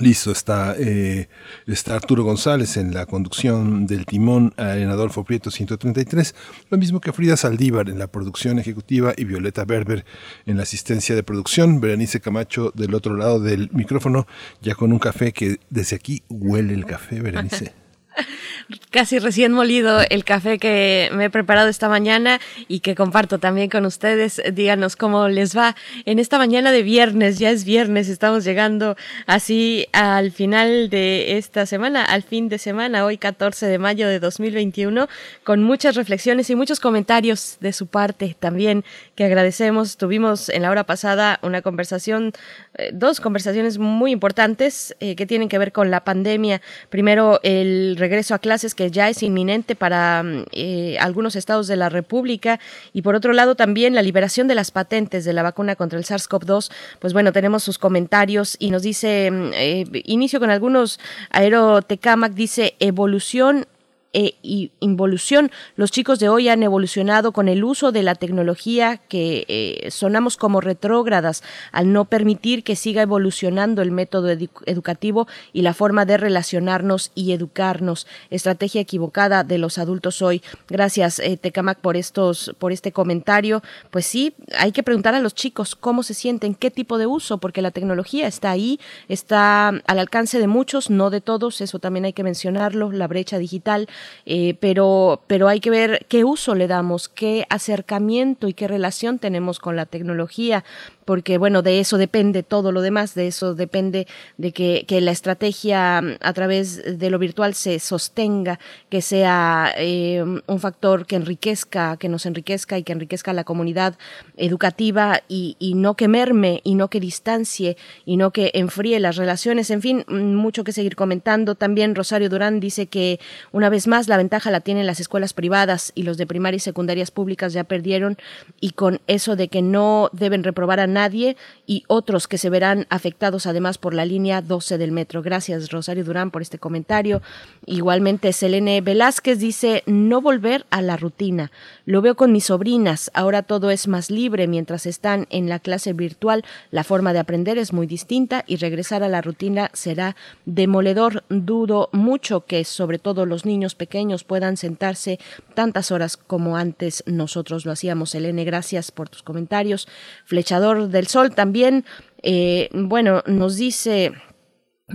listo. Está, eh, está Arturo González en la conducción del timón en Adolfo Prieto 133, lo mismo que Frida Saldívar en la producción ejecutiva y Violeta Berber en la asistencia de producción. Berenice Camacho del otro lado del micrófono, ya con un café que desde aquí huele el café, Berenice. casi recién molido el café que me he preparado esta mañana y que comparto también con ustedes. Díganos cómo les va en esta mañana de viernes. Ya es viernes, estamos llegando así al final de esta semana, al fin de semana, hoy 14 de mayo de 2021, con muchas reflexiones y muchos comentarios de su parte también que agradecemos. Tuvimos en la hora pasada una conversación, eh, dos conversaciones muy importantes eh, que tienen que ver con la pandemia. Primero, el regreso a clases que ya es inminente para mm, eh, algunos estados de la República y por otro lado también la liberación de las patentes de la vacuna contra el SARS-CoV-2. Pues bueno, tenemos sus comentarios y nos dice, mm, eh, inicio con algunos, Aerotecamac dice evolución e involución. Los chicos de hoy han evolucionado con el uso de la tecnología que eh, sonamos como retrógradas al no permitir que siga evolucionando el método educativo y la forma de relacionarnos y educarnos. Estrategia equivocada de los adultos hoy. Gracias, eh, Tecamac, por estos, por este comentario. Pues sí, hay que preguntar a los chicos cómo se sienten, qué tipo de uso, porque la tecnología está ahí, está al alcance de muchos, no de todos, eso también hay que mencionarlo, la brecha digital eh, pero, pero hay que ver qué uso le damos, qué acercamiento y qué relación tenemos con la tecnología porque bueno, de eso depende todo lo demás, de eso depende de que, que la estrategia mm, a través de lo virtual se sostenga, que sea eh, un factor que enriquezca, que nos enriquezca y que enriquezca la comunidad educativa y, y no que merme y no que distancie y no que enfríe las relaciones. En fin, mm, mucho que seguir comentando. También Rosario Durán dice que una vez más la ventaja la tienen las escuelas privadas y los de primaria y secundarias públicas ya perdieron y con eso de que no deben reprobar a nadie y otros que se verán afectados además por la línea 12 del metro. Gracias Rosario Durán por este comentario. Igualmente Selene Velázquez dice no volver a la rutina. Lo veo con mis sobrinas. Ahora todo es más libre mientras están en la clase virtual. La forma de aprender es muy distinta y regresar a la rutina será demoledor. Dudo mucho que sobre todo los niños pequeños puedan sentarse tantas horas como antes nosotros lo hacíamos. Selene, gracias por tus comentarios. Flechador del Sol también, eh, bueno, nos dice...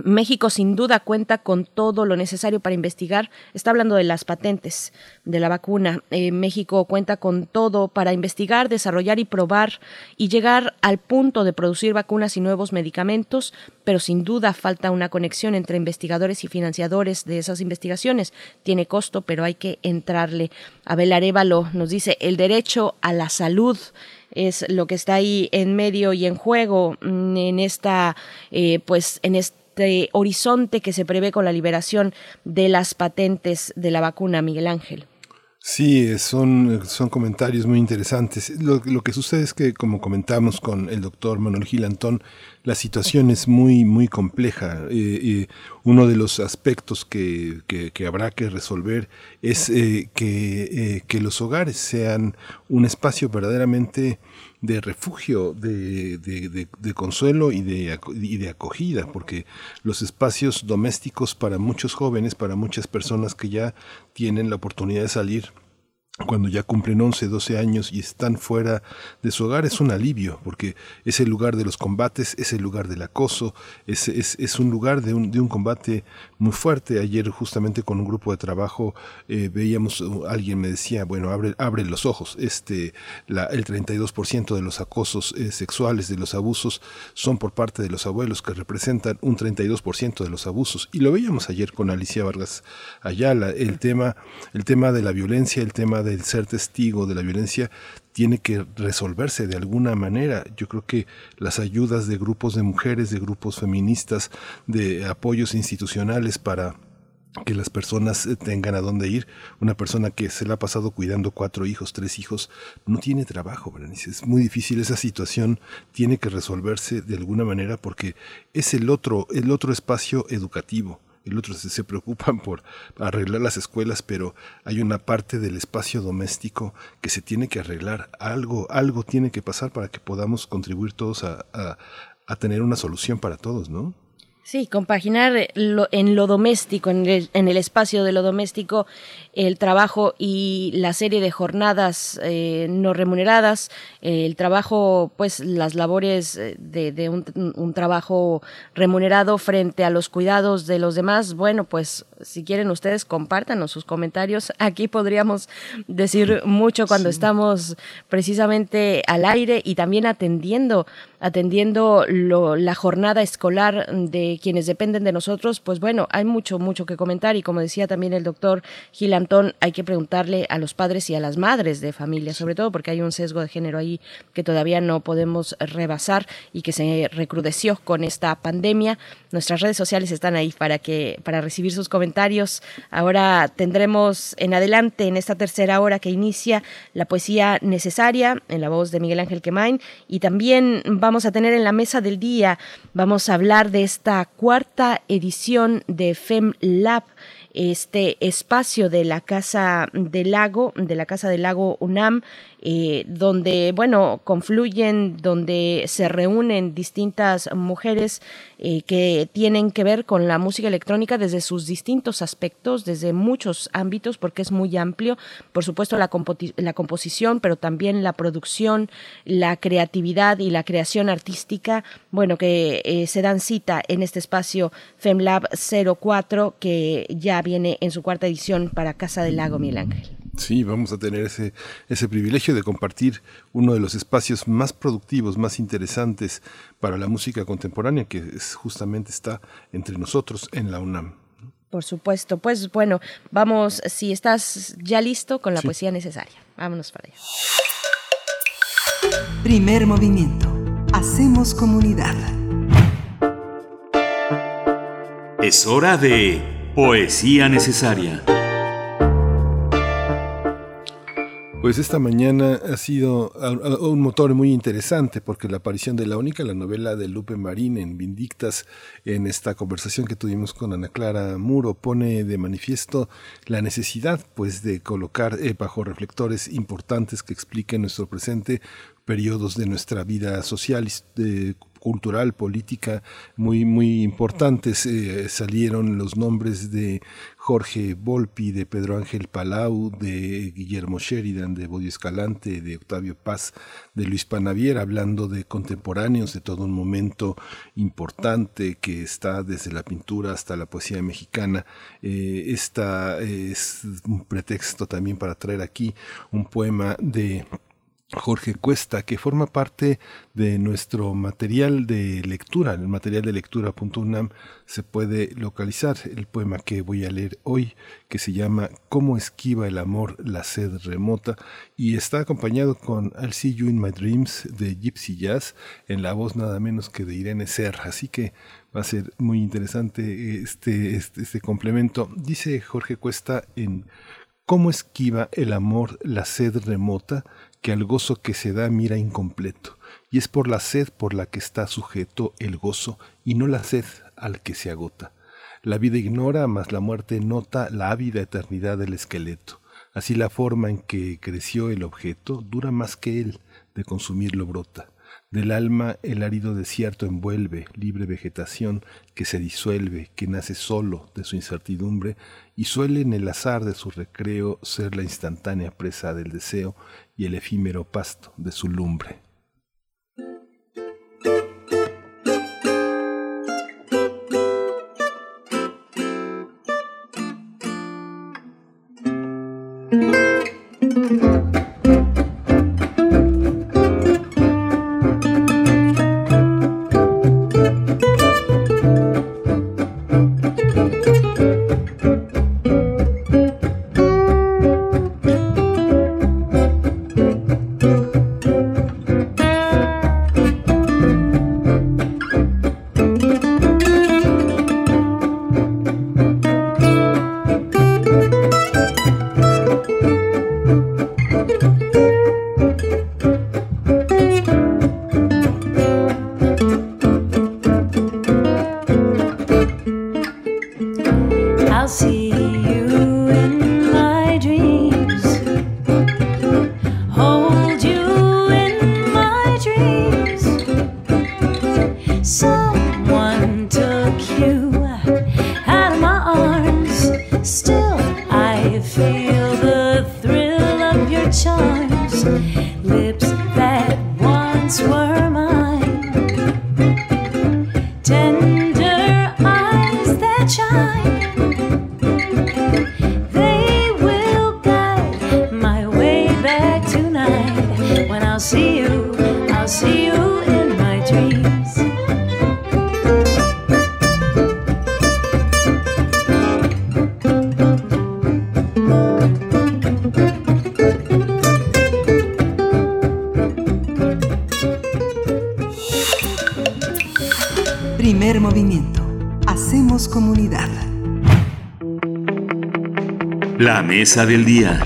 México sin duda cuenta con todo lo necesario para investigar. Está hablando de las patentes de la vacuna. Eh, México cuenta con todo para investigar, desarrollar y probar y llegar al punto de producir vacunas y nuevos medicamentos, pero sin duda falta una conexión entre investigadores y financiadores de esas investigaciones. Tiene costo, pero hay que entrarle. Abel Arevalo nos dice el derecho a la salud es lo que está ahí en medio y en juego mm, en esta, eh, pues, en horizonte que se prevé con la liberación de las patentes de la vacuna, Miguel Ángel. Sí, son, son comentarios muy interesantes. Lo, lo, que sucede es que, como comentamos con el doctor Manuel Gil Antón, la situación es muy, muy compleja. Eh, eh, uno de los aspectos que, que, que habrá que resolver es eh, que, que, los hogares sean un espacio verdaderamente de refugio, de, de, de, consuelo y de, y de acogida, porque los espacios domésticos para muchos jóvenes, para muchas personas que ya tienen la oportunidad de salir cuando ya cumplen 11, 12 años y están fuera de su hogar es un alivio, porque es el lugar de los combates, es el lugar del acoso, es, es, un lugar de un, de un, combate muy fuerte. Ayer justamente con un grupo de trabajo eh, veíamos, uh, alguien me decía, bueno, abre, abre los ojos, este, la, el 32% de los acosos eh, sexuales, de los abusos, son por parte de los abuelos, que representan un 32% de los abusos. Y lo veíamos ayer con Alicia Vargas Ayala, el tema, el tema de la violencia, el tema del ser testigo de la violencia tiene que resolverse de alguna manera. Yo creo que las ayudas de grupos de mujeres, de grupos feministas, de apoyos institucionales para que las personas tengan a dónde ir. Una persona que se la ha pasado cuidando cuatro hijos, tres hijos, no tiene trabajo, Berenice. Es muy difícil esa situación, tiene que resolverse de alguna manera porque es el otro, el otro espacio educativo el otro se, se, preocupan por arreglar las escuelas, pero hay una parte del espacio doméstico que se tiene que arreglar. Algo, algo tiene que pasar para que podamos contribuir todos a, a, a tener una solución para todos, ¿no? Sí, compaginar lo, en lo doméstico, en el, en el, espacio de lo doméstico, el trabajo y la serie de jornadas eh, no remuneradas, eh, el trabajo, pues las labores de, de un, un, trabajo remunerado frente a los cuidados de los demás. Bueno, pues si quieren ustedes compártanos sus comentarios. Aquí podríamos decir mucho cuando sí. estamos precisamente al aire y también atendiendo atendiendo lo, la jornada escolar de quienes dependen de nosotros, pues bueno, hay mucho, mucho que comentar y como decía también el doctor Gil Antón, hay que preguntarle a los padres y a las madres de familia, sobre todo porque hay un sesgo de género ahí que todavía no podemos rebasar y que se recrudeció con esta pandemia. Nuestras redes sociales están ahí para que para recibir sus comentarios. Ahora tendremos en adelante en esta tercera hora que inicia la poesía necesaria en la voz de Miguel Ángel Quemain. Y también vamos a tener en la mesa del día, vamos a hablar de esta cuarta edición de FemLab, este espacio de la Casa del Lago, de la Casa del Lago UNAM, eh, donde, bueno, confluyen, donde se reúnen distintas mujeres eh, que tienen que ver con la música electrónica desde sus distintos aspectos, desde muchos ámbitos, porque es muy amplio. Por supuesto, la, la composición, pero también la producción, la creatividad y la creación artística, bueno, que eh, se dan cita en este espacio FemLab 04, que ya viene en su cuarta edición para Casa del Lago Miguel Ángel. Sí, vamos a tener ese, ese privilegio de compartir uno de los espacios más productivos, más interesantes para la música contemporánea, que es, justamente está entre nosotros en la UNAM. Por supuesto, pues bueno, vamos, si estás ya listo con la sí. poesía necesaria, vámonos para allá. Primer movimiento. Hacemos comunidad. Es hora de poesía necesaria. Pues esta mañana ha sido un motor muy interesante porque la aparición de La Única, la novela de Lupe Marín en Vindictas, en esta conversación que tuvimos con Ana Clara Muro, pone de manifiesto la necesidad pues de colocar eh, bajo reflectores importantes que expliquen nuestro presente periodos de nuestra vida social, de, cultural, política, muy, muy importantes. Eh, salieron los nombres de Jorge Volpi, de Pedro Ángel Palau, de Guillermo Sheridan, de Bodio Escalante, de Octavio Paz, de Luis Panavier, hablando de contemporáneos, de todo un momento importante que está desde la pintura hasta la poesía mexicana. Eh, esta es un pretexto también para traer aquí un poema de Jorge Cuesta, que forma parte de nuestro material de lectura. En el material de lectura.unam se puede localizar el poema que voy a leer hoy, que se llama Cómo esquiva el amor la sed remota, y está acompañado con I'll See You in My Dreams de Gypsy Jazz, en la voz nada menos que de Irene Serra. Así que va a ser muy interesante este, este, este complemento. Dice Jorge Cuesta en Cómo esquiva el amor la sed remota, que al gozo que se da mira incompleto, y es por la sed por la que está sujeto el gozo, y no la sed al que se agota. La vida ignora, mas la muerte nota la ávida eternidad del esqueleto. Así la forma en que creció el objeto dura más que él, de consumirlo brota. Del alma el árido desierto envuelve, libre vegetación que se disuelve, que nace solo de su incertidumbre y suele en el azar de su recreo ser la instantánea presa del deseo y el efímero pasto de su lumbre. Mesa del día.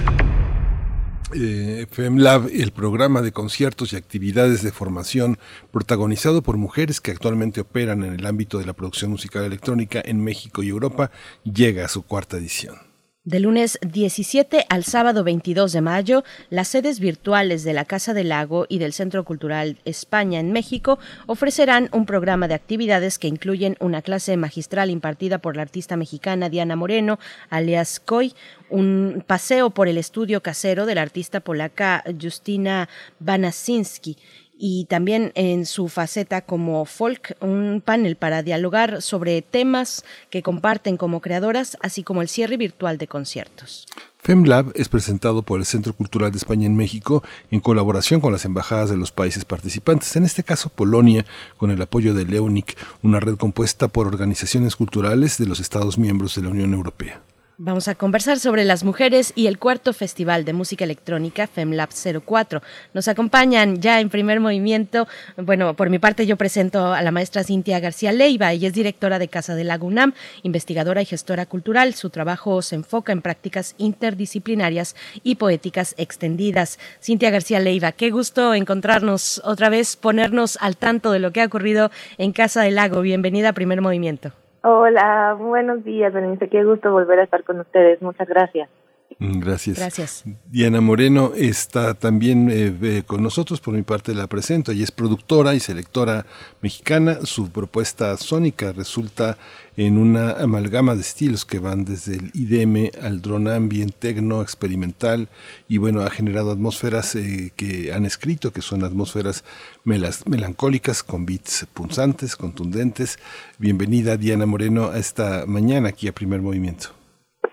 Eh, FEMLAB, el programa de conciertos y actividades de formación protagonizado por mujeres que actualmente operan en el ámbito de la producción musical electrónica en México y Europa, llega a su cuarta edición. De lunes 17 al sábado 22 de mayo, las sedes virtuales de la Casa del Lago y del Centro Cultural España en México ofrecerán un programa de actividades que incluyen una clase magistral impartida por la artista mexicana Diana Moreno, alias Coy, un paseo por el estudio casero de la artista polaca Justina Banasinski y también en su faceta como folk, un panel para dialogar sobre temas que comparten como creadoras, así como el cierre virtual de conciertos. FEMLAB es presentado por el Centro Cultural de España en México en colaboración con las embajadas de los países participantes, en este caso Polonia, con el apoyo de LEUNIC, una red compuesta por organizaciones culturales de los Estados miembros de la Unión Europea. Vamos a conversar sobre las mujeres y el cuarto Festival de Música Electrónica FEMLAB 04. Nos acompañan ya en primer movimiento. Bueno, por mi parte yo presento a la maestra Cintia García Leiva. Ella es directora de Casa de Lagunam, investigadora y gestora cultural. Su trabajo se enfoca en prácticas interdisciplinarias y poéticas extendidas. Cintia García Leiva, qué gusto encontrarnos otra vez, ponernos al tanto de lo que ha ocurrido en Casa del Lago. Bienvenida a primer movimiento. Hola, buenos días, Berenice. Qué gusto volver a estar con ustedes. Muchas gracias. Gracias. Gracias. Diana Moreno está también eh, eh, con nosotros, por mi parte la presento. Ella es productora y selectora mexicana. Su propuesta sónica resulta en una amalgama de estilos que van desde el IDM al drone ambient, tecno, experimental y bueno, ha generado atmósferas eh, que han escrito que son atmósferas melas- melancólicas con beats punzantes, contundentes. Bienvenida Diana Moreno a esta mañana aquí a Primer Movimiento.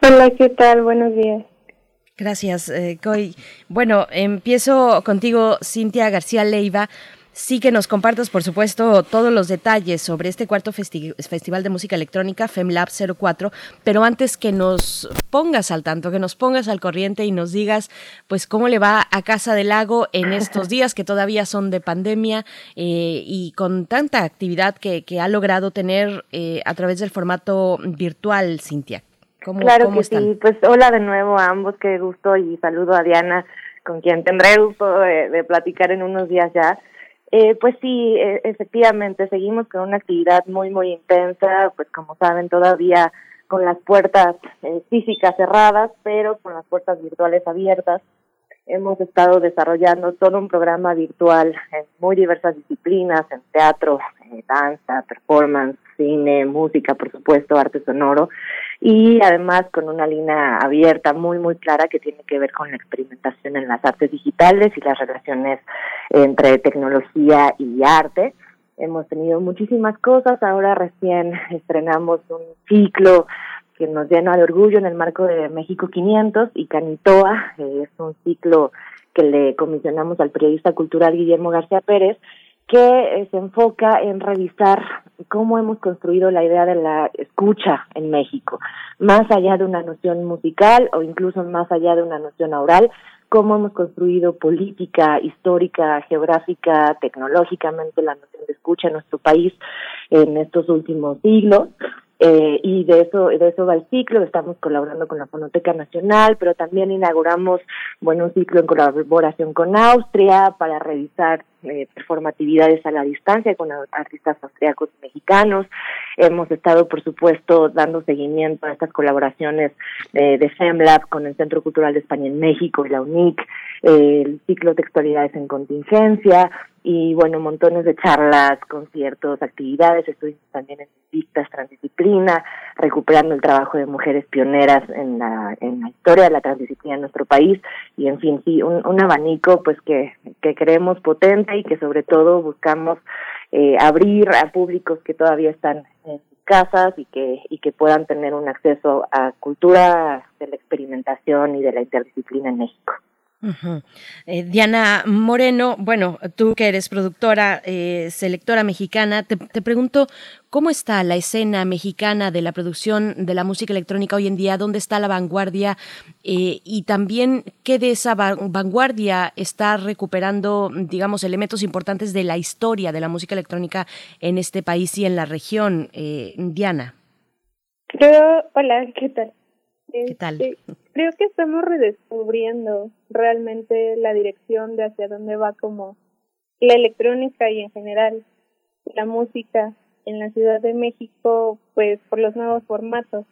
Hola, ¿qué tal? Buenos días. Gracias, eh, Coy. Bueno, empiezo contigo, Cintia García Leiva. Sí que nos compartas, por supuesto, todos los detalles sobre este cuarto festi- Festival de Música Electrónica, FEMLAB 04, pero antes que nos pongas al tanto, que nos pongas al corriente y nos digas, pues, cómo le va a Casa del Lago en estos días que todavía son de pandemia eh, y con tanta actividad que, que ha logrado tener eh, a través del formato virtual, Cintia. ¿Cómo, claro cómo que están? sí. Pues hola de nuevo a ambos, qué gusto y saludo a Diana, con quien tendré gusto de, de platicar en unos días ya. Eh, pues sí, eh, efectivamente, seguimos con una actividad muy, muy intensa, pues como saben, todavía con las puertas eh, físicas cerradas, pero con las puertas virtuales abiertas. hemos estado desarrollando todo un programa virtual en muy diversas disciplinas, en teatro, eh, danza, performance, cine, música, por supuesto, arte sonoro, y además con una línea abierta muy, muy clara que tiene que ver con la experimentación en las artes digitales y las relaciones entre tecnología y arte. Hemos tenido muchísimas cosas, ahora recién estrenamos un ciclo que nos llena de orgullo en el marco de México 500 y Canitoa, eh, es un ciclo que le comisionamos al periodista cultural Guillermo García Pérez, que eh, se enfoca en revisar cómo hemos construido la idea de la escucha en México, más allá de una noción musical o incluso más allá de una noción oral, cómo hemos construido política, histórica, geográfica, tecnológicamente la noción de escucha en nuestro país en estos últimos siglos. Eh, y de eso de eso va el ciclo estamos colaborando con la Fonoteca Nacional pero también inauguramos bueno un ciclo en colaboración con Austria para revisar eh, performatividades a la distancia con artistas austriacos y mexicanos. Hemos estado por supuesto dando seguimiento a estas colaboraciones eh, de FEMLAB con el Centro Cultural de España en México y la UNIC el ciclo Textualidades en Contingencia y bueno, montones de charlas, conciertos, actividades, estuvimos también en vistas transdisciplina, recuperando el trabajo de mujeres pioneras en la, en la historia de la transdisciplina en nuestro país y en fin, sí, un, un abanico pues que, que creemos potente y que sobre todo buscamos eh, abrir a públicos que todavía están en sus casas y que, y que puedan tener un acceso a cultura de la experimentación y de la interdisciplina en México. Eh, Diana Moreno, bueno, tú que eres productora, eh, selectora mexicana, te, te pregunto, ¿cómo está la escena mexicana de la producción de la música electrónica hoy en día? ¿Dónde está la vanguardia? Eh, y también, ¿qué de esa va- vanguardia está recuperando, digamos, elementos importantes de la historia de la música electrónica en este país y en la región? Eh, Diana. Hola, ¿qué tal? ¿Qué tal? Creo que estamos redescubriendo realmente la dirección de hacia dónde va como la electrónica y en general la música en la Ciudad de México, pues por los nuevos formatos.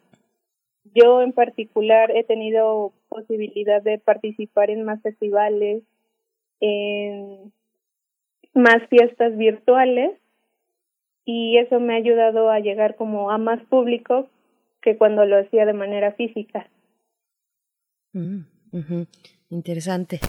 Yo en particular he tenido posibilidad de participar en más festivales, en más fiestas virtuales y eso me ha ayudado a llegar como a más público que cuando lo hacía de manera física. Mm. Interesante.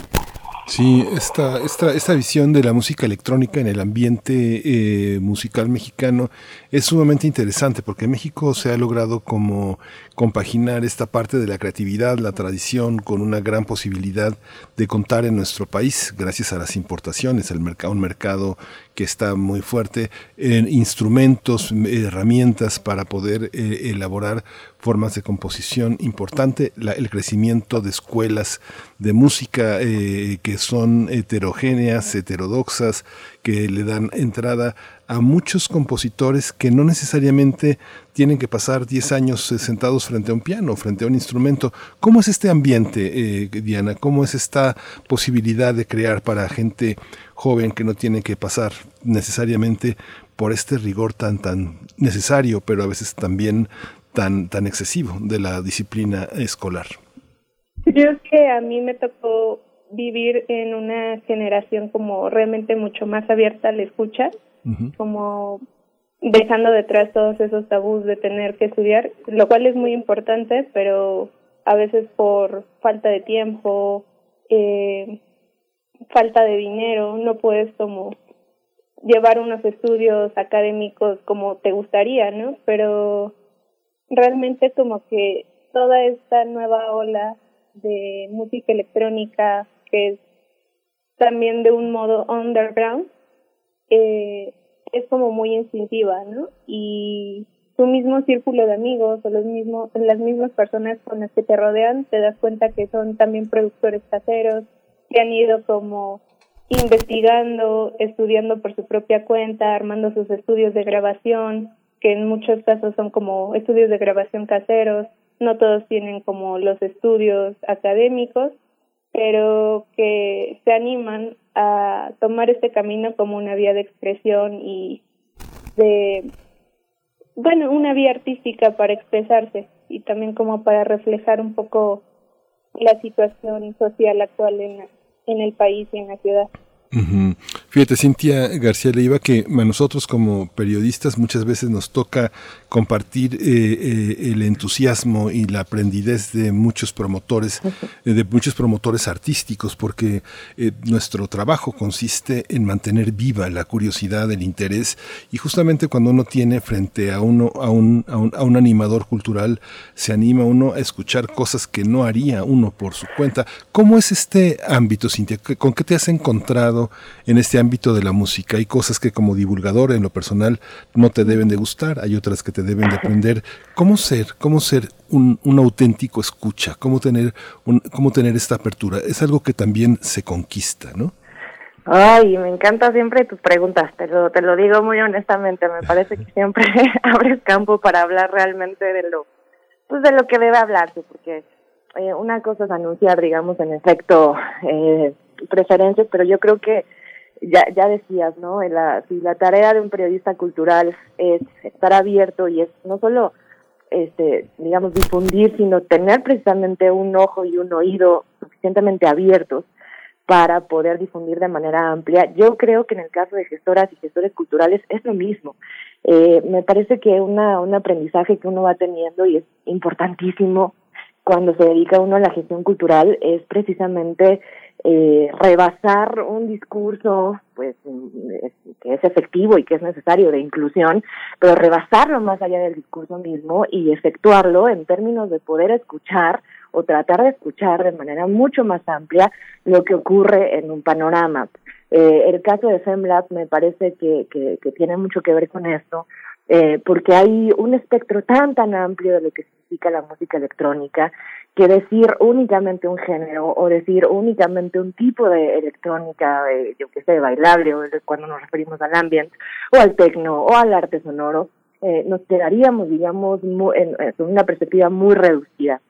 Sí, esta, esta, esta visión de la música electrónica en el ambiente eh, musical mexicano es sumamente interesante porque México se ha logrado como compaginar esta parte de la creatividad, la tradición, con una gran posibilidad de contar en nuestro país gracias a las importaciones, el mercado, un mercado que está muy fuerte en instrumentos, herramientas para poder eh, elaborar formas de composición importante, el crecimiento de escuelas de música eh, que son heterogéneas, heterodoxas, que le dan entrada a muchos compositores que no necesariamente tienen que pasar 10 años eh, sentados frente a un piano, frente a un instrumento. ¿Cómo es este ambiente, eh, Diana? ¿Cómo es esta posibilidad de crear para gente joven que no tiene que pasar necesariamente por este rigor tan tan necesario, pero a veces también tan tan excesivo de la disciplina escolar? Creo que a mí me tocó vivir en una generación como realmente mucho más abierta a la escucha, como dejando detrás todos esos tabús de tener que estudiar, lo cual es muy importante, pero a veces por falta de tiempo, eh, falta de dinero, no puedes como llevar unos estudios académicos como te gustaría, ¿no? Pero realmente como que toda esta nueva ola de música electrónica que es también de un modo underground eh, es como muy instintiva, ¿no? Y tu mismo círculo de amigos o los mismos, las mismas personas con las que te rodean te das cuenta que son también productores caseros que han ido como investigando, estudiando por su propia cuenta, armando sus estudios de grabación, que en muchos casos son como estudios de grabación caseros, no todos tienen como los estudios académicos, pero que se animan a tomar este camino como una vía de expresión y de, bueno, una vía artística para expresarse y también como para reflejar un poco la situación social actual en en el país y en la ciudad. Ujú. Fíjate, Cintia García Leiva, que a nosotros como periodistas muchas veces nos toca compartir eh, eh, el entusiasmo y la aprendidez de muchos promotores, eh, de muchos promotores artísticos, porque nuestro trabajo consiste en mantener viva la curiosidad, el interés, y justamente cuando uno tiene frente a uno, a un, a un, a un animador cultural, se anima uno a escuchar cosas que no haría uno por su cuenta. ¿Cómo es este ámbito, Cintia? ¿Qué- ¿Con qué te has encontrado en este ámbito de la música? Hay cosas que como divulgador en lo personal no te deben de gustar, hay otras que te deben de aprender. ¿Cómo ser, cómo ser un, un auténtico escucha? ¿Cómo tener, un, ¿Cómo tener esta apertura? Es algo que también se conquista, ¿no? Ay, me encanta siempre tus preguntas, te lo, te lo digo muy honestamente, me parece que siempre abres campo para hablar realmente de lo, pues de lo que debe hablarse, porque eh, una cosa es anunciar, digamos, en efecto, eh, preferencias, pero yo creo que ya, ya decías, ¿no? En La, si la tarea de un periodista cultural es estar abierto y es no solo, este, digamos, difundir, sino tener precisamente un ojo y un oído suficientemente abiertos para poder difundir de manera amplia. Yo creo que en el caso de gestoras y gestores culturales es lo mismo. Eh, me parece que una, un aprendizaje que uno va teniendo y es importantísimo cuando se dedica uno a la gestión cultural es precisamente eh, rebasar un discurso pues es- que es efectivo y que es necesario de inclusión, pero rebasarlo más allá del discurso mismo y efectuarlo en términos de poder escuchar o tratar de escuchar de manera mucho más amplia lo que ocurre en un panorama. Eh, el caso de FEMLAB me parece que, que, que tiene mucho que ver con esto, eh, porque hay un espectro tan, tan amplio de lo que significa la música electrónica, que decir únicamente un género o decir únicamente un tipo de electrónica, eh, yo que sé, bailable, o cuando nos referimos al ambient, o al tecno, o al arte sonoro, eh, nos quedaríamos, digamos, mu- en, en una perspectiva muy reducida.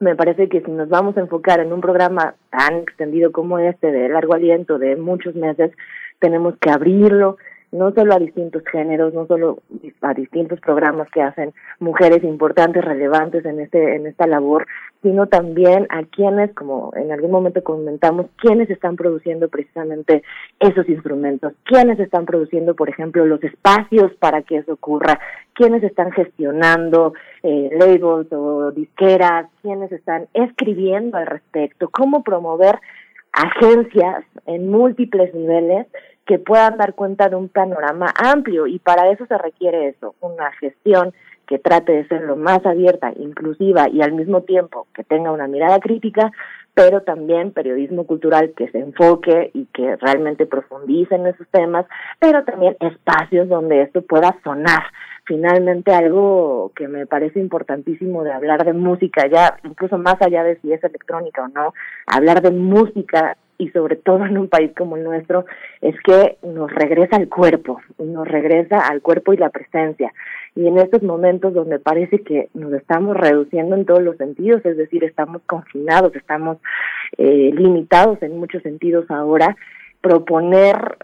Me parece que si nos vamos a enfocar en un programa tan extendido como este, de largo aliento, de muchos meses, tenemos que abrirlo no solo a distintos géneros, no solo a distintos programas que hacen mujeres importantes, relevantes en este en esta labor, sino también a quienes, como en algún momento comentamos, quienes están produciendo precisamente esos instrumentos, quienes están produciendo, por ejemplo, los espacios para que eso ocurra, quienes están gestionando eh, labels o disqueras, quienes están escribiendo al respecto, cómo promover agencias en múltiples niveles que puedan dar cuenta de un panorama amplio y para eso se requiere eso, una gestión que trate de ser lo más abierta, inclusiva y al mismo tiempo que tenga una mirada crítica, pero también periodismo cultural que se enfoque y que realmente profundice en esos temas, pero también espacios donde esto pueda sonar. Finalmente algo que me parece importantísimo de hablar de música, ya incluso más allá de si es electrónica o no, hablar de música y sobre todo en un país como el nuestro, es que nos regresa al cuerpo, nos regresa al cuerpo y la presencia. Y en estos momentos donde parece que nos estamos reduciendo en todos los sentidos, es decir, estamos confinados, estamos eh, limitados en muchos sentidos ahora, proponer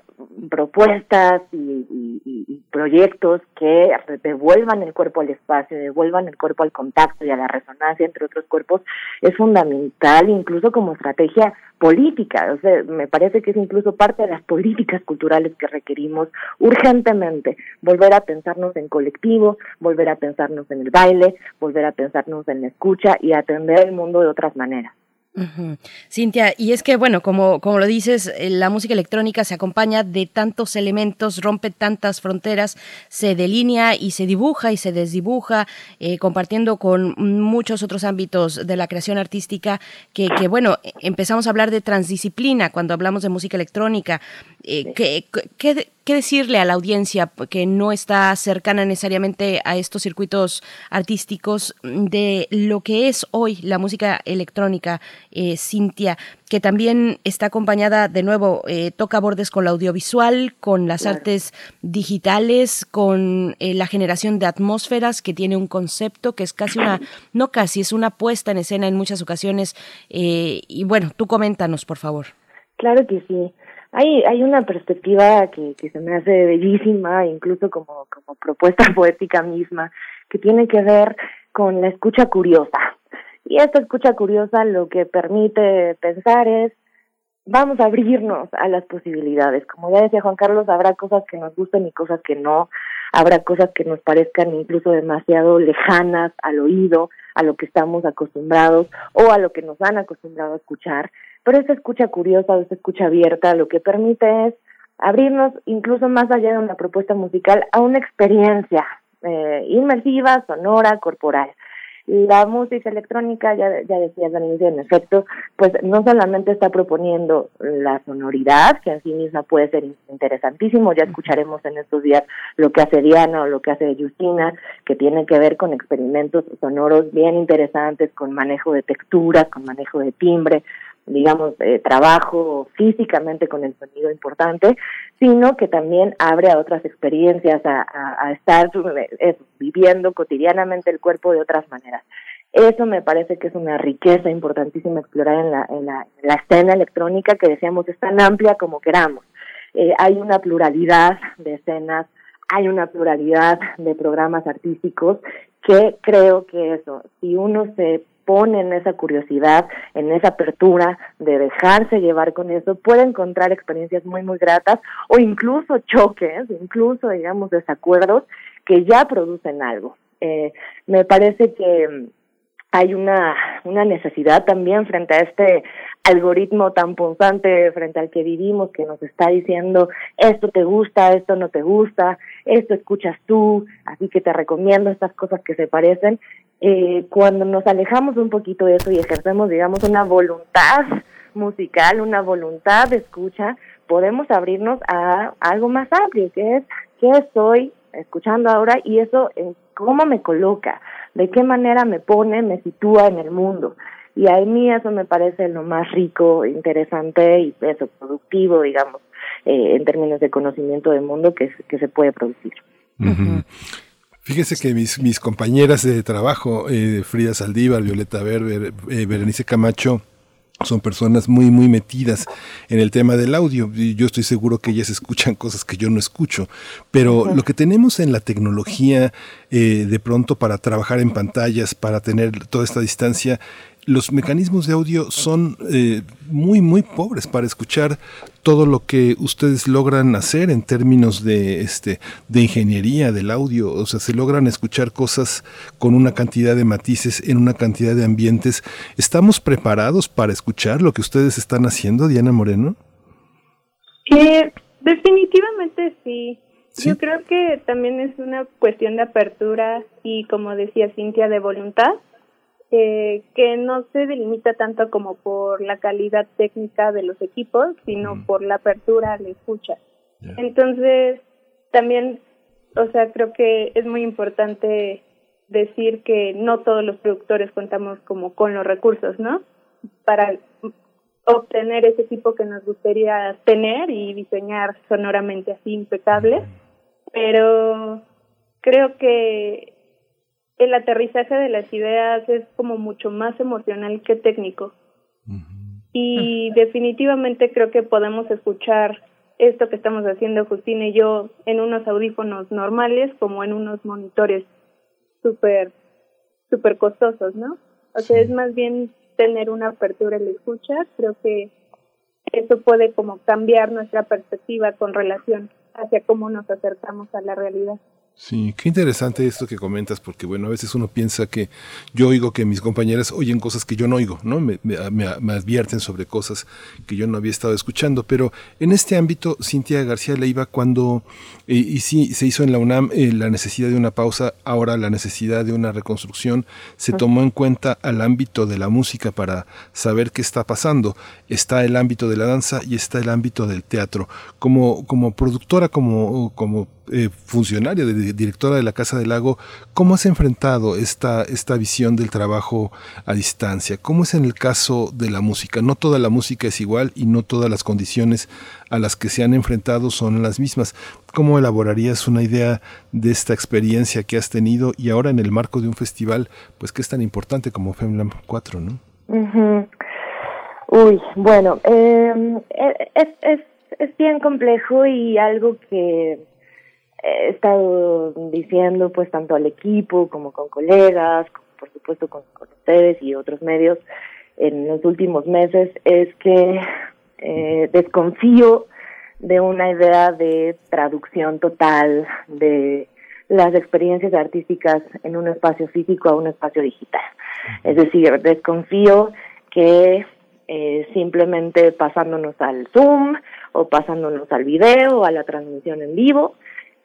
propuestas y, proyectos que devuelvan el cuerpo al espacio, devuelvan el cuerpo al contacto y a la resonancia entre otros cuerpos es fundamental incluso como estrategia política. O sea, me parece que es incluso parte de las políticas culturales que requerimos urgentemente. Volver a pensarnos en colectivo, volver a pensarnos en el baile, volver a pensarnos en la escucha y atender el mundo de otras maneras. Cintia, y es que, bueno, como, como lo dices, eh, la música electrónica se acompaña de tantos elementos, rompe tantas fronteras, se delinea y se dibuja y se desdibuja, eh, compartiendo con muchos otros ámbitos de la creación artística, que, que, bueno, eh, empezamos a hablar de transdisciplina cuando hablamos de música electrónica. Eh, ¿qué, qué, qué decirle a la audiencia que no está cercana necesariamente a estos circuitos artísticos de lo que es hoy la música electrónica, eh, Cintia, que también está acompañada de nuevo, eh, toca bordes con la audiovisual, con las Claro. artes digitales, con eh, la generación de atmósferas, que tiene un concepto que es casi una, no casi, es una puesta en escena en muchas ocasiones. eh, y bueno, tú coméntanos, por favor. Claro que sí. Hay, hay una perspectiva que, que se me hace bellísima, incluso como, como propuesta poética misma, que tiene que ver con la escucha curiosa. Y esta escucha curiosa lo que permite pensar es vamos a abrirnos a las posibilidades. Como ya decía Juan Carlos, habrá cosas que nos gusten y cosas que no, habrá cosas que nos parezcan incluso demasiado lejanas al oído, a lo que estamos acostumbrados o a lo que nos han acostumbrado a escuchar, pero esa escucha curiosa, esa escucha abierta, lo que permite es abrirnos incluso más allá de una propuesta musical a una experiencia eh, inmersiva, sonora, corporal. La música electrónica, ya, ya decías al inicio, en efecto, pues no solamente está proponiendo la sonoridad, que en sí misma puede ser interesantísimo, ya escucharemos en estos días lo que hace Diana o lo que hace Justina, que tiene que ver con experimentos sonoros bien interesantes, con manejo de texturas, con manejo de timbre, digamos, eh, trabajo físicamente con el sonido importante, sino que también abre a otras experiencias, a, estar eh, viviendo cotidianamente el cuerpo de otras maneras. Eso me parece que es una riqueza importantísima explorar en la, en la, la escena electrónica que decíamos es tan amplia como queramos. Eh, hay una pluralidad de escenas, hay una pluralidad de programas artísticos que creo que eso, si uno se pone en esa curiosidad, en esa apertura de dejarse llevar con eso, puede encontrar experiencias muy, muy gratas o incluso choques, incluso, digamos, desacuerdos que ya producen algo. Eh, me parece que hay una, una necesidad también frente a este algoritmo tan punzante frente al que vivimos que nos está diciendo esto te gusta, esto no te gusta, esto escuchas tú, así que te recomiendo estas cosas que se parecen. Eh, cuando nos alejamos un poquito de eso y ejercemos, digamos, una voluntad musical, una voluntad de escucha, podemos abrirnos a algo más amplio, que es qué estoy escuchando ahora y eso en cómo me coloca, de qué manera me pone, me sitúa en el mundo. Y a mí eso me parece lo más rico, interesante y eso, productivo, digamos, eh, en términos de conocimiento del mundo que, que se puede producir. Fíjese que mis, mis compañeras de trabajo, eh, Frida Saldívar, Violeta Berber, eh, Berenice Camacho, son personas muy, muy metidas en el tema del audio. Y yo estoy seguro que ellas escuchan cosas que yo no escucho. Pero lo que tenemos en la tecnología, eh, de pronto para trabajar en pantallas, para tener toda esta distancia, los mecanismos de audio son eh, muy, muy pobres para escuchar todo lo que ustedes logran hacer en términos de, este, de ingeniería del audio. O sea, se logran escuchar cosas con una cantidad de matices en una cantidad de ambientes. ¿Estamos preparados para escuchar lo que ustedes están haciendo, Diana Moreno? Eh, definitivamente sí. Yo creo que también es una cuestión de apertura y, como decía Cintia, de voluntad eh, que no se delimita tanto como por la calidad técnica de los equipos, sino por la apertura a la escucha. Entonces, también, o sea, creo que es muy importante decir que no todos los productores contamos como con los recursos, ¿no? Para obtener ese tipo que nos gustaría tener y diseñar sonoramente así impecable, pero creo que el aterrizaje de las ideas es como mucho más emocional que técnico. Y definitivamente creo que podemos escuchar esto que estamos haciendo Justina y yo en unos audífonos normales como en unos monitores súper súper costosos, ¿no? O sea, es más bien tener una apertura en la escucha, creo que eso puede como cambiar nuestra perspectiva con relación hacia cómo nos acercamos a la realidad. Sí, qué interesante esto que comentas, porque bueno, a veces uno piensa que yo oigo que mis compañeras oyen cosas que yo no oigo, ¿no? Me, advierten sobre cosas que yo no había estado escuchando, pero en este ámbito, Cintia García Leiva, cuando, eh, y sí, se hizo en la UNAM eh, la necesidad de una pausa, ahora la necesidad de una reconstrucción, se tomó en cuenta al ámbito de la música para saber qué está pasando. Está el ámbito de la danza y está el ámbito del teatro. Como, como productora, como, como eh, funcionaria, de, directora de la Casa del Lago, ¿cómo has enfrentado esta, esta visión del trabajo a distancia? ¿Cómo es en el caso de la música? No toda la música es igual y no todas las condiciones a las que se han enfrentado son las mismas. ¿Cómo elaborarías una idea de esta experiencia que has tenido y ahora en el marco de un festival, pues que es tan importante como FEMLAM 4, ¿no? Uy, bueno, em, e, es, es, es bien complejo y algo que he estado diciendo pues tanto al equipo como con colegas, por supuesto con, ustedes y otros medios en los últimos meses es que eh, desconfío de una idea de traducción total de las experiencias artísticas en un espacio físico a un espacio digital. Es decir, desconfío que eh, simplemente pasándonos al Zoom o pasándonos al video o a la transmisión en vivo,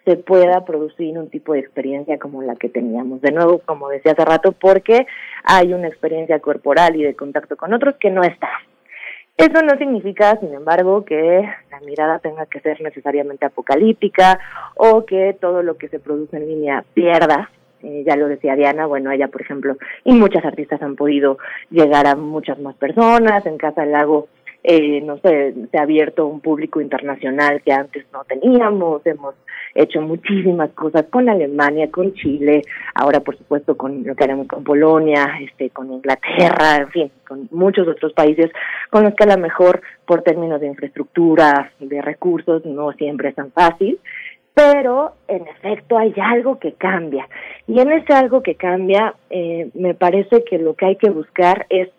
se pueda producir un tipo de experiencia como la que teníamos. De nuevo, como decía hace rato, porque hay una experiencia corporal y de contacto con otros que no está. Eso no significa, sin embargo, que la mirada tenga que ser necesariamente apocalíptica o que todo lo que se produce en línea pierda. Eh, ya lo decía Diana, bueno, ella, por ejemplo, y muchas artistas han podido llegar a muchas más personas. En Casa del Lago eh, no sé, se ha abierto un público internacional que antes no teníamos, hemos hecho muchísimas cosas con Alemania, con Chile, ahora por supuesto con lo que haremos con Polonia, este, con Inglaterra, en fin, con muchos otros países con los que a lo mejor por términos de infraestructura, de recursos, no siempre es tan fácil, pero en efecto hay algo que cambia. Y en ese algo que cambia, eh, me parece que lo que hay que buscar es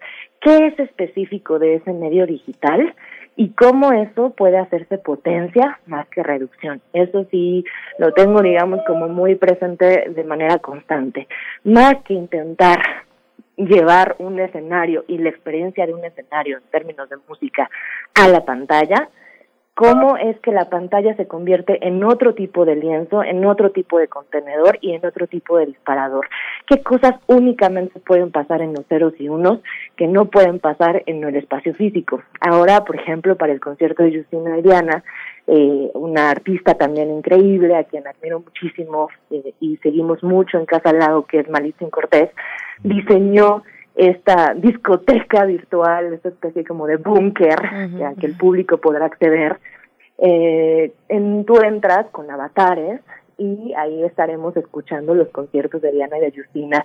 qué es específico de ese medio digital y cómo eso puede hacerse potencia más que reducción. Eso sí lo tengo, digamos, como muy presente de manera constante. Más que intentar llevar un escenario y la experiencia de un escenario en términos de música a la pantalla, cómo es que la pantalla se convierte en otro tipo de lienzo, en otro tipo de contenedor y en otro tipo de disparador. ¿Qué cosas únicamente pueden pasar en los ceros y unos que no pueden pasar en el espacio físico? Ahora, por ejemplo, para el concierto de Justina Diana, eh, una artista también increíble, a quien admiro muchísimo eh, y seguimos mucho en Casa al Lago, que es Malicín Cortés, diseñó esta discoteca virtual, esta especie como de búnker ya que el público podrá acceder. Eh, en, tú entras con avatares y ahí estaremos escuchando los conciertos de Diana y de Justina.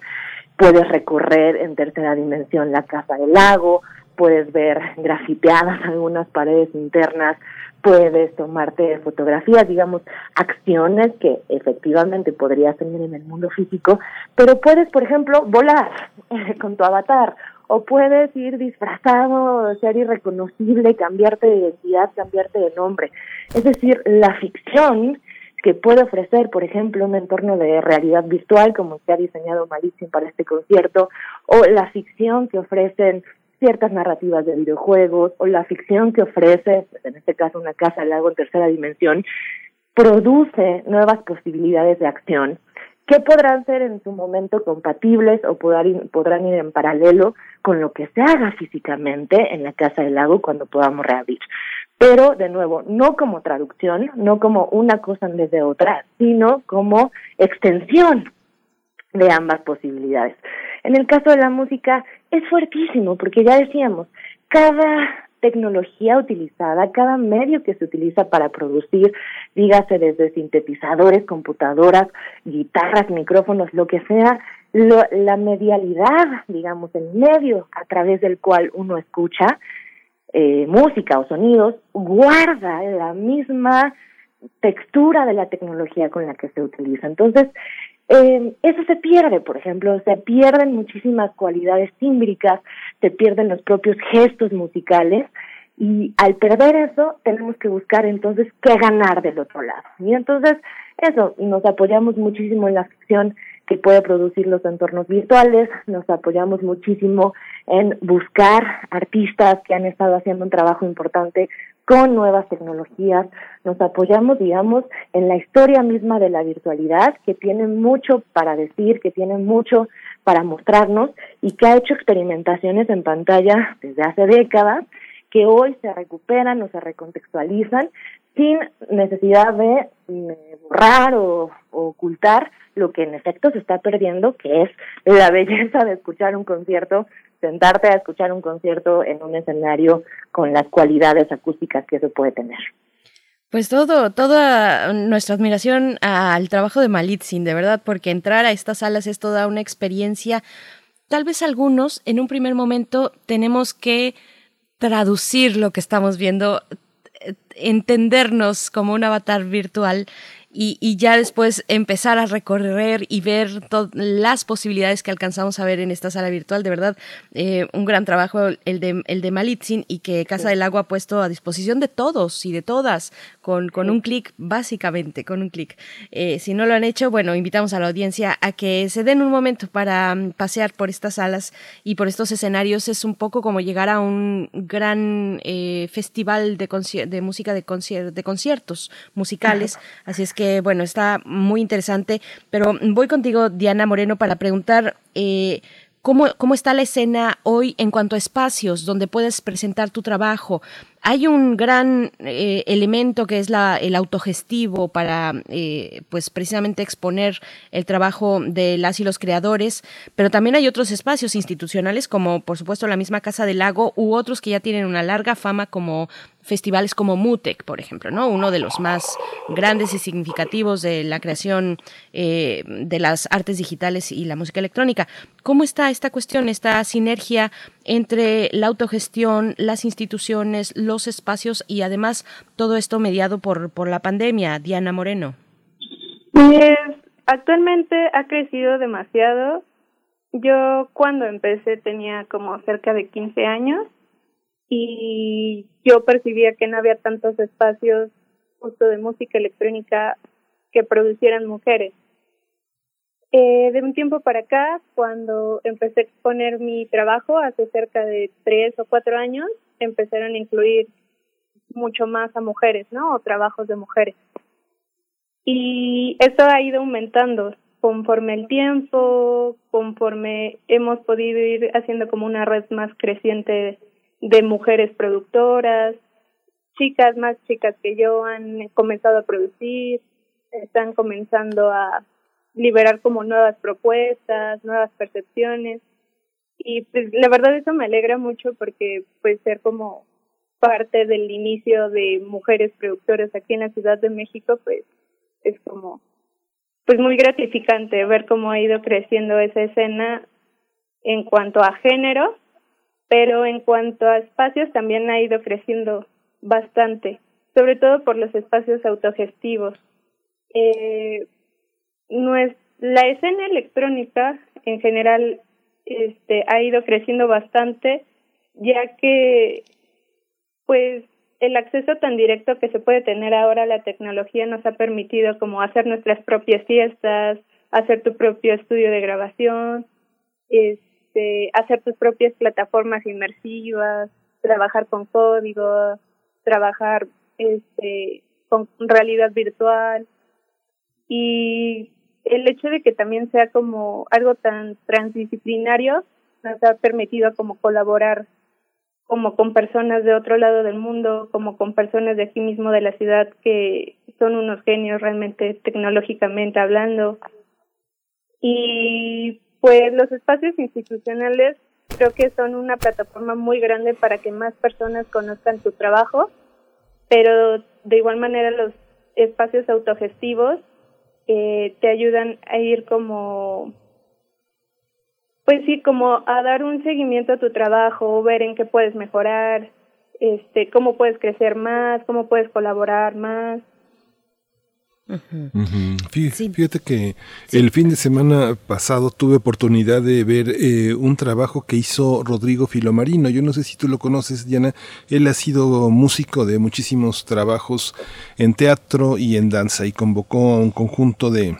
Puedes recorrer en tercera dimensión la Casa del Lago, puedes ver grafiteadas algunas paredes internas puedes tomarte fotografías, digamos, acciones que efectivamente podrías tener en el mundo físico, pero puedes, por ejemplo, volar con tu avatar o puedes ir disfrazado, ser irreconocible, cambiarte de identidad, cambiarte de nombre. Es decir, la ficción que puede ofrecer, por ejemplo, un entorno de realidad virtual como se ha diseñado Malicia para este concierto, o la ficción que ofrecen ciertas narrativas de videojuegos o la ficción que ofrece, en este caso una casa al lago en tercera dimensión, produce nuevas posibilidades de acción que podrán ser en su momento compatibles o podrán, ir en paralelo con lo que se haga físicamente en la Casa del Lago cuando podamos reabrir. Pero, de nuevo, no como traducción, no como una cosa en de otra, sino como extensión de ambas posibilidades. En el caso de la música es fuertísimo porque ya decíamos, cada tecnología utilizada, cada medio que se utiliza para producir, dígase desde sintetizadores, computadoras, guitarras, micrófonos, lo que sea, la medialidad, digamos, el medio a través del cual uno escucha eh, música o sonidos, guarda la misma textura de la tecnología con la que se utiliza. Entonces, eh, eso se pierde, por ejemplo, se pierden muchísimas cualidades tímbricas, se pierden los propios gestos musicales y al perder eso tenemos que buscar entonces qué ganar del otro lado. Y entonces eso, nos apoyamos muchísimo en la ficción que puede producir los entornos virtuales, nos apoyamos muchísimo en buscar artistas que han estado haciendo un trabajo importante con nuevas tecnologías, nos apoyamos, digamos, en la historia misma de la virtualidad, que tiene mucho para decir, que tiene mucho para mostrarnos y que ha hecho experimentaciones en pantalla desde hace décadas, que hoy se recuperan o se recontextualizan sin necesidad de borrar o, ocultar lo que en efecto se está perdiendo, que es la belleza de escuchar un concierto sentarte a escuchar un concierto en un escenario con las cualidades acústicas que eso puede tener. Pues todo, toda nuestra admiración al trabajo de Malitzin, de verdad, porque entrar a estas salas es toda una experiencia. Tal vez algunos, en un primer momento, tenemos que traducir lo que estamos viendo, entendernos como un avatar virtual y, y ya después empezar a recorrer y ver to- las posibilidades que alcanzamos a ver en esta sala virtual. De verdad, eh, un gran trabajo el de, el de Malitzin y que Casa del Agua ha puesto a disposición de todos y de todas con, con un clic, básicamente, con un clic. Eh, si no lo han hecho, bueno, invitamos a la audiencia a que se den un momento para mm, pasear por estas salas y por estos escenarios. Es un poco como llegar a un gran eh, festival de, de música de, concier- de conciertos musicales. Así es que, bueno, está muy interesante. Pero voy contigo, Diana Moreno, para preguntar... eh, ¿Cómo, ¿Cómo está la escena hoy en cuanto a espacios donde puedes presentar tu trabajo? Hay un gran eh, elemento que es el autogestivo para, eh, pues precisamente exponer el trabajo de las y los creadores, pero también hay otros espacios institucionales como, por supuesto, la misma Casa del Lago u otros que ya tienen una larga fama como festivales como MUTEC, por ejemplo, ¿no? Uno de los más grandes y significativos de la creación eh, de las artes digitales y la música electrónica. ¿Cómo está esta cuestión, esta sinergia entre la autogestión, las instituciones, los espacios y además todo esto mediado por, por la pandemia? Diana Moreno. Pues actualmente ha crecido demasiado. Yo cuando empecé tenía como cerca de 15 años y yo percibía que no había tantos espacios justo de música electrónica que producieran mujeres. Eh, de un tiempo para acá, cuando empecé a exponer mi trabajo hace cerca de tres o cuatro años, empezaron a incluir mucho más a mujeres, ¿no? O trabajos de mujeres. Y esto ha ido aumentando conforme el tiempo, conforme hemos podido ir haciendo como una red más creciente de mujeres productoras, chicas más chicas que yo han comenzado a producir, están comenzando a liberar como nuevas propuestas, nuevas percepciones y pues la verdad eso me alegra mucho porque pues ser como parte del inicio de mujeres productoras aquí en la Ciudad de México pues es como pues muy gratificante ver cómo ha ido creciendo esa escena en cuanto a género, pero en cuanto a espacios también ha ido creciendo bastante, sobre todo por los espacios autogestivos. Eh, no la escena electrónica en general este, ha ido creciendo bastante, ya que pues el acceso tan directo que se puede tener ahora a la tecnología nos ha permitido como hacer nuestras propias fiestas, hacer tu propio estudio de grabación, este, hacer tus propias plataformas inmersivas, trabajar con código, trabajar este con realidad virtual. Y el hecho de que también sea como algo tan transdisciplinario nos ha permitido como colaborar como con personas de otro lado del mundo, como con personas de aquí mismo de la ciudad que son unos genios realmente tecnológicamente hablando. Y pues los espacios institucionales creo que son una plataforma muy grande para que más personas conozcan tu trabajo, pero de igual manera los espacios autogestivos eh, te ayudan a ir como pues sí, como a dar un seguimiento a tu trabajo, ver en qué puedes mejorar, este, cómo puedes crecer más, cómo puedes colaborar más. Fí- Fíjate que el fin de semana pasado tuve oportunidad de ver eh, un trabajo que hizo Rodrigo Filomarino. Yo no sé si tú lo conoces, Diana. Él ha sido músico de muchísimos trabajos en teatro y en danza y convocó a un conjunto de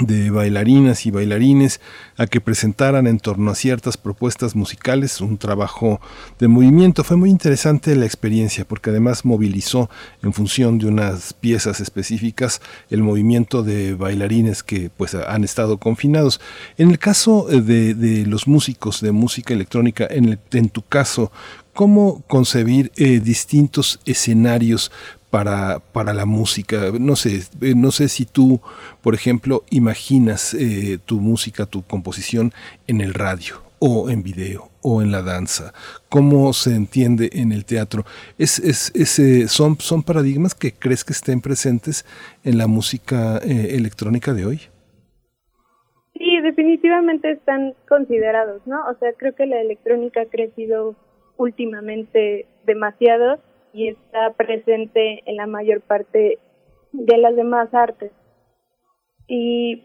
de bailarinas y bailarines a que presentaran en torno a ciertas propuestas musicales un trabajo de movimiento. Fue muy interesante la experiencia porque además movilizó en función de unas piezas específicas el movimiento de bailarines que pues han estado confinados. En el caso eh, de, de los músicos de música electrónica, en, en tu caso, ¿cómo concebir eh, distintos escenarios para, para la música. No sé, eh, no sé si tú, por ejemplo, imaginas eh, tu música, tu composición en el radio o en video o en la danza. ¿Cómo se entiende en el teatro? Es, es, es, son, ¿Son paradigmas que crees que estén presentes en la música eh, electrónica de hoy? Sí, definitivamente están considerados, ¿no? O sea, creo que la electrónica ha crecido últimamente demasiado y está presente en la mayor parte de las demás artes. Y,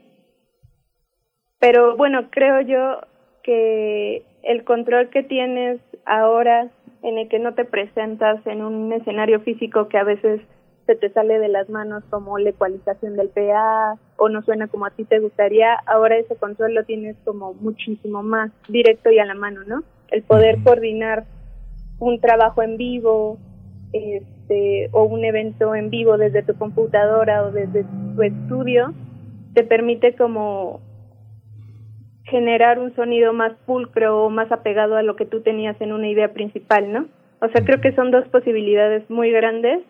pero bueno, creo yo que el control que tienes ahora en el que no te presentas en un escenario físico que a veces se te sale de las manos como la ecualización del PA o no suena como a ti te gustaría, ahora ese control lo tienes como muchísimo más directo y a la mano, ¿no? El poder coordinar un trabajo en vivo este, o un evento en vivo desde tu computadora o desde tu estudio te permite como generar un sonido más pulcro o más apegado a lo que tú tenías en una idea principal, ¿no? O sea, creo que son dos posibilidades muy grandes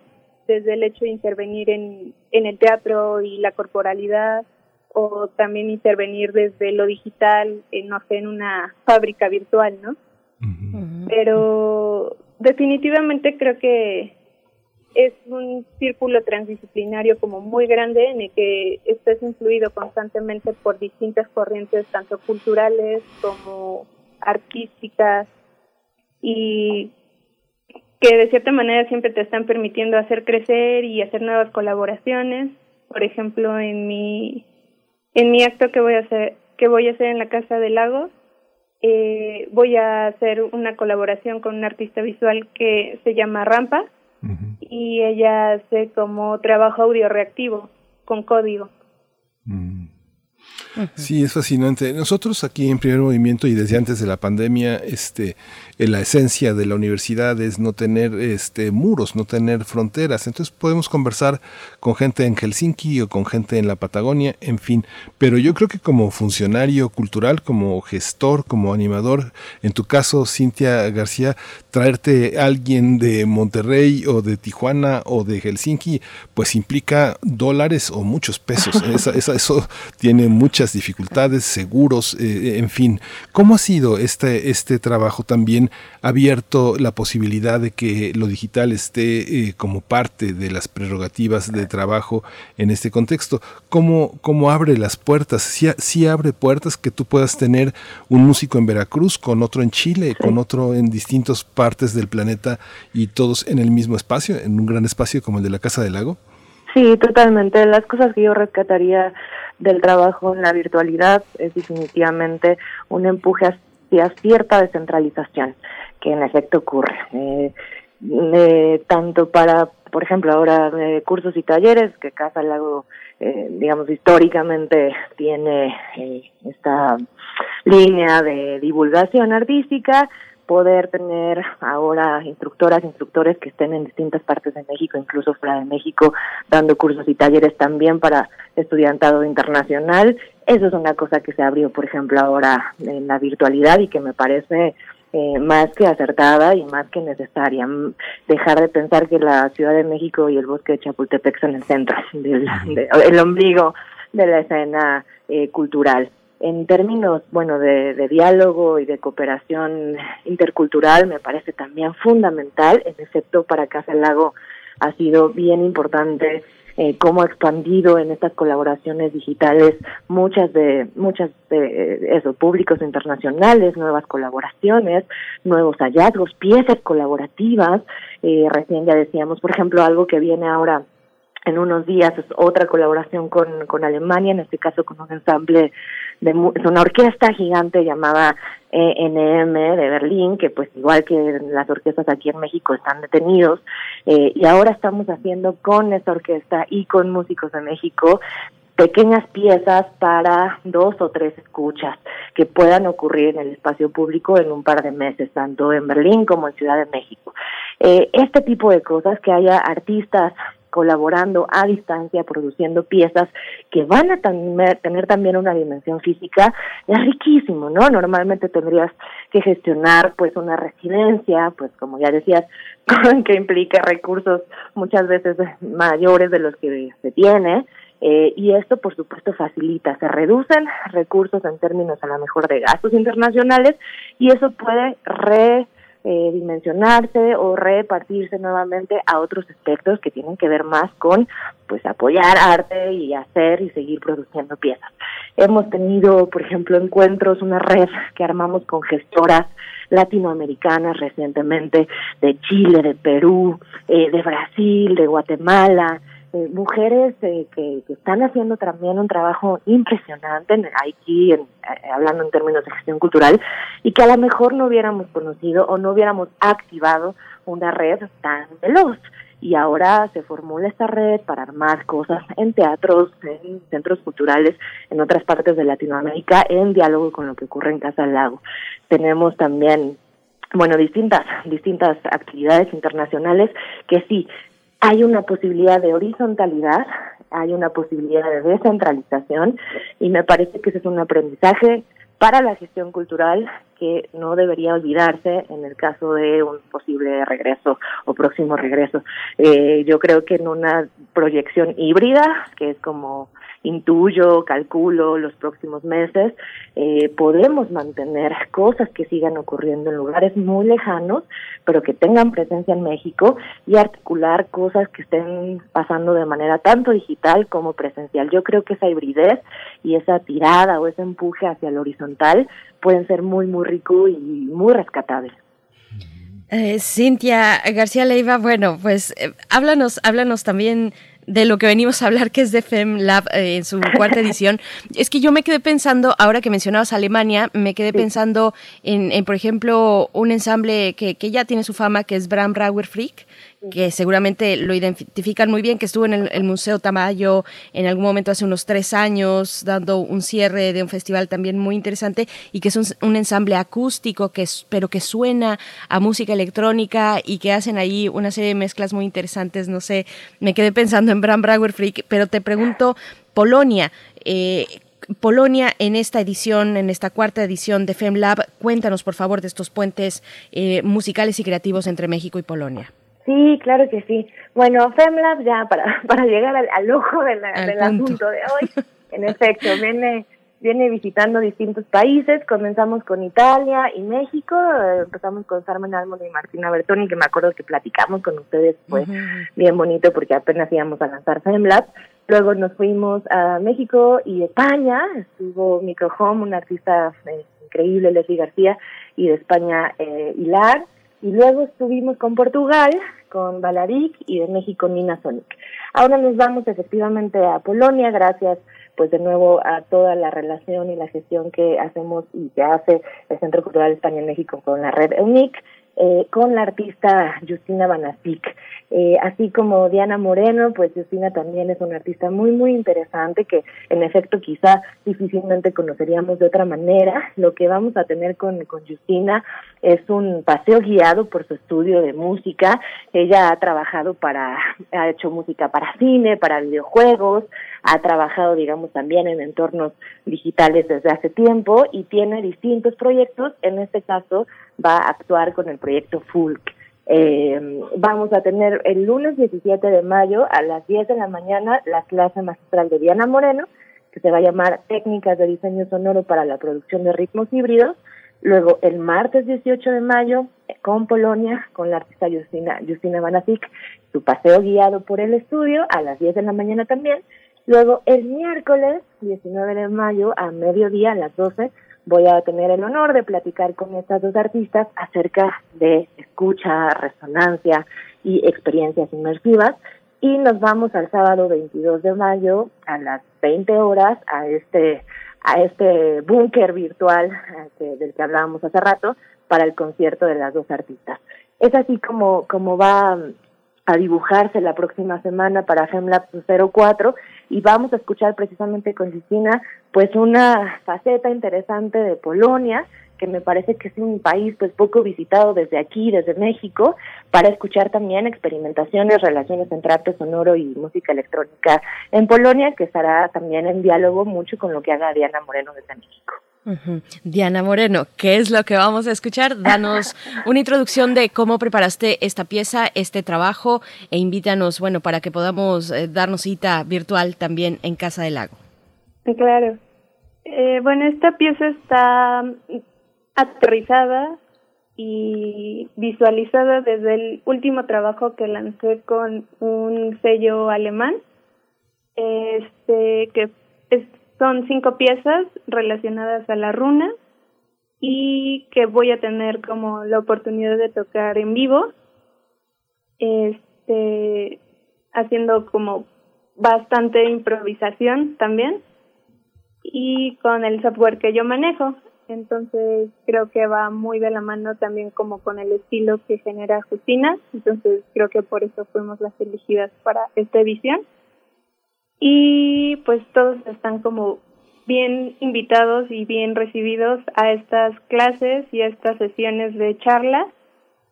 desde el hecho de intervenir en, en el teatro y la corporalidad o también intervenir desde lo digital, en, no sé, en una fábrica virtual, ¿no? Pero definitivamente creo que es un círculo transdisciplinario como muy grande en el que estás influido constantemente por distintas corrientes, tanto culturales como artísticas, y que de cierta manera siempre te están permitiendo hacer crecer y hacer nuevas colaboraciones. Por ejemplo, en mi en mi acto que voy a hacer que voy a hacer en la Casa del Lago, eh, voy a hacer una colaboración con un artista visual que se llama Rampa y ella hace como trabajo audio reactivo con código. Sí, es fascinante. Nosotros aquí en Primer Movimiento y desde antes de la pandemia, este, eh, la esencia de la universidad es no tener este, muros, no tener fronteras. Entonces podemos conversar con gente en Helsinki o con gente en la Patagonia, en fin. Pero yo creo que como funcionario cultural, como gestor, como animador, en tu caso, Cintia García, traerte a alguien de Monterrey o de Tijuana o de Helsinki, pues implica dólares o muchos pesos. eso tiene muchas dificultades, seguros, eh, en fin. ¿Cómo ha sido este, este trabajo también abierto la posibilidad de que lo digital esté eh, como parte de las prerrogativas de trabajo en este contexto? ¿Cómo, cómo abre las puertas? Si ¿Sí, abre puertas que tú puedas tener un músico en Veracruz con otro en Chile, con otro en distintas partes del planeta y todos en el mismo espacio, en un gran espacio como el de la Casa del Lago? Sí, totalmente. Las cosas que yo rescataría del trabajo en la virtualidad es definitivamente un empuje hacia cierta descentralización que en efecto ocurre. Eh, eh, tanto para, por ejemplo, ahora eh, cursos y talleres, que Casa Lago, eh, digamos, históricamente tiene eh, esta línea de divulgación artística, poder tener ahora instructoras, instructores que estén en distintas partes de México, incluso fuera de México, dando cursos y talleres también para estudiantado internacional. Eso es una cosa que se abrió, por ejemplo, ahora en la virtualidad y que me parece eh, más que acertada y más que necesaria. Dejar de pensar que la Ciudad de México y el bosque de Chapultepec son el centro, del, el ombligo de la escena eh, cultural. En términos, bueno, de, de, diálogo y de cooperación intercultural, me parece también fundamental. En efecto, para Casa Lago ha sido bien importante eh, cómo ha expandido en estas colaboraciones digitales muchas de muchas de esos públicos internacionales, nuevas colaboraciones, nuevos hallazgos, piezas colaborativas. Eh, recién ya decíamos, por ejemplo, algo que viene ahora en unos días es otra colaboración con, con Alemania, en este caso con un ensamble de es una orquesta gigante llamada ENM de Berlín, que pues igual que las orquestas aquí en México están detenidos, eh, y ahora estamos haciendo con esta orquesta y con músicos de México pequeñas piezas para dos o tres escuchas que puedan ocurrir en el espacio público en un par de meses, tanto en Berlín como en Ciudad de México. Eh, este tipo de cosas, que haya artistas colaborando a distancia, produciendo piezas que van a tener también una dimensión física, es riquísimo, ¿no? Normalmente tendrías que gestionar pues una residencia, pues como ya decías, que implica recursos muchas veces mayores de los que se tiene, eh, y esto, por supuesto, facilita, se reducen recursos en términos a lo mejor de gastos internacionales y eso puede re eh, dimensionarse o repartirse nuevamente a otros aspectos que tienen que ver más con pues apoyar arte y hacer y seguir produciendo piezas. Hemos tenido, por ejemplo, encuentros, una red que armamos con gestoras latinoamericanas recientemente de Chile, de Perú, eh, de Brasil, de Guatemala, este, mujeres eh, que, están haciendo también un trabajo impresionante en Haití, en, eh, hablando en términos de gestión cultural, y que a lo mejor no hubiéramos conocido o no hubiéramos activado una red tan veloz. Y ahora se formula esta red para armar cosas en teatros, en centros culturales, en otras partes de Latinoamérica, en diálogo con lo que ocurre en Casa del Lago. Tenemos también bueno, distintas, distintas actividades internacionales que sí, hay una posibilidad de horizontalidad, hay una posibilidad de descentralización y me parece que ese es un aprendizaje para la gestión cultural que no debería olvidarse en el caso de un posible regreso o próximo regreso. Eh, yo creo que en una proyección híbrida, que es como intuyo, calculo los próximos meses, eh, podemos mantener cosas que sigan ocurriendo en lugares muy lejanos, pero que tengan presencia en México y articular cosas que estén pasando de manera tanto digital como presencial. Yo creo que esa hibridez y esa tirada o ese empuje hacia el horizontal pueden ser muy, muy rico y muy rescatables. Eh, Cintia García Leiva, bueno, pues eh, háblanos, háblanos también de lo que venimos a hablar, que es de FemLab eh, en su cuarta edición, es que yo me quedé pensando, ahora que mencionabas Alemania, me quedé pensando en, en, por ejemplo, un ensamble que, que, ya tiene su fama, que es Bram Brauer Freak, que seguramente lo identifican muy bien, que estuvo en el, Museo Tamayo en algún momento hace unos tres años, dando un cierre de un festival también muy interesante, y que es un, ensamble acústico, que es, pero que suena a música electrónica y que hacen ahí una serie de mezclas muy interesantes, no sé, me quedé pensando en Bram Brauer Freak, pero te pregunto, Polonia, eh, Polonia en esta edición, en esta cuarta edición de FemLab. Cuéntanos, por favor, de estos puentes eh, musicales y creativos entre México y Polonia. Sí, claro que sí. Bueno, FemLab ya para, para llegar al, al ojo de la, del asunto de hoy, en efecto, viene, viene visitando distintos países. Comenzamos con Italia y México. Eh, empezamos con Carmen Almond y Martina Bertoni, que me acuerdo que platicamos con ustedes. Fue bien bonito porque apenas íbamos a lanzar FemLab. Luego nos fuimos a México y España. Estuvo Microhome, una artista eh, increíble, Leslie García, y de España, eh, Hilar y luego estuvimos con Portugal, con Balaric y de México Nina Sonic. Ahora nos vamos efectivamente a Polonia, gracias pues de nuevo a toda la relación y la gestión que hacemos y que hace el Centro Cultural España México con la red EUNIC, eh, con la artista Justina Banasik. Eh, así como Diana Moreno, pues Justina también es una artista muy, muy interesante que en efecto quizá difícilmente conoceríamos de otra manera. Lo que vamos a tener con, con Justina es un paseo guiado por su estudio de música. Ella ha trabajado para, ha hecho música para cine, para videojuegos, ha trabajado, digamos, también en entornos digitales desde hace tiempo y tiene distintos proyectos. En este caso, va a actuar con el proyecto Fulk. Eh, vamos a tener el lunes 17 de mayo a las 10 de la mañana la clase magistral de Diana Moreno, que se va a llamar Técnicas de Diseño Sonoro para la Producción de Ritmos Híbridos. Luego, el martes 18 de mayo, con Polonia, con la artista Justina, Justina su paseo guiado por el estudio a las 10 de la mañana también. Luego, el miércoles 19 de mayo, a mediodía, a las 12, voy a tener el honor de platicar con estas dos artistas acerca de escucha, resonancia y experiencias inmersivas. Y nos vamos al sábado 22 de mayo a las 20 horas a este a este búnker virtual eh, del que hablábamos hace rato para el concierto de las dos artistas. Es así como, como va a dibujarse la próxima semana para FemLab 04 y vamos a escuchar precisamente con Cristina pues una faceta interesante de Polonia que me parece que es un país pues poco visitado desde aquí, desde México, para escuchar también experimentaciones, relaciones entre arte sonoro y música electrónica en Polonia, que estará también en diálogo mucho con lo que haga Diana Moreno desde México. Diana Moreno, ¿qué es lo que vamos a escuchar? Danos una introducción de cómo preparaste esta pieza, este trabajo e invítanos, bueno, para que podamos eh, darnos cita virtual también en Casa del Lago. Claro. Eh, bueno, esta pieza está aterrizada y visualizada desde el último trabajo que lancé con un sello alemán, este que son cinco piezas relacionadas a la runa y que voy a tener como la oportunidad de tocar en vivo, este, haciendo como bastante improvisación también y con el software que yo manejo. Entonces creo que va muy de la mano también como con el estilo que genera Justina. Entonces creo que por eso fuimos las elegidas para esta edición. Y pues todos están como bien invitados y bien recibidos a estas clases y a estas sesiones de charla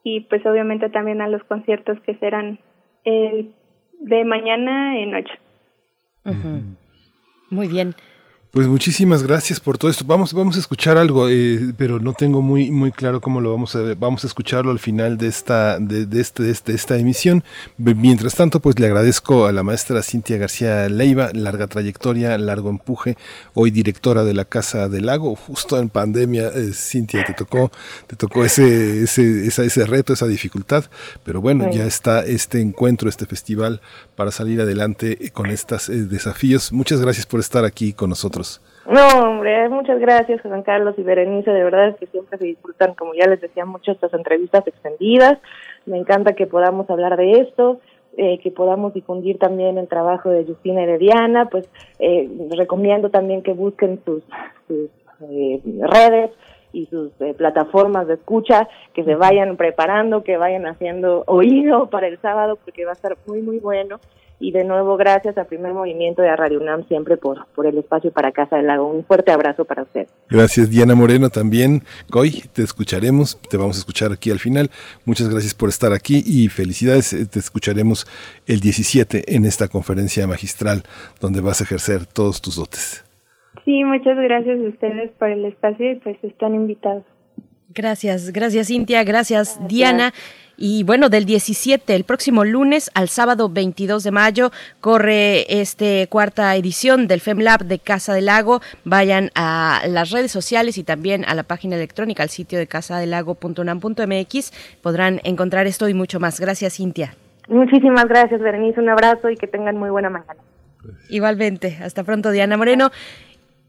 y pues obviamente también a los conciertos que serán el de mañana en noche. Muy bien. Pues muchísimas gracias por todo esto. Vamos, vamos a escuchar algo, eh, pero no tengo muy, muy claro cómo lo vamos a ver. Vamos a escucharlo al final de esta, de, de este, de este- esta emisión. Mientras tanto, pues le agradezco a la maestra Cintia García Leiva, larga trayectoria, largo empuje, hoy directora de la Casa del Lago, justo en pandemia, eh, Cintia, te tocó, te tocó ese, ese, esa- ese reto, esa dificultad, pero bueno, Sí. ya está este encuentro, este festival para salir adelante con estos desafíos. Muchas gracias por estar aquí con nosotros. No, hombre, muchas gracias, Juan Carlos y Berenice. De verdad es que siempre se disfrutan, como ya les decía, mucho estas entrevistas extendidas. Me encanta que podamos hablar de esto, eh, que podamos difundir también el trabajo de Justina y de Diana. Pues eh, recomiendo también que busquen sus, sus eh, redes y sus eh, plataformas de escucha, que se vayan preparando, que vayan haciendo oído para el sábado, porque va a estar muy, muy bueno. Y de nuevo, gracias al primer movimiento de Radio UNAM siempre por, por el espacio para Casa del Lago. Un fuerte abrazo para usted. Gracias Diana Moreno también. Coy, te escucharemos, te vamos a escuchar aquí al final. Muchas gracias por estar aquí y felicidades. eh, Te escucharemos el 17 en esta conferencia magistral donde vas a ejercer todos tus dotes. Sí, muchas gracias a ustedes por el espacio y pues están invitados. Gracias, gracias Cintia, gracias Diana. Y bueno, del 17, el próximo lunes al sábado 22 de mayo, corre este cuarta edición del FemLab de Casa del Lago. Vayan a las redes sociales y también a la página electrónica, al sitio de casadelago.unam.mx. Podrán encontrar esto y mucho más. Gracias, Cintia. Muchísimas gracias, Berenice. Un abrazo y que tengan muy buena mañana. Igualmente. Hasta pronto, Diana Moreno.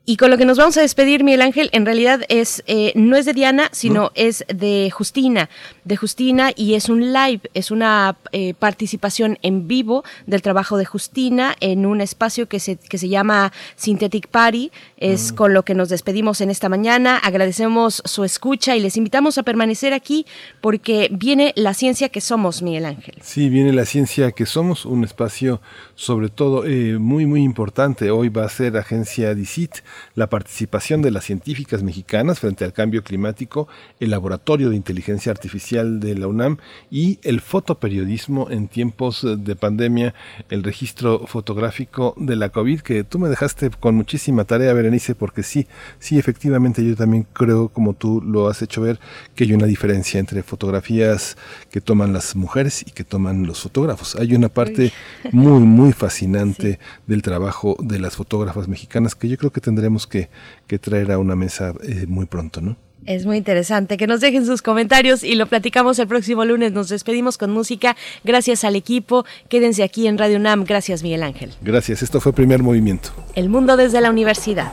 Y con lo que nos vamos a despedir, Miguel Ángel, en realidad es eh, no es de Diana, sino es de Justina, de Justina y es un live, es una eh, participación en vivo del trabajo de Justina en un espacio que se que se llama Synthetic Party. Es con lo que nos despedimos en esta mañana. Agradecemos su escucha y les invitamos a permanecer aquí porque viene la ciencia que somos, Miguel Ángel. Sí, viene la ciencia que somos, un espacio sobre todo eh, muy, muy importante. Hoy va a ser Agencia DICIT, la participación de las científicas mexicanas frente al cambio climático, el Laboratorio de Inteligencia Artificial de la UNAM y el fotoperiodismo en tiempos de pandemia, el registro fotográfico de la COVID, que tú me dejaste con muchísima tarea, Berenice, porque sí, sí, efectivamente yo también creo, como tú lo has hecho ver, que hay una diferencia entre fotografías que toman las mujeres y que toman los fotógrafos. Hay una parte muy, muy fascinante del trabajo de las fotógrafas mexicanas que yo creo que tendremos que, que traer a una mesa eh, muy pronto, ¿no? Es muy interesante. Que nos dejen sus comentarios y lo platicamos el próximo lunes. Nos despedimos con música. Gracias al equipo. Quédense aquí en Radio UNAM. Gracias, Miguel Ángel. Gracias, esto fue Primer Movimiento. El mundo desde la universidad.